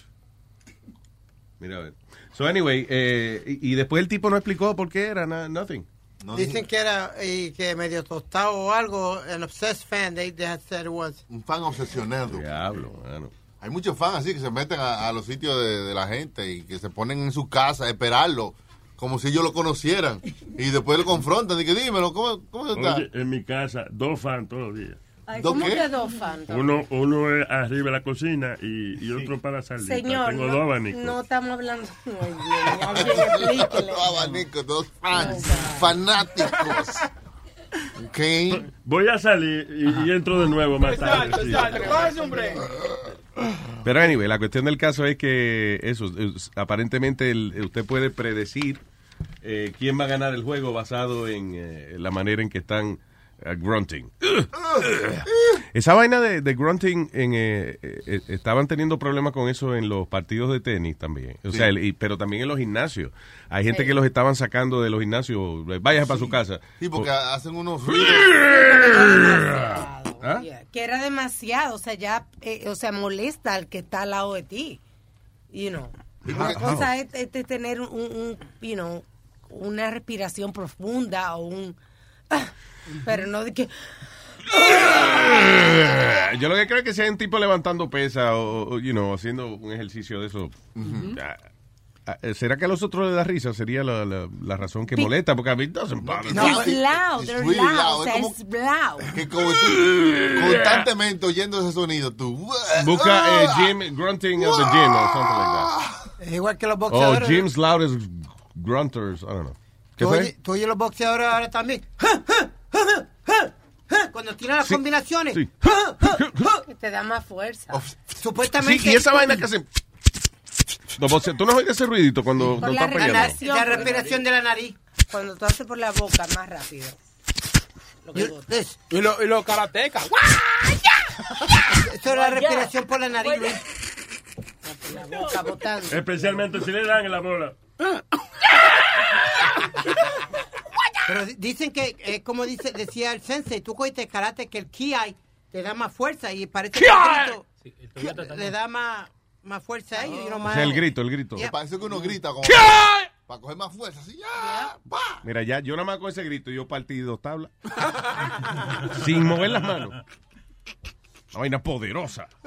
Mira, a ver. So, anyway, eh, y, y después el tipo no explicó por qué era, na- nothing. No, Dicen que era y que medio tostado o algo, an obsessed fan, they, they had said it was. Un fan obsesionado. Diablo, mano. Hay muchos fans así que se meten a, a los sitios de, de la gente y que se ponen en su casa a esperarlo, como si ellos lo conocieran. Y después lo confrontan y que dímelo, ¿cómo, cómo está? Oye, en mi casa, dos fans todos los días. Ay, ¿Do ¿Cómo qué? que dos fans? Uno, uno es arriba de la cocina y, y otro para salir. Señor, Tengo no, dos abanicos. no estamos hablando. <laughs> Alguien explíquele. Dos abanicos, dos fans, fanáticos. Ok. Voy a salir y, y entro de nuevo más tarde. sí. Pero anyway, la cuestión del caso es que eso, es- aparentemente el- usted puede predecir eh, quién va a ganar el juego basado en eh, la manera en que están eh, grunting. Esa vaina de, de grunting, en, eh, eh, estaban teniendo problemas con eso en los partidos de tenis también. O sea, el- y- pero también en los gimnasios. Hay gente Sí. que los estaban sacando de los gimnasios. Váyase para su casa. Sí, porque Por- hacen unos. ¿Ah? Que era demasiado, o sea, ya, eh, o sea, molesta al que está al lado de ti. You know. Una cosa es, es- es tener un, un, you know, una respiración profunda o un... ah, pero no de que... Yo lo que creo es que sea un tipo levantando pesa o, you know, haciendo un ejercicio de eso. Ah, ah, ¿Será que a los otros les da risa? Sería la, la, la razón que molesta, porque a mí doesn't bother me. it's loud, they're really loud, loud, o sea, es como- es loud. Que como tú <laughs> constantemente oyendo ese sonido, tú. Busca eh, Jim grunting at the gym or something like that. Es igual que los O boxeadores. Jim's loudest grunters, I don't know. ¿Qué ¿Tú, fue? oyes, tú oyes los boxeadores ahora también. <laughs> <laughs> Cuando tiran las Sí, combinaciones. sí. Que te da más fuerza. Supuestamente. Sí, y esa vaina que hacen... Los boxe- ¿Tú no oyes ese ruidito cuando Por te la están pegando? respiración. La respiración de la nariz. Cuando tú haces por la boca, más rápido. Lo que bota. Y los y los karatecas. Eso es la respiración por la nariz, Luis. La boca botando. Especialmente si le dan en la bola. Pero di- dicen que, eh, como dice, decía el sensei, tú cogiste karate que el ki te da más fuerza y parece que el grito le da más, más fuerza a ellos. y no O más- sea, el grito, el grito. Yeah. Parece que uno grita como. Para coger más fuerza, así ya. Mira, ya, yo nada más con ese grito, yo partí dos tablas. <laughs> sin mover las manos. Una vaina poderosa. <laughs>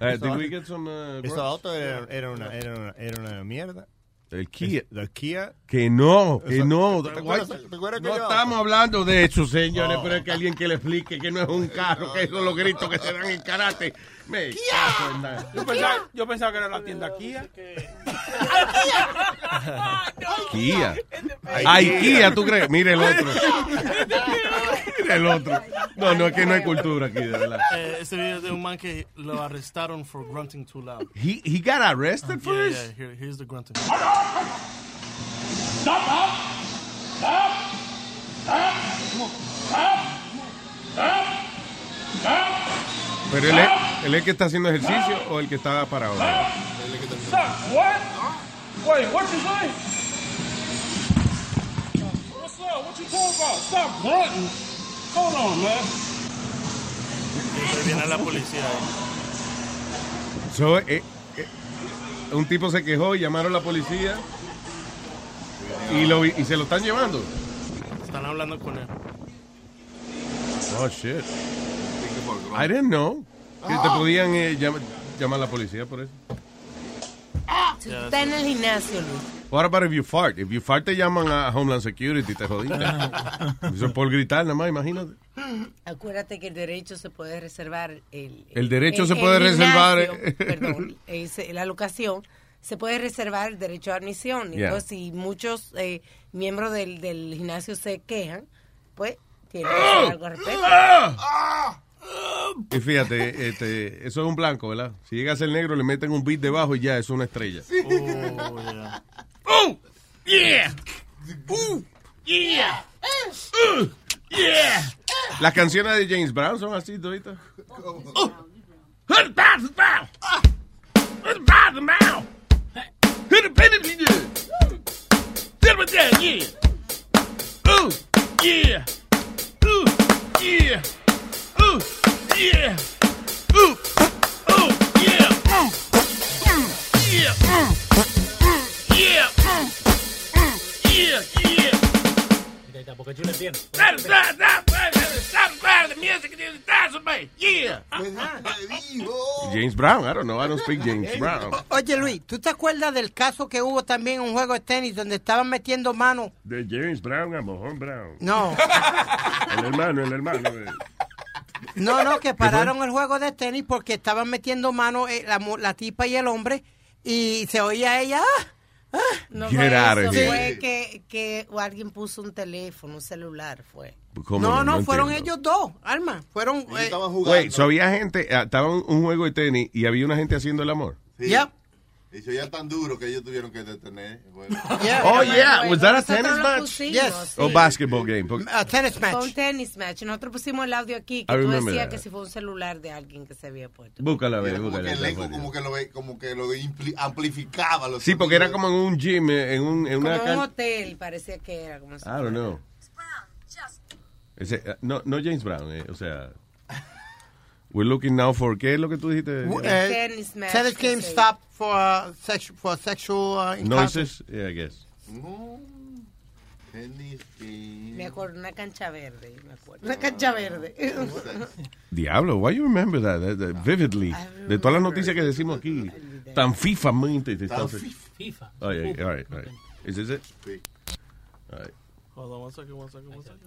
Eh, did we get some, uh, grunts? autos era, era una, era, una, era una mierda. El Kia. El Kia. Que no, que no. ¿Te acuerdas- te acuerdas que No yo- estamos hablando de eso, señores, Oh. pero es que alguien que le explique que no es un carro, que son los gritos que se dan en karate. Me cago en la- Yo pensaba, yo pensaba que era la tienda Kia. Kia. Ay, Kia, ¿tú crees? Mire el otro. Mire el otro. No, no, es que no hay cultura aquí, de verdad. Eh, este video es de un man que lo arrestaron for grunting too loud. He, he got arrested for Yeah, this? yeah, here, here's the grunting. Pero él es, él es el que está haciendo ejercicio o el que está parado. Stop. What? Wait, what you say? What's up? What you talking about? Stop grunting. Hold on, man. Viene la policía ahí. So, eh, eh, un tipo se quejó y llamaron a la policía y, lo, y se lo están llevando. Están hablando con él. Oh, shit. I didn't know. Que te podían eh, llam- llamar a la policía por eso. Si tú estás en el gimnasio, Luis. What about if you fart? If you fart te llaman a Homeland Security, te jodiste. <laughs> Eso es por gritar nada más, imagínate. Acuérdate que el derecho se puede reservar. El, El derecho se puede reservar, eh. <laughs> Perdón, es, eh, la locación. Se puede reservar el derecho a admisión. Yeah. Entonces, si muchos eh, miembros del, del gimnasio se quejan, pues tiene que hacer algo al respecto. Y fíjate, este, eso es un blanco, ¿verdad? Si llega a ser negro, le meten un beat debajo y ya, es una estrella. <laughs> Oh, yeah. Ooh, yeah. Uh, yeah. Las canciones de James Brown son así, toditas. Oh. Hit the. Hit the. Hit the with that, yeah. Ooh, yeah. Ooh, yeah. Ooh, yeah. Ooh, ooh. Mm, mm. Mm, mm. Mm, mm. Porque the music. James Brown, I don't know, I don't speak James Brown. Oye, Luis, ¿tú te acuerdas del caso que hubo también en un juego de tenis donde estaban metiendo mano? De James Brown a Mojón Brown. No, El hermano, el hermano. No, no, que pararon el juego de tenis porque estaban metiendo mano eh, la, tipa y el hombre y se oía ella. "Ah, ah". No fue eso, que, que alguien puso un teléfono, un celular, fue. ¿Cómo No, no, fueron entiendo. ellos dos, Alma. Fueron. eh, Wait, so había gente, ah, estaba un, un juego de tenis y había una gente haciendo el amor. Sí. Yep. Y se oía tan duro que ellos tuvieron que detener. Bueno. <laughs> Oh, yeah. Was that a tennis match? pusimos, Yes. sí. O basketball game. A tennis match. un tenis match. Nosotros pusimos el audio aquí I que tú remember decías that. que si fue un celular de alguien que se había puesto. Búscala, Era como que el eco como que lo, como que lo amplificaba. Los Sí, porque era como en un gym, eh, en, un, en Como una un hotel, parecía que era. Como I don't know. Ese, eh, no, no James Brown, eh, o sea. We're looking now for, ¿qué es lo que tú dijiste? W- eh, Tennis match, tennis que game stopped for, uh, sex, for sexual uh. Noises, yeah, I guess. Tenis game. Me acuerdo, una cancha verde, me acuerdo. Una cancha verde. Diablo, why you remember that, that- that vividly? De todas las noticias que decimos aquí, tan fifamente. te Tan estás- FIFA. Oh, yeah, all right, all right. Is this it? All right. Hold on one second, one second, one second.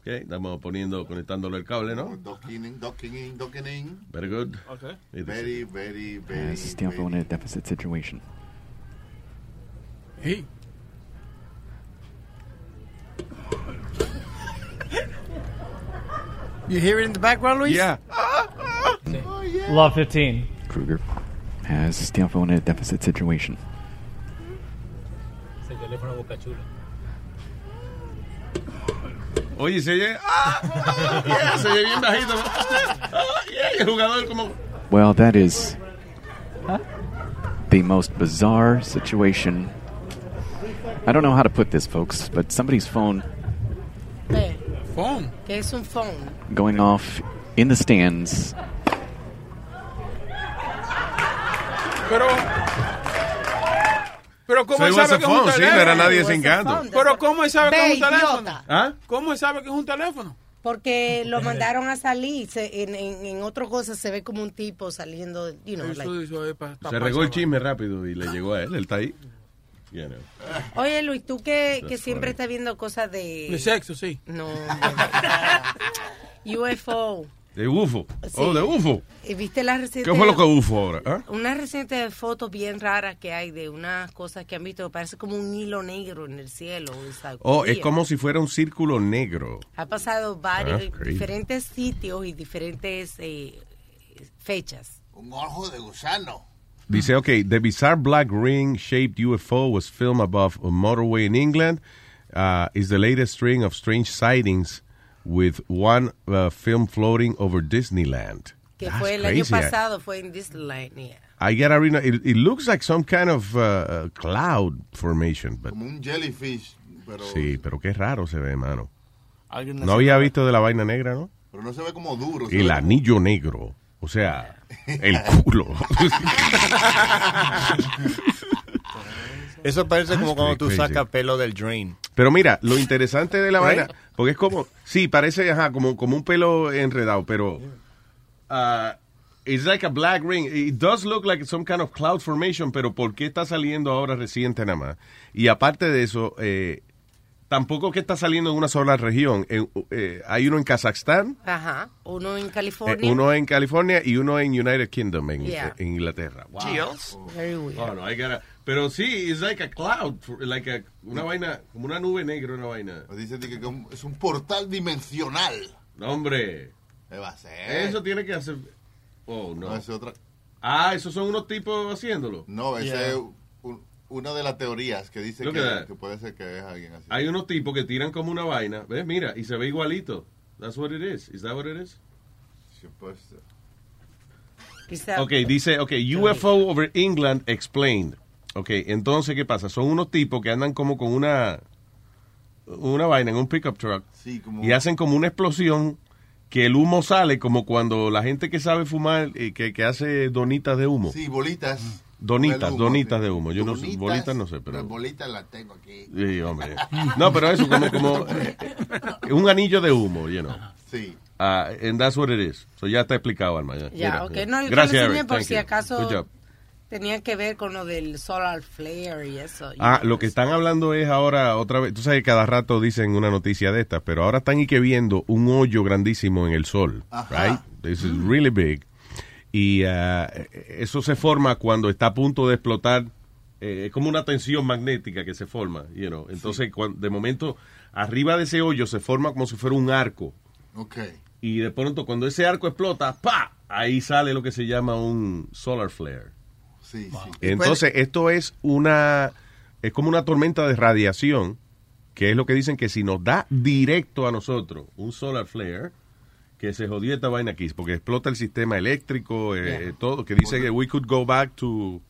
Okay, estamos poniendo, conectándolo el cable, ¿no? Docking in, docking in, docking in. Very good. Okay. It is- Very, very, Uh, very. this is Stanford in a deficit situation. Hey. <laughs> You hear it in the background, Luis? Yeah. <laughs> Law 15. Kruger has Stanford in a deficit situation. Ese teléfono boca chula. Oye, se oye. ¡Ah! <laughs> yeah, se oye bien bajito. Ah, <laughs> yeah, el jugador como. Well, that is the most bizarre situation. I don't know how to put this, folks, but somebody's phone Ve, Phone. ¿Qué es un phone? going off in the stands. Pero. Pero ¿cómo So él sabe que es un phone, teléfono? no era nadie sin gato. Pero ¿cómo él sabe que es un teléfono? ¿Ah? ¿Cómo él sabe que es un teléfono? Porque lo mandaron a salir. se- en, en, en otro cosa se ve como un tipo saliendo, you know, Eso, like- eso es pa- pa- Se regó el chisme rápido y le llegó a él. Él está ahí. You know. Oye, Luis, tú que, que siempre estás viendo cosas de... De sexo, sí. No. <laughs> UFO. De UFO. Sí. Oh, de UFO. ¿Y ¿Viste la reciente... ¿Qué fue lo que UFO ahora? ¿Ah? Una reciente foto bien rara que hay de unas cosas que han visto parece como un hilo negro en el cielo. Oh, es como si fuera un círculo negro. Ha pasado varios, crazy. diferentes sitios y diferentes eh, fechas. Un ojo de gusano. Dice, okay, the bizarre black ring-shaped UFO was filmed above a motorway in England. Uh, is the latest string of strange sightings with one uh, film floating over Disneyland. Que That's fue el año crazy. I- pasado, fue en Disneyland. yeah. I gotta read. It, it looks like some kind of uh, cloud formation, but Como un jellyfish. Pero, sí, pero qué raro se ve, mano. Alguien No había visto de la vaina negra, ¿no? pero no se ve como duro. El anillo negro, o sea, <laughs> el culo. Eso parece That's como cuando tú crazy. sacas pelo del drain. Pero mira, lo interesante de la vaina, porque es como, sí, parece ajá, como, como un pelo enredado, pero uh, it's like a black ring. It does look like some kind of cloud formation, pero ¿por qué está saliendo ahora reciente nada más? Y aparte de eso, eh, tampoco que está saliendo en una sola región. Eh, hay uno en Kazajstán, Ajá. Uno en eh, California. uno en California y uno en United Kingdom, en, Yeah. en Inglaterra. Wow. Very weird. Oh, no, I gotta- pero sí, it's like a cloud, like a- una vaina, como una nube negra, una vaina. Dice que que es un portal dimensional. No, hombre. ¿Qué va a ser? Eso tiene que hacer. Oh, no. No, es otra. Ah, esos son unos tipos haciéndolo. No, esa Yeah. es un- una de las teorías que dice que, puede ser que es alguien así. Hay unos tipos que tiran como una vaina. ¿Ves? Mira, y se ve igualito. That's what it is. Is that what it is? Supuesto. Ok, dice, ok, UFO over England explained. Ok, entonces, ¿qué pasa? Son unos tipos que andan como con una una vaina en un pickup truck Sí, como- y hacen como una explosión que el humo sale como cuando la gente que sabe fumar, eh, que, que hace donitas de humo. Sí, bolitas. Donitas, humo, donitas sí. de humo. Yo no sé, Bolitas, no sé, pero... Las bolitas las tengo aquí. Sí, hombre. No, pero eso como, como eh, <laughs> un anillo de humo, you know. Sí. Ah, and that's what it is. So ya está explicado, Alma. Ya, ok. No, yo te Gracias, lo enseñé Eric. por Thank si you. acaso Good job. Tenía que ver con lo del solar flare y eso. Ah, lo que están hablando es ahora otra vez. Tú sabes que cada rato dicen una noticia de estas, pero ahora están y que viendo un hoyo grandísimo en el sol. Ajá. Right? This is really big. Y ah, eso se forma cuando está a punto de explotar. eh, es como una tensión magnética que se forma, you know. Entonces, cuan- de momento, arriba de ese hoyo se forma como si fuera un arco. Ok. Y de pronto, cuando ese arco explota, ¡pa! Ahí sale lo que se llama un solar flare. Sí, sí. Entonces, esto es una. Es como una tormenta de radiación, que es lo que dicen que si nos da directo a nosotros un solar flare, que se jodió esta vaina aquí, porque explota el sistema eléctrico, eh, Yeah. todo, que dice que we could go back to,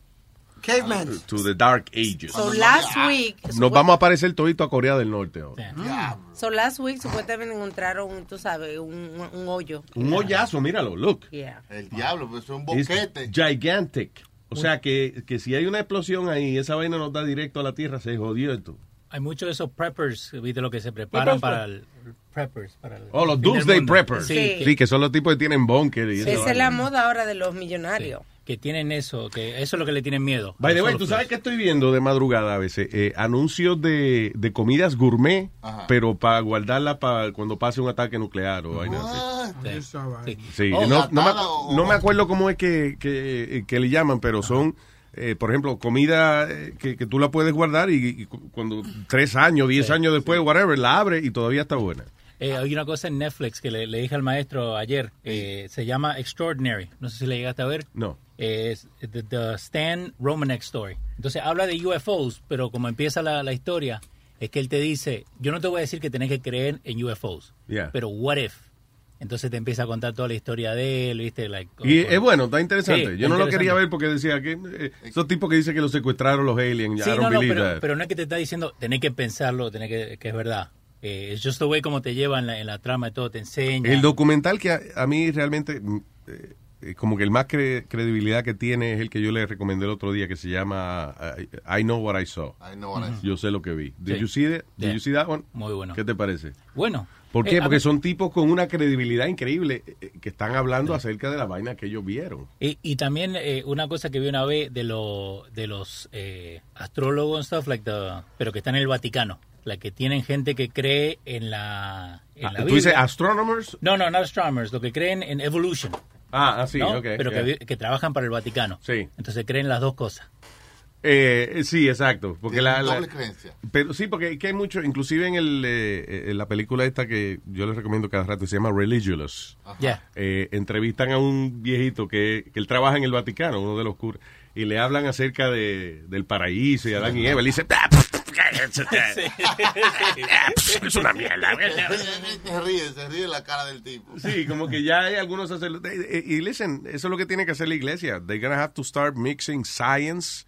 Caveman. to the dark ages. So last week, Nos vamos a parecer todito a Corea del Norte ahora. so last week supuestamente encontraron, tú sabes, un, un- hoyo. Un hoyazo, míralo, look. Yeah. El diablo, pues es un boquete. gigantic. O sea que, que si hay una explosión ahí, esa vaina nos da directo a la Tierra, se jodió esto. Hay muchos de esos preppers, viste lo que se preparan para el preppers, para el Oh, los Doomsday. Preppers. Sí, Sí. Sí, que son los tipos que tienen bunker y esa Esa es la moda ahora de los millonarios. que tienen eso, que eso es lo que le tienen miedo. By the way, tú sabes que estoy viendo de madrugada a veces eh, anuncios de, de comidas gourmet, pero para guardarla para cuando pase un ataque nuclear o vaina así. Sí. Sí, Oh, no, no me, enlatada o- no me acuerdo cómo es que, que, que le llaman, pero son, eh, por ejemplo, comida eh, que, que tú la puedes guardar y, y cu- cuando tres años, diez años después, whatever, la abre y todavía está buena. Eh, hay una cosa en Netflix que le, le dije al maestro ayer, eh, se llama Extraordinary, no sé si le llegaste a ver. No. Es the, the Stan Romanek Story. Entonces habla de UFOs, pero como empieza la, la historia, es que él te dice, yo no te voy a decir que tenés que creer en UFOs, Yeah. pero what if? Entonces te empieza a contar toda la historia de él, ¿viste? Like, Y es bueno, está interesante. Sí, Yo no lo quería ver porque decía que eh, esos tipos que dicen que los secuestraron los aliens, Sí, no, no, pero, pero no es que te está diciendo, tenés que pensarlo, tenés que, que es verdad. Eh, es just the way como te lleva en la, en la trama y todo, te enseña. El documental que a, a mí realmente, mm, eh, eh, como que el más cre- credibilidad que tiene es el que yo le recomendé el otro día, que se llama uh, I Know What I Saw. I know what I saw. Yo sé lo que vi. Did Sí. you see that? Did Yeah. you see that one? Muy bueno. ¿Qué te parece? Bueno. ¿Por Eh, qué? a Porque son tipos con una credibilidad increíble eh, que están hablando acerca de la vaina que ellos vieron. Y, y también eh, una cosa que vi una vez de, lo, de los eh, astrólogos and stuff, like the, pero que están en el Vaticano. La que tienen gente que cree en la, en la Ah, ¿Tú Biblia. dices astronomers? No, no, no astronomers, lo que creen en evolution. Ah, ah, sí, ¿no? ok, Pero que, yeah. vi- que trabajan para el Vaticano. Sí. Entonces creen las dos cosas. Eh, sí, exacto. Porque la, la- Doble creencia. Pero sí, porque que hay mucho, inclusive en, el, eh, en la película esta que yo les recomiendo cada rato, se llama Religious. Ya. Eh, entrevistan a un viejito que, que él trabaja en el Vaticano, uno de los curas, y le hablan acerca de, del paraíso y Adán y Eva. Él dice, "Ah, es una mierda. Se ríe, se ríe la cara del tipo. Sí, como que ya hay algunos sacerdotes. eh, Y listen, eso es lo que tiene que hacer la iglesia. They're gonna have to start mixing science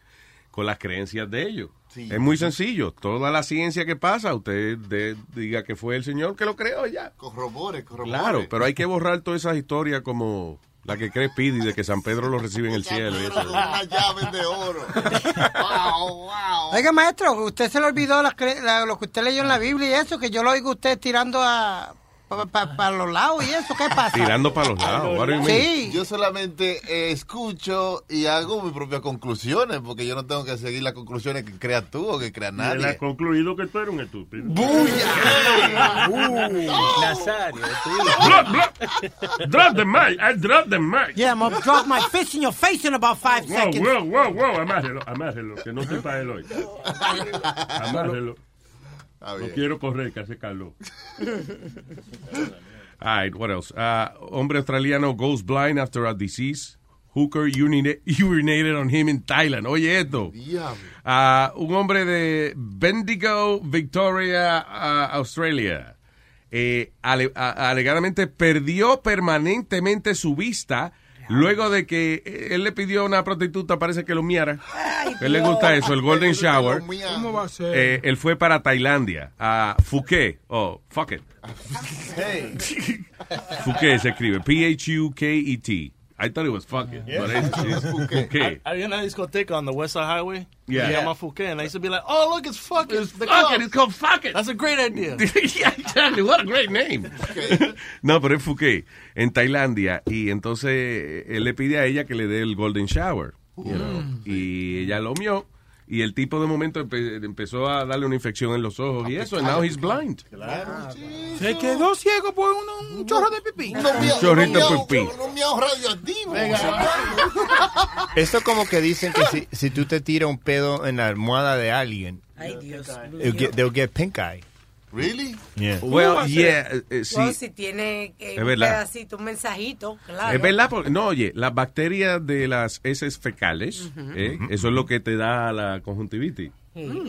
con las creencias de ellos. Sí. Es muy sencillo. Toda la ciencia que pasa, usted de- diga que fue el Señor que lo creó ya. Corrobore, corrobore. Claro, pero hay que borrar todas esas historias como la que cree Pidi de que San Pedro lo recibe en el cielo. Con una llave de oro. wow, wow. Oiga, maestro, usted se le olvidó las cre- la- lo que usted leyó en la Biblia y eso, que yo lo oigo usted tirando a para los lados y eso, ¿qué pasa? Tirando para los lados. Sí. Yo solamente eh, escucho y hago mis propias conclusiones, porque yo no tengo que seguir las conclusiones que creas tú o que crea él ha nadie. concluido que tú eres un estúpido. <laughs> Nazario, Drop, drop, drop the mic. I drop the mic. Yeah, I'm gonna drop my fist in your face in about five Wow, seconds. wow, wow, wow, amárrelo, amárrelo, que no sepa él hoy. Amárrelo. No quiero correr, que hace calor. All right, what else? Uh, hombre australiano goes blind after a disease. Hooker urina- urinated on him in Thailand. Oye esto. Uh, un hombre de Bendigo, Victoria, uh, Australia. eh, ale- alegadamente perdió permanentemente su vista luego de que eh, él le pidió a una prostituta, parece que lo miara. él le gusta eso, el Golden Shower. ¿Cómo va a ser? Eh, él fue para Tailandia, a Phuket, o fuck it. Phuket se escribe, P-H-U-K-E-T. I thought it was fuck it, but it's, it's. <laughs> Había una discoteca on the West Side Highway. Yeah. Se llama Phuket. And I used to be like, oh, look, it's fuck it. the fuck club. it, it's called fuck it. That's a great idea. <laughs> yeah, exactly. What a great name. no, pero es Phuket, en Tailandia. Y entonces eh, él le pide a ella que le dé el golden shower. you know, Y ella lo mió. Y el tipo de momento empe- empezó a darle una infección en los ojos y eso. And now he's blind. Se quedó ciego por un, un chorro de pipí. No me- Chorrito no me- pipí. No hago radioactivo. Esto como que dicen que si, si tú te tiras un pedo en la almohada de alguien, Ay, Dios. it'll get- they'll get pink eye. Really? Yeah. Well, yeah, eh, eh, sí. Bueno, si tiene eh, Es un verdad. pedacito, un mensajito, claro. Es verdad, porque, no, oye, las bacterias de las heces fecales, eh, eso es lo que te da la conjuntivitis.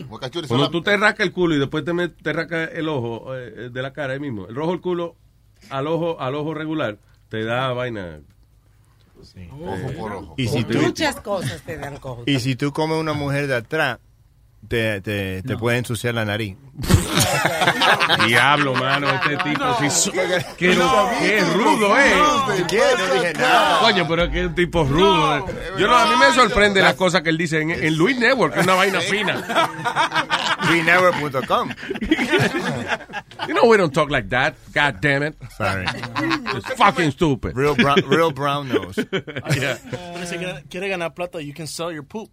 Bocachuri, Cuando tú te rascas el culo y después te, te rascas el ojo eh, de la cara ahí mismo, el rojo del culo al ojo al ojo regular te da vaina. Ojo por ojo. Y si tú, Muchas cosas te dan cojo. y si tú comes una mujer de atrás, te, te, te puede ensuciar la nariz. <laughs> Diablo, mano, este tipo sí su- qué, qué rudo es. No dije nada. Coño, pero es que es un tipo rudo. eh. Yo no, a mí me sorprende las cosas que él dice en, en Luis Network, que es una vaina fina. <laughs> BeNever.com. <laughs> You know we don't talk like that. God damn it. Sorry. It's fucking stupid. Real brown, real brown nose. yeah. Pero si quiere ganar plata, you can sell your poop.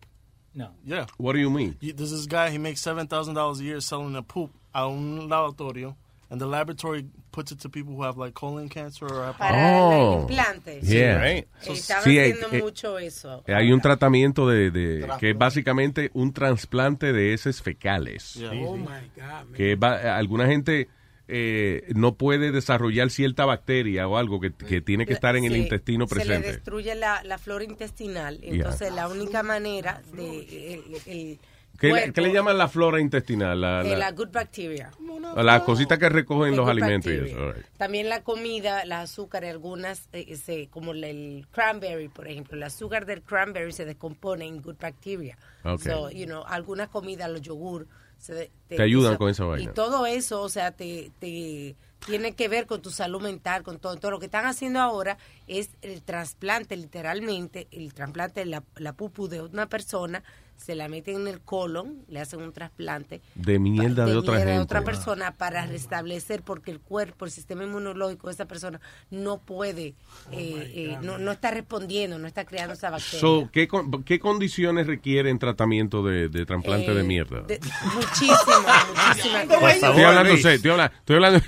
No. Yeah. What do you mean? There's this guy, he makes $7,000 a year selling a poop a un laboratorio, and the laboratory puts it to people who have like colon cancer or Para Oh. el implante. Yeah. Eh, Estaban Sí, eh, haciendo eh, mucho eso. Hay un tratamiento de, de- que es básicamente un trasplante de heces fecales. Oh my God. Que va- alguna gente eh, no puede desarrollar cierta bacteria o algo que, que tiene que estar en el intestino Se le presente. destruye la, la flora intestinal. Yeah. Entonces, la única manera de. El, el ¿Qué, le- cuerpo, qué le llaman la flora intestinal? La, eh, la, la good bacteria. la cosita que recogen los alimentos y bacteria. eso. all right. También la comida, las azúcares, algunas, eh, se- como la- el cranberry, por ejemplo. El azúcar del cranberry se descompone en good bacteria. Ok. So, you know, algunas comidas, los yogur, se Te ayudan con esa vaina. Y todo eso, o sea, te, te tiene que ver con tu salud mental, con todo. Todo lo que están haciendo ahora es el trasplante, literalmente, el trasplante de la, la pupu de una persona, se la meten en el colon, le hacen un trasplante De mierda de, otra mierda gente. de otra persona para restablecer porque el cuerpo, el sistema inmunológico de esa persona no puede, Oh eh, eh, no, no está respondiendo, no está creando esa bacteria. So, ¿qué, con- ¿Qué condiciones requieren tratamiento de, de trasplante Eh, de mierda? de- muchísimas, <laughs> muchísimas. estoy hablando, estoy hablando, estoy hablando,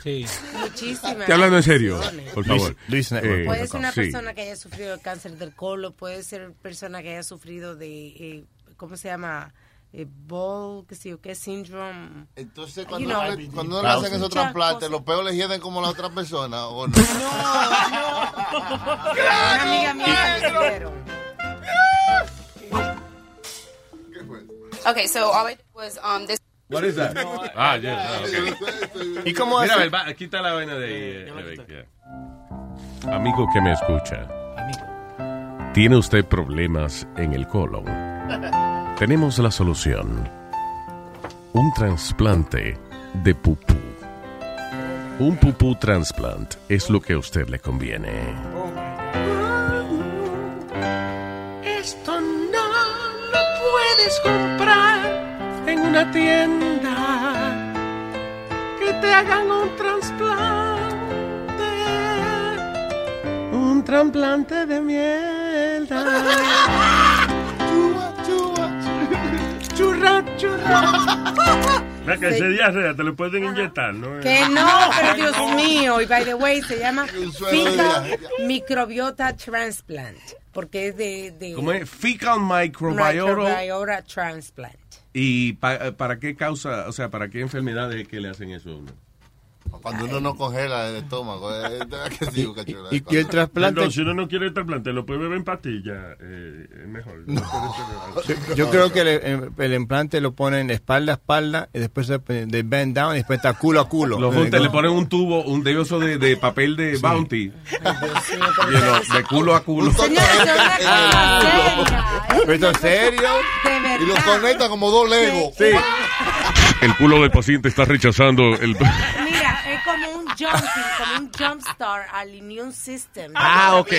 Muchísimas. estoy hablando en serio, por favor. Luis- Luis Eh. Puede ser una sí. persona que haya sufrido de cáncer del colon, puede ser persona que haya sufrido de, eh, ¿cómo se llama? Eh, ball, qué sé yo, qué síndrome. Entonces, You cuando, know, no le, cuando no le hacen esos trasplantes. ¿los peos le hieden como la otra persona o no? Una amiga mía le hicieron. Okay, so all I did was um this. What is that? ah, yeah, ah, okay. ¿Y cómo Mira, hace? el va- quita la vaina de ahí. eh, Eric, yeah. Amigo que me escucha. ¿Tiene usted problemas en el colon? <laughs> Tenemos la solución. Un trasplante de pupú. Un pupú transplant es lo que a usted le conviene. Esto no lo puedes comprar en una tienda. Que te hagan un trasplante. Un trasplante de mierda. <laughs> Churra. La <laughs> que ese diarrea te lo pueden inyectar, ¿no? Que no, pero Dios mío. Y by the way, se llama fecal microbiota transplant. Porque es de. de ¿Cómo es? Fecal microbiota. microbiota transplant. ¿Y pa- para qué causa, o sea, para qué enfermedades es que le hacen eso a uno? Cuando uno no congela el estómago. eh, ¿qué digo, cachuela? Y, y el trasplante. No, si uno no quiere el trasplante, lo puede beber en pastilla. Eh, es mejor. No puede ser- Yo creo que el, el implante lo ponen espalda a espalda y después se- de bend down y después está culo a culo. Le ponen un tubo, un de eso de, de papel de bounty. De culo a culo. ¿Pero <laughs> en serio? Y lo conecta como dos legos. Sí. <laughs> El culo del paciente está rechazando el... Mira, es como un jumping, como un jump start al immune system. Ah, ok.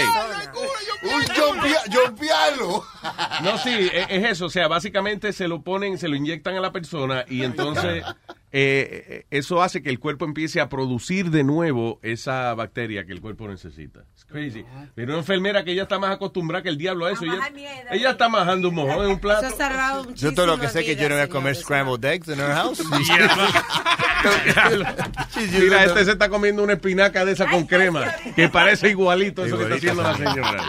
Un jumpia- jumpialo. No, sí, e- es eso. O sea, básicamente se lo ponen, se lo inyectan a la persona y entonces eh, eh, eso hace que el cuerpo empiece a producir de nuevo esa bacteria que el cuerpo necesita. Es crazy. Pero una enfermera que ella está más acostumbrada que el diablo a eso. Ella, ella está majando un mojón en un plato. Yo todo lo que sé que yo no voy a comer scrambled eggs en our house. <laughs> Mira, <laughs> este se está comiendo una espinaca de esa con crema, que parece igualito a eso que está haciendo la señora.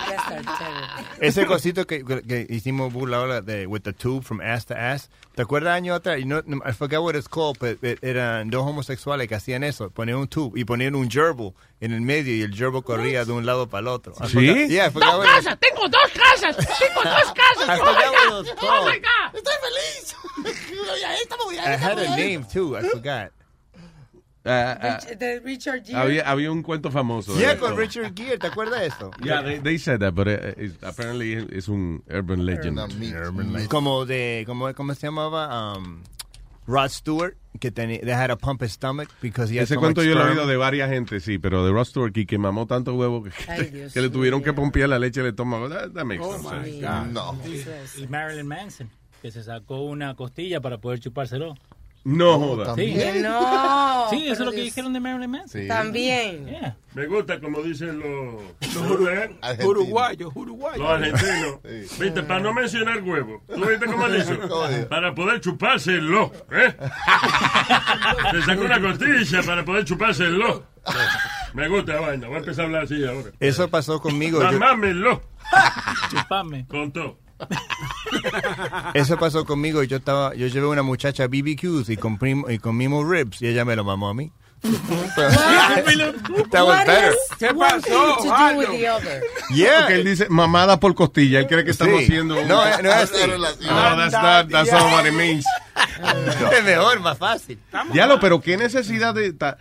Ese cosito que, que hicimos burla ahora de with the tube from ass to ass. ¿Te acuerdas año atrás? Y no, I forgot what it's called, pero eran dos homosexuales que hacían eso. Ponían un tube y ponían un gerbil en el medio y el gerbil corría de un lado para el otro. I ¿Sí? forgot- Yeah, ¡Dos casas! ¡Tengo dos casas! ¡Tengo dos casas! ¡Oh, my God! ¡Oh, my God! Estoy feliz. <laughs> I had a name too. I forgot. Rich- de Richard Gere. había, había un cuento famoso. Yeah, con Richard Gere. ¿Te acuerdas de eso? Yeah, they, they said that, but uh, it's- apparently es un urban legend. Como de, como, ¿cómo se llamaba? Um, Rod Stewart, que tenía, they had to pump his stomach because he had Ese so cuento much yo lo he oído de varias gente, sí, pero de Ross Stewart que mamó tanto huevo que, Ay, Dios que le tuvieron que pompear la leche del estómago. That, that makes Oh, no sense. No. Y Marilyn Manson, que se sacó una costilla para poder chupárselo. No joda. También. No, Sí, eso es lo que dijeron de Marilyn Manson. También. Me gusta como dicen los, Los uru- uruguayos, uruguayos. Los argentinos. Viste, para no mencionar huevo. ¿Tú viste cómo le hizo? <laughs> Para poder chupárselo. ¿eh? <laughs> Se sacó una costilla para poder chupárselo. Me gusta la vaina. Voy a empezar a hablar así ahora. Eso pasó conmigo. Mamámelo. Chupame. Contó. <laughs> Eso pasó conmigo. Yo estaba, yo llevé una muchacha a BBQs y, comprim- y comimos ribs y ella me lo mamó a mí. <laughs> That was better. ¿Qué pasó? Yeah. Porque él dice mamada por costilla. Él cree que estamos Sí. haciendo. No, eh, no es así. No, that's not, that's not what it means. <laughs> Es mejor, más fácil. Ya lo, pero qué necesidad de. ta-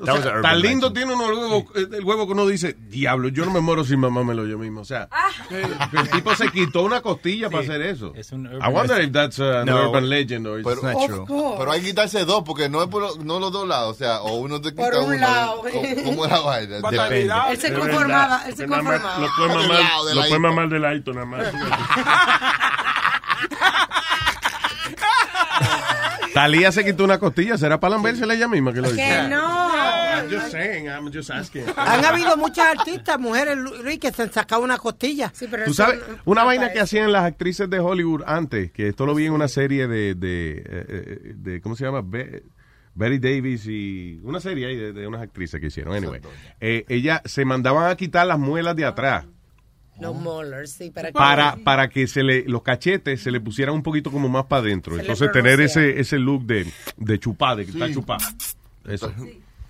o sea, tan lindo tiene uno el huevo, el huevo que uno dice, diablo, yo no me muero sin mamármelo yo mismo. O sea, el tipo se quitó una costilla para hacer eso. Es un I wonder if that's uh, an No. urban legend or it's Pero, not true. pero hay que quitarse dos, porque no es por lo- no los dos lados. O sea, o uno te quita Por un uno. lado. ¿Cómo, la vaina? <laughs> Depende. Él se conformaba, él se conformaba. Lo puede Del mamar, de lo puede mamar nada más. <laughs> <laughs> Talía se quitó una costilla, ¿será para lamberse ella misma que lo hizo? Que no. I'm just saying, I'm just asking. Han habido muchas artistas, mujeres, Luis, que se han sacado una costilla. Tú sabes, una vaina que hacían las actrices de Hollywood antes, que esto lo vi en una serie de, de, eh, eh, de ¿cómo se llama? Be- Betty Davis y una serie ahí de, de unas actrices que hicieron. Anyway, eh, ellas se mandaban a quitar las muelas de atrás Los molars, sí, para que... para, para que se le, los cachetes se le pusieran un poquito como más para adentro. Se Entonces tener ese, ese look de, de chupá, de que está chupá. Eso.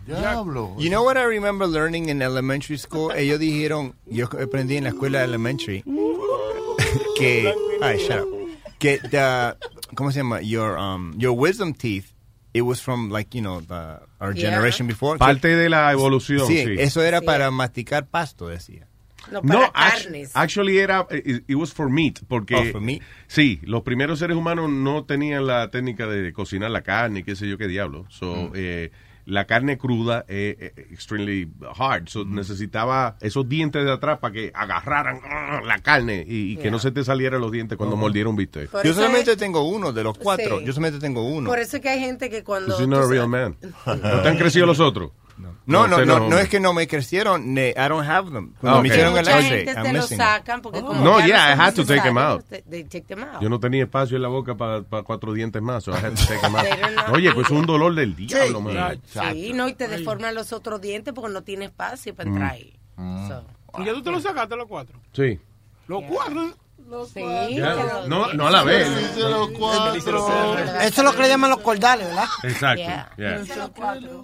Diablo. You know what I remember learning in elementary school? Ellos dijeron, yo aprendí en la escuela elementary que, ay, shut up, que the, ¿cómo se llama? Your um, your wisdom teeth, it was from like you know the, our Yeah. generation before. Parte de la evolución, Sí, sí. eso era Sí. para masticar pasto, decía. No, para carnes. actually era, it, it was for meat, porque Oh, for meat. sí, los primeros seres humanos no tenían la técnica de cocinar la carne, qué sé yo qué diablo. So, Mm. eh, la carne cruda es eh, extremely hard, so necesitaba esos dientes de atrás para que agarraran ah, la carne y, y que no se te salieran los dientes cuando Ujú. mordieron bistec. Por Yo eso solamente es- tengo uno de los cuatro. Sí. Yo solamente tengo uno. Por eso es que hay gente que cuando... Because you're not a real sabes- man. <laughs> ¿No te han crecido los otros? No, no, no, no es que no me crecieron. ne- I don't have them. Cuando Ah, me hicieron el gente I'm te lo missing. sacan porque como No, yeah, I had to take 'em necesarios, out. they- they take them out. Yo no tenía espacio en la boca para cuatro dientes más. so I had to take 'em out. Oye, pues es un dolor del diablo, man. Sí, no, y te deforman los otros dientes porque no tiene espacio para Mm. entrar ahí. So, ¿Y ya tú te lo sacaste los cuatro? Sí. Los cuatro. Sí, no, no a la vez. Eso es lo que le llaman los cordales, ¿verdad? Exacto. yeah.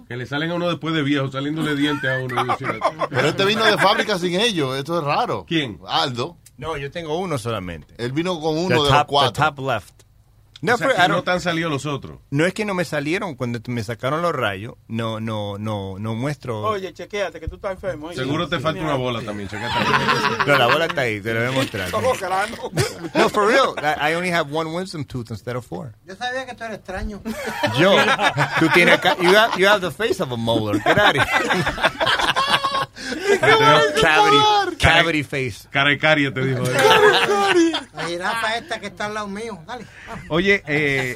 Que le salen a uno después de viejo, saliéndole dientes a uno. <laughs> Pero este vino de fábrica sin ellos. Esto es raro. ¿Quién? Aldo. No, yo tengo uno solamente. Él vino con The uno de los top, the cuatro. top left. No, o sea, pero no te han salido los otros. no es que no me salieron cuando me sacaron los rayos. No, no, no, no muestro. Oye, chequéate que tú estás enfermo. oye. Seguro te falta una bola también, checate. No, la bola está ahí, te lo voy a mostrar. No. For real. I only have one wisdom tooth instead of four. Yo sabía que tú eres extraño. Yo, tú tienes, you have, you have the face of a molar. Get out of here. <laughs> cavity, cavity face. Caracaria te dijo. La jirafa esta que está al lado mío. Dale. Oye, eh,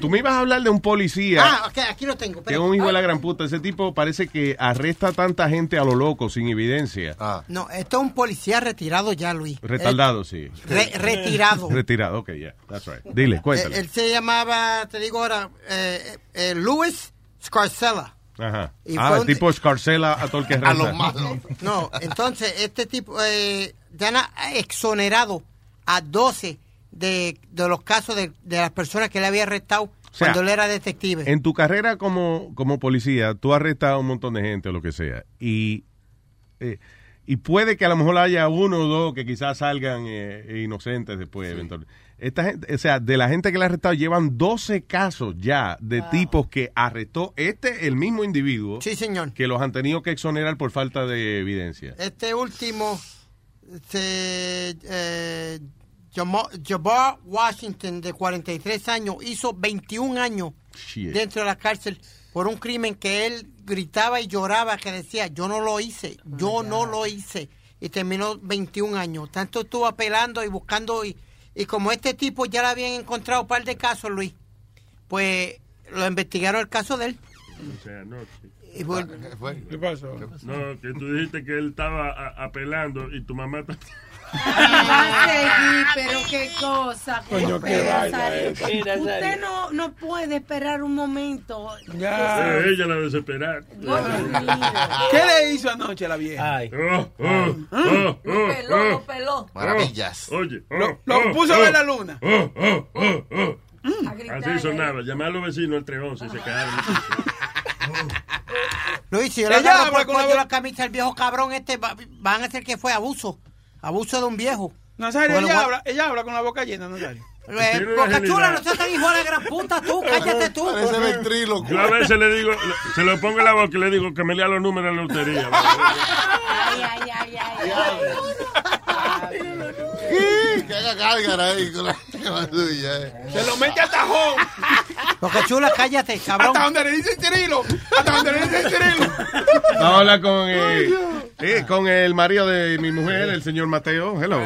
tú me ibas a hablar de un policía. Ah, ok, aquí lo tengo. Que es espera. un hijo de la gran puta. Ese tipo parece que arresta a tanta gente a lo loco, sin evidencia. No, esto es un policía retirado ya, Luis. Retardado, sí. Re- retirado. Retirado, ok, ya. That's right. Dile, Eh, cuéntale. él se llamaba, te digo ahora, eh, eh, Louis Scarcella. Ajá. y Ah, el tipo escarcela a todo el que <laughs> reza. No, entonces este tipo eh, ya han exonerado a 12 de, de los casos de, de las personas que le había arrestado sea, cuando él era detective. En tu carrera como, como policía, tú has arrestado a un montón de gente o lo que sea. Y, eh, y puede que a lo mejor haya uno o dos que quizás salgan eh, inocentes después, eventualmente. Esta gente, o sea, de la gente que le ha arrestado, llevan 12 casos ya de tipos que arrestó este, el mismo individuo. Sí, señor. Que los han tenido que exonerar por falta de evidencia. Este último, se, eh, Jamo- Jabbar Washington, de 43 años, hizo 21 años Shit. dentro de la cárcel por un crimen que él gritaba y lloraba, que decía, yo no lo hice, yo no lo hice. Y terminó 21 años. Tanto estuvo apelando y buscando, y, y como este tipo ya le habían encontrado un par de casos, Luis, pues lo investigaron el caso de él. O sea, no. Y fue- ¿Qué pasó? No, que tú dijiste que él estaba apelando y tu mamá <laughs> está... Va a seguir, pero qué cosa. Coño, qué Usted no, no puede esperar un momento. Eh, ella la desesperar. ¿Qué le hizo anoche a la vieja? Oh, oh, oh, oh, peló, lo peló. Maravillas. Oye, Lo- lo oh, puso a oh, ver la luna. oh. A gritar, Así sonaba. Llamé a los vecinos entre 11 y se quedaron. Luis, si yo le por con la cuello bo- la camisa al viejo cabrón este, va- van a decir que fue abuso. Abuso de un viejo. Nazario, ella habla, ella habla con la boca llena, Nazario. Eh, Boca chula, no seas tan hijo de la gran puta tú, cállate tú. Yo a veces le digo, se lo pongo en la boca y le digo que me lea los números de la lotería. Ay, ay, ay, ay, Que haga gárgara ahí <laughs> con la suya. eh. Se lo mete a tajón. <laughs> Chula, cállate, cabrón. Hasta donde le dice Cirilo. Hasta donde le dice Cirilo. <laughs> Vamos a hablar con, eh, eh, con el marido de mi mujer, el señor Mateo. Hello.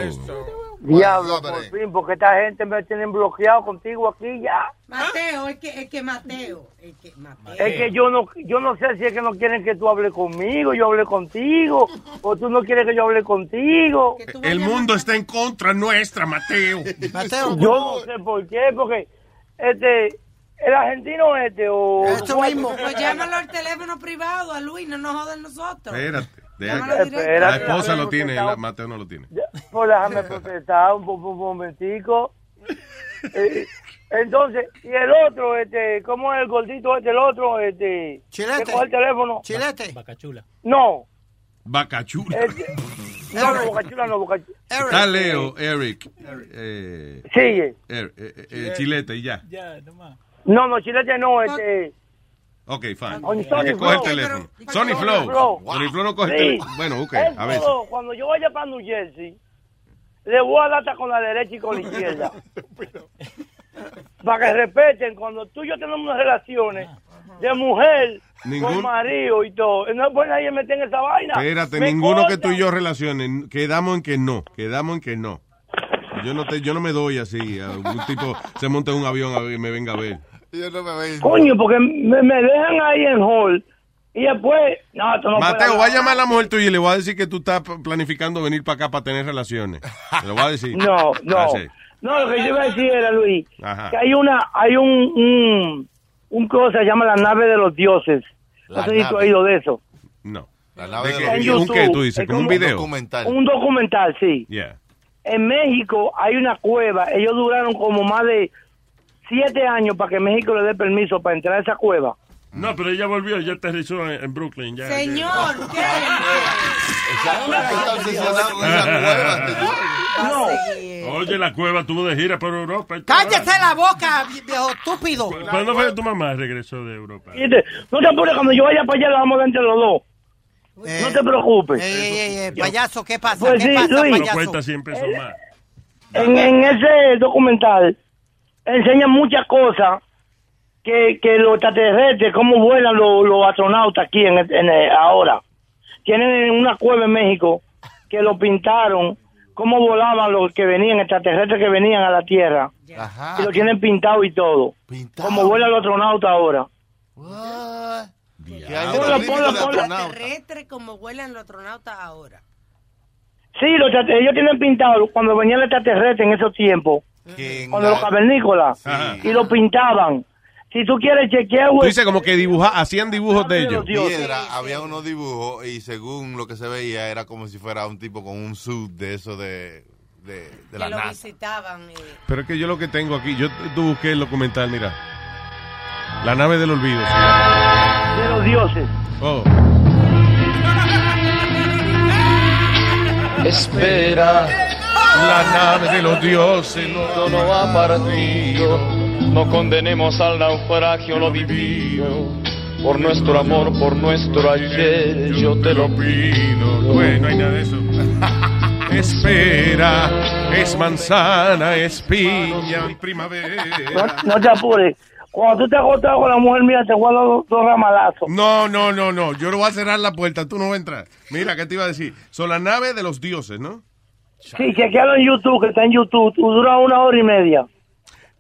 Diablo, por fin, porque esta gente me tienen bloqueado contigo aquí ya. Mateo, es que, es que Mateo, es que Mateo. Es que yo no, yo no sé si es que no quieren que tú hables conmigo, yo hable contigo, o tú no quieres que yo hable contigo. El mundo está en contra nuestra, Mateo. Yo no sé por qué, porque este, el argentino este o... Pues llámalo al teléfono privado a Luis, no nos jodan nosotros. Espérate. La esposa lo tiene, la- Mateo no lo tiene. Pues déjame protestar un, momentico. <laughs> Eh, entonces, y el otro, este, ¿cómo es el gordito este, el otro, este? Chilete. que coge el teléfono? Chilete. Bacachula. No, Bacachula. este, no, no, Bocachula no, Bocachula. Está Leo, Eric. Eh, Sigue. Er- eh, eh, eh, Chilete y ya. No, no, Chilete no, este... Ok, fine. Que coge el teléfono. Pero- Sony Flow. Sony Flow no coge el teléfono. Bueno, ok, a todo, cuando yo vaya para New Jersey, le voy a dar hasta con la derecha y con la izquierda. <laughs> para que respeten, cuando tú y yo tenemos unas relaciones de mujer Ningún- con marido y todo, no puede nadie meter en esa vaina. Espérate, Me ninguno que tú y yo relacionen. Quedamos en que no. Quedamos en que no. Yo no, te, yo no me doy así. A un tipo se monta en un avión a ver, y me venga a ver. Yo no me veo. Coño, porque me, me dejan ahí en hall y después... No, esto no Mateo, va a llamar a la mujer tuya y le voy a decir que tú estás planificando venir para acá para tener relaciones. Le lo voy a decir. No, no. Ah. No, lo que yo iba a decir era, Luis, Ajá. que hay una, hay un, un, un cosa que se llama la nave de los dioses. La no sé si tú nave. has oído de eso. No. La nave ¿De los En ¿Un qué tú dices? es ¿Como un video? documental. Un documental, sí. Yeah. En México hay una cueva. Ellos duraron como más de siete años para que México le dé permiso para entrar a esa cueva. No, pero ella volvió, ya aterrizó en, en Brooklyn. Ya, Señor, ¿qué? Está obsesionado con esa cueva. <laughs> No. Oye, la cueva tuvo de gira por Europa. Cállese la boca, viejo estúpido. ¿Cuándo fue que tu mamá regresó de Europa? No te apures, cuando yo vaya para allá, la vamos a dar entre los dos. no te preocupes. Ey, ey, ey, ey, payaso, ¿qué pasa? Pues ¿Qué sí, pasa, Luis. No payaso? cuesta 100 pesos más. en, en ese documental enseñan muchas cosas que, que los extraterrestres, cómo vuelan los, los astronautas aquí en, en- ahora. Tienen una cueva en México que lo pintaron, cómo volaban los que venían, extraterrestres que venían a la Tierra. Ajá. Y lo tienen pintado y todo. Como vuelan los astronautas ahora. Que hay Ponla, otro límite ponla, de ponla. astronauta. Terrestre como vuelan los astronautas ahora. Sí, los ellos tienen pintado cuando venían los extraterrestres en esos tiempos, La- los cavernícolas, Sí. y lo pintaban. Si tú quieres chequear, güey, dices como que dibuja, hacían dibujos de ellos. piedra había unos dibujos y según lo que se veía era como si fuera un tipo con un suit de eso de, de, de la que lo NASA. visitaban. Pero es que yo lo que tengo aquí, yo tú busqué el documental, mira. La nave del olvido. de los dioses. Oh. Espera, La nave de los dioses. no, no ha partido. No condenemos al naufragio lo vivido. Por nuestro amor, por nuestro ayer, yo te lo pido. Bueno, no hay nada de eso. <laughs> Espera, es manzana, es piña, No, primavera. no te apures. Cuando tú te acostas con la mujer mía, te guardo dos, dos ramalazos. No, no, no, no. Yo no voy a cerrar la puerta, tú no vas a entrar. Mira, ¿qué te iba a decir? Son la nave de los dioses, ¿no? Sí, chequealo en YouTube, que está en YouTube. Tú dura una hora y media.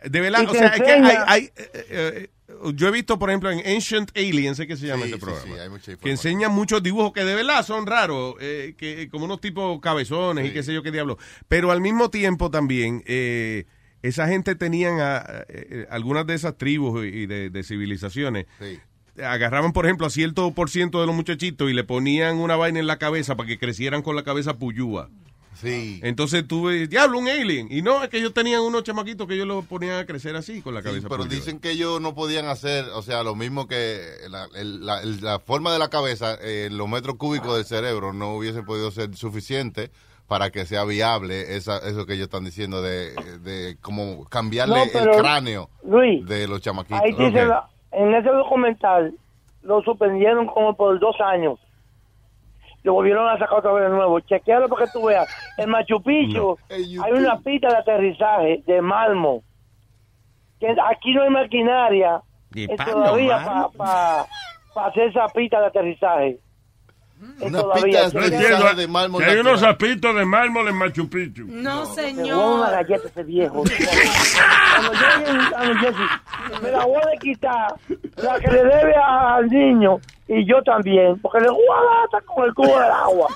De verdad, o sea, es que hay, enseña- hay, eh, eh, yo he visto, por ejemplo, en Ancient Aliens, sé que se llama Sí, este sí, programa, sí, hay mucha que enseñan muchos dibujos que de verdad son raros, eh, que como unos tipos cabezones y qué sé yo qué diablo. Pero al mismo tiempo también, eh, esa gente tenían a- algunas de esas tribus y de, de civilizaciones. Agarraban, por ejemplo, a cierto por ciento de los muchachitos y le ponían una vaina en la cabeza para que crecieran con la cabeza puyúa. Sí. Entonces tuve, diablo, un alien. Y no, es que ellos tenían unos chamaquitos que ellos lo ponían a crecer así con la Sí, cabeza pero puyúa. dicen que ellos no podían hacer, o sea, lo mismo que la, el- la- el- la forma de la cabeza, eh, los metros cúbicos del cerebro no hubiesen podido ser suficiente para que sea viable esa, eso que ellos están diciendo de, de como cambiarle No, pero, el cráneo Luis, de los chamaquitos. Ahí dice, la- en ese documental lo suspendieron como por dos años. Lo volvieron a sacar otra vez de nuevo. Chequealo para que tú veas. En Machu Picchu hay una pista de aterrizaje de mármol. Aquí no hay maquinaria todavía para hacer esa pista de aterrizaje. Eh, Una todavía. No entiendo, que hay unos zapitos de mármol en Machu Picchu. No, Se robó una galleta ese viejo. <laughs> A me la voy a quitar la que le debe a- al niño y yo también, porque le voy a dar con el cubo del agua.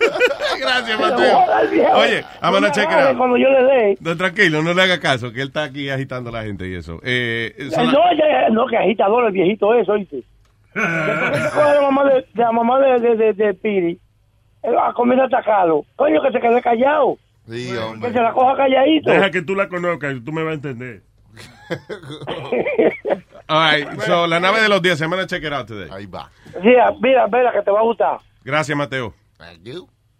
<laughs> Gracias, Mateo. a. Oye, No agarre out. Cuando yo le dé. No, tranquilo, no le haga caso, que él está aquí agitando a la gente y eso. Eh, son la- No, ya- no, que agitador el viejito eso, ¿oíste? <laughs> La mamá de, de la mamá de, de, de, de Piri, él va a comer a atacarlo. Coño, que se quede callado. Sí, Que se la coja calladito. Deja que tú la conozcas y tú me vas a entender. <laughs> All right, so, la nave de los días, I'm gonna check it out today. Ahí va. Mira, mira, mira, que te va a gustar. Gracias, Mateo.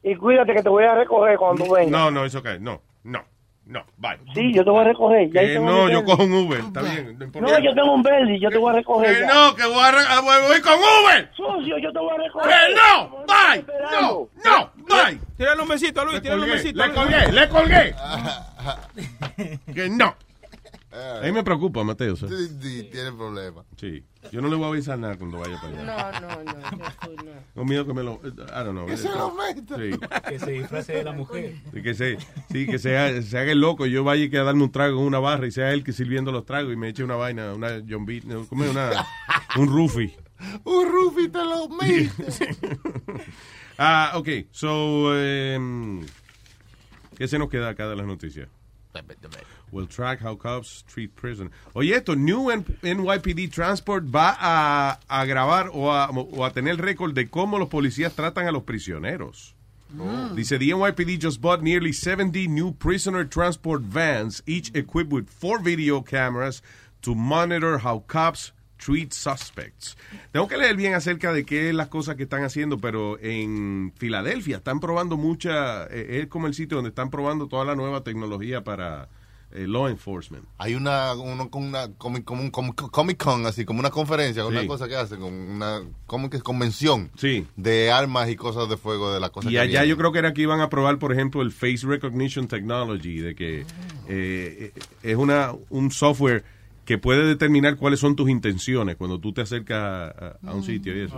Y cuídate que te voy a recoger cuando venga. No, no, es okay. No, no, no, bye. Sí, yo te voy a recoger. Ya Eh, no, yo cojo un Uber, está bien. No, yo tengo un Bentley, yo te voy a recoger. Que no, que voy, a re- ah, voy, voy con Uber. Sucio, yo te voy a recoger. Que no, bye, no, no, bye. Tírale un besito, Luis, tírale un besito. le colgué, le colgué. <laughs> Que no. A mí me preocupa, Mateo. Sí, sí, tiene problema. Sí. Yo no le voy a avisar nada cuando vaya para allá. No, no, no. No. Tengo miedo que me lo. I don't know. Que se lo meta. Sí. Que se disfrace de la mujer. Sí, que se, sí, que se haga, se haga el loco y yo vaya a darme un trago en una barra y sea él que sirviendo los tragos y me eche una vaina, una John Beat, no, ¿cómo es? Una, un Rufi. Un Rufi te lo mete. <laughs> Ah, ok. So, em, ¿qué se nos queda acá de las noticias? Will track how cops treat prison. Oye, esto, New NYPD Transport va a, a grabar o a, o a tener récord de cómo los policías tratan a los prisioneros. Dice, the NYPD just bought nearly 70 new prisoner transport vans, each equipped with four video cameras to monitor how cops treat suspects. Tengo que leer bien acerca de qué es las cosas que están haciendo, pero en Filadelfia están probando mucha, eh, es como el sitio donde están probando toda la nueva tecnología para eh, law enforcement. Hay una, uno con una comic, como un com- Comic Con, así como una conferencia, una Sí. cosa que hacen, con una como que es convención Sí. de armas y cosas de fuego de la cosa Y que allá vienen. yo creo que era que iban a probar, por ejemplo, el Face Recognition Technology, de que eh, eh, es una un software que puede determinar cuáles son tus intenciones cuando tú te acercas a, a un sitio y eso.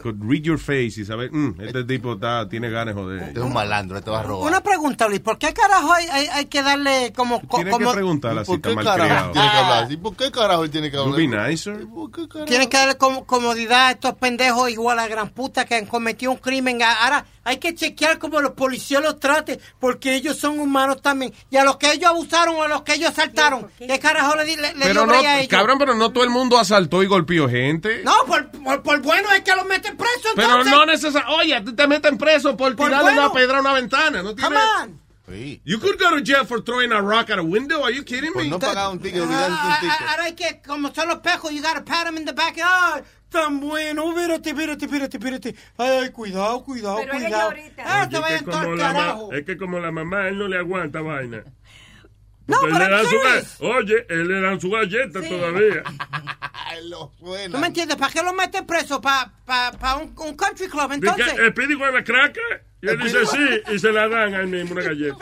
Could read your face y saber, "Mm, este tipo está, tiene ganas de joder. Este es un malandro, este va a robar. Una pregunta, Luis, ¿por qué carajo hay, hay, hay que darle como... co- Tienes que como preguntar así, ¿Por qué está carajo malcriado. tiene que hablar así? ¿Por qué carajo tiene que hablar? Be nicer. Tienen que darle como comodidad a estos pendejos igual a gran puta que han cometido un crimen. Ahora hay que chequear cómo los policías los traten, porque ellos son humanos también. Y a los que ellos abusaron o a los que ellos asaltaron, ¿qué carajo le, le, Pero dio no, a ellos? cabrón, pero no todo el mundo asaltó y golpeó gente. No, por, por, por bueno es que los meten. Pero no necesariamente. Oye, a ti te meten preso por Por tirarle bueno. una pedra a una ventana. No tiene... Come on. You could go to jail for throwing a rock at a window. Are you kidding me? no pagar un ticket, Ah, ah, Ahora hay que, como son los pejos, you gotta pat them in the back. Ay, tan bueno, espérate, espérate, espérate, espérate. Ay, cuidado, cuidado, Pero cuidado. ahorita- Ah, te Es vayan que, todo como al la ma- carajo. es que como la mamá, él no le aguanta vaina. No, pero le dan su. Oye, él le dan su galleta todavía. <laughs> ¿No me entiendes? ¿Para qué los meten presos? ¿Para pa, pa un, un country club? Entonces. que el pidi huele cracker. Y él dice sí, y se la dan a él mismo una galleta.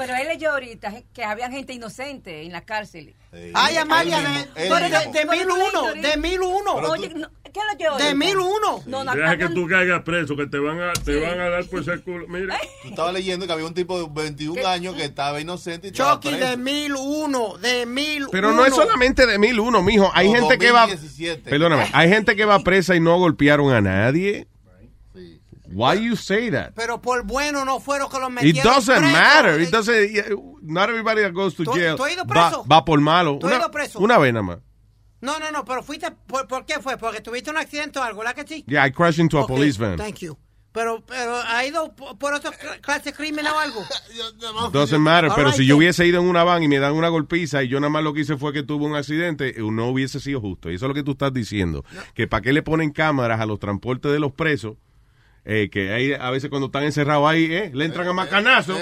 Pero él leyó ahorita que había gente inocente en la cárcel. Ay, Amalia, de, de, mil uno, de mil uno. Oye, no, ¿Qué lo llevo? De 1001. No, no, Deja que tú caigas preso, que te van a, te van a dar por ese culo. Mira. Tú estabas leyendo que había un tipo de 21 años que estaba inocente y Chucky, de 1001, de 1001. Pero no es solamente de 1001, mijo. Hay No, gente que va. 2017. Perdóname, hay gente que va presa y no golpearon a nadie. Why you say that? Pero por bueno no fueron que los It metieron doesn't preso. matter. It doesn't, yeah, not everybody that goes to ¿Tú- jail tú ido va, preso? va por malo. ¿Tú Una, ido preso? una vez nada más. No, no, no, pero fuiste, ¿por, por qué fue? Porque tuviste un accidente o algo, ¿la que sí? Yeah, I crashed into a police van. Thank you. Pero, pero ¿ha ido por, otra clase de crimen o algo? <laughs> Doesn't matter, All pero right, si yo hubiese ido en una van y me dan una golpiza y yo nada más lo que hice fue que tuve un accidente, eh, no hubiese sido justo. Y eso es lo que tú estás diciendo. Que para qué le ponen cámaras a los transportes de los presos, eh, que hay, a veces cuando están encerrados ahí, eh, le entran a macanazo.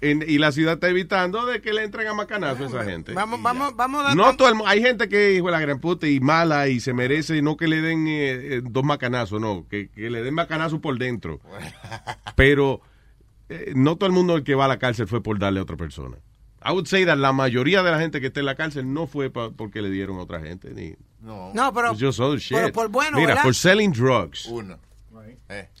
En- y la ciudad está evitando de que le entren a macanazo a esa gente. Vamos, vamos, vamos a dar... No todo el hay gente que hijo de la gran puta y mala y se merece no que le den eh, eh, dos macanazos, no, que, que le den macanazo por dentro. <laughs> Pero eh, no todo el mundo el que va a la cárcel fue por darle a otra persona. I would say that la mayoría de la gente que está en la cárcel no fue pa- porque le dieron a otra gente. Ni, No. No, pero, shit. pero por bueno, Mira, ¿verdad? for selling drugs. Uno.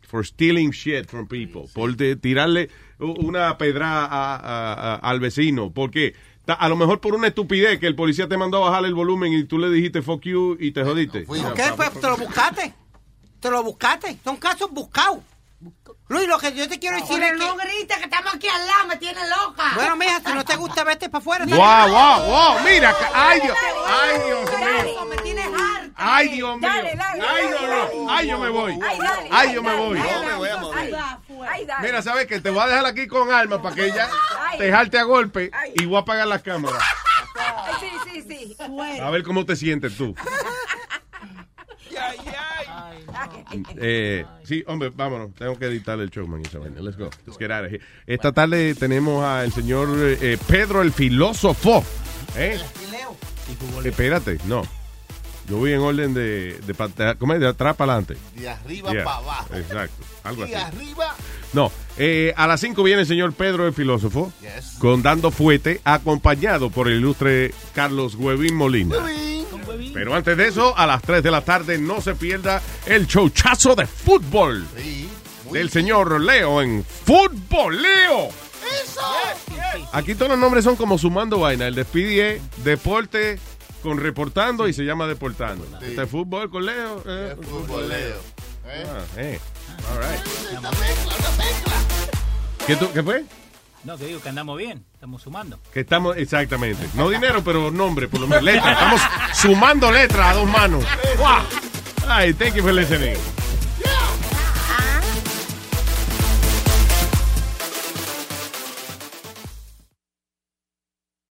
For stealing shit from people. Por de- tirarle una pedra a- a- a- al vecino. Porque a lo mejor por una estupidez que el policía te mandó a bajar el volumen y tú le dijiste fuck you y te jodiste. ¿Qué fue? ¿Te lo buscaste? ¿Te lo buscaste? Son casos buscados. Luis, lo que yo te quiero decir es que... no grites que estamos aquí al lado, me tiene loca. Bueno, mija, si no te gusta, vete para afuera. Wow, wow, wow. Mira, ay, Dios, ay, Dios mío. Me tienes harta. Ay, Dios mío. Dale, dale, Ay, no, no. Ay, yo me voy. Ay, dale, Ay, yo me voy. No, me voy a dale. Mira, ¿sabes qué? Te voy a dejar aquí con alma para que ella te jalte a golpe y voy a apagar las cámaras. Sí, sí, sí. A ver cómo te sientes tú. <laughs> Eh, sí, hombre, vámonos. Tengo que editar el show, man. Let's go. Let's get out of here. Esta tarde tenemos al señor eh, Pedro el filósofo. ¿Eh? Espérate, no. Yo voy en orden de, de, pat- ¿cómo es? de atrás para adelante. De arriba Yeah, para abajo. Exacto. Algo De así. arriba. No, eh, a las 5 viene el señor Pedro el filósofo Yes. con Dando Fuete, acompañado por el ilustre Carlos Huevín Molina. Pero antes de eso, a las 3 de la tarde no se pierda el showchazo de fútbol del señor Leo en Fútbol Leo. Aquí todos los nombres son como sumando vaina. El despide deporte con reportando y se llama deportando. Este es fútbol con Leo. eh, Fútbol Leo. ¿Eh? Ah, eh. All right. ¿Qué, tú- ¿Qué fue? No, que digo que andamos bien, estamos sumando. Que estamos, exactamente. No dinero, pero nombre, por lo menos. Letra. Estamos sumando letras a dos manos. Wow. Ay, thank you for listening.